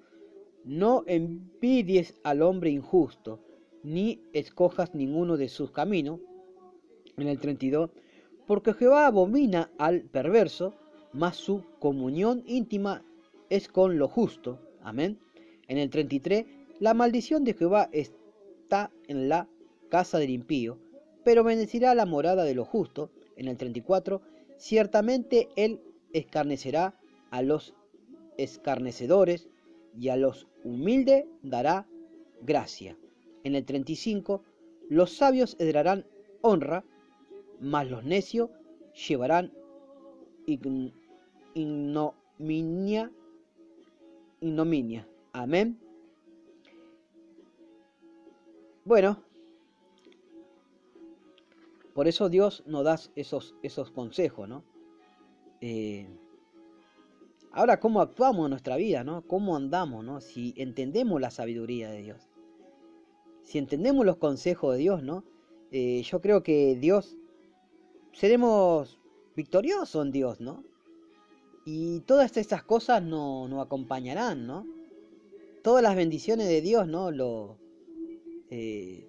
no envidies al hombre injusto, ni escojas ninguno de sus caminos. En el 32, porque Jehová abomina al perverso, mas su comunión íntima es con lo justo. Amén. En el 33, la maldición de Jehová está en la casa del impío, pero bendecirá la morada de lo justo. En el 34, ciertamente él escarnecerá a los escarnecedores y a los humildes dará gracia. En el 35, los sabios heredarán honra, mas los necios llevarán ignominia, ignominia. Amén. Bueno, por eso Dios nos da esos, esos consejos, ¿no? Eh, ahora, ¿cómo actuamos en nuestra vida, ¿no? ¿Cómo andamos, ¿no? Si entendemos la sabiduría de Dios. Si entendemos los consejos de Dios, ¿no? Eh, yo creo que Dios, seremos victoriosos en Dios, ¿no? Y todas estas cosas nos no acompañarán, ¿no? Todas las bendiciones de Dios, ¿no? Lo, eh,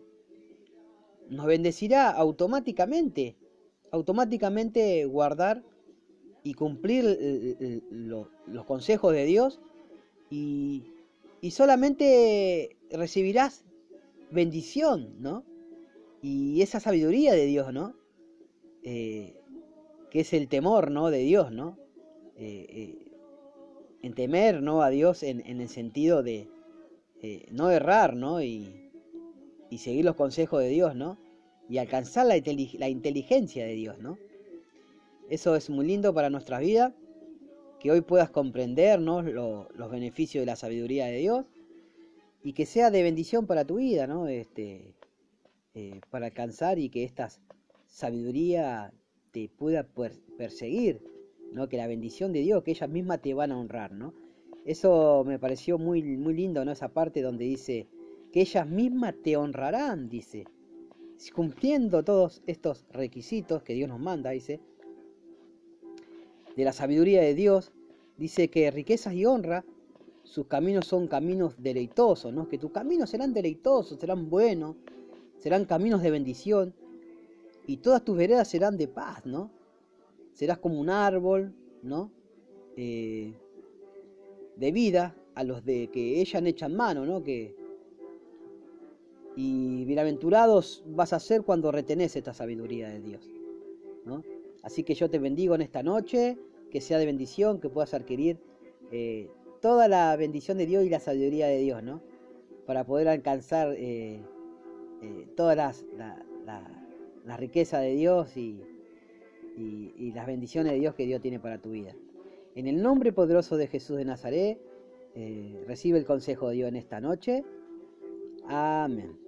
nos bendecirá automáticamente, automáticamente guardar y cumplir los consejos de Dios y, solamente recibirás bendición, ¿no? Y esa sabiduría de Dios, ¿no? Eh, que es el temor, ¿no? De Dios, ¿no? Eh, eh, en temer, ¿no? A Dios en, el sentido de no errar, ¿no? Y, seguir los consejos de Dios, ¿no? Y alcanzar la, inteligencia de Dios, ¿no? Eso es muy lindo para nuestra vida, que hoy puedas comprender los beneficios de la sabiduría de Dios y que sea de bendición para tu vida, ¿no? Este, eh, para alcanzar y que esta sabiduría te pueda perseguir, ¿no? Que la bendición de Dios, que ellas mismas te van a honrar, ¿no? Eso me pareció muy, muy lindo, ¿no? Esa parte donde dice que ellas mismas te honrarán, dice. Cumpliendo todos estos requisitos que Dios nos manda, dice, de la sabiduría de Dios, dice que riquezas y honra, sus caminos son caminos deleitosos, ¿no? Que tus caminos serán deleitosos, serán buenos, serán caminos de bendición, y todas tus veredas serán de paz, ¿no? Serás como un árbol, ¿no? Eh, de vida a los de que ellas echan mano, ¿no? Que, y bienaventurados vas a ser cuando retenés esta sabiduría de Dios, ¿no? Así que yo te bendigo en esta noche, que sea de bendición, que puedas adquirir eh, toda la bendición de Dios y la sabiduría de Dios, ¿no? Para poder alcanzar eh, eh, toda la, riqueza de Dios y, y las bendiciones de Dios que Dios tiene para tu vida. En el nombre poderoso de Jesús de Nazaret, recibe el consejo de Dios en esta noche. Amén.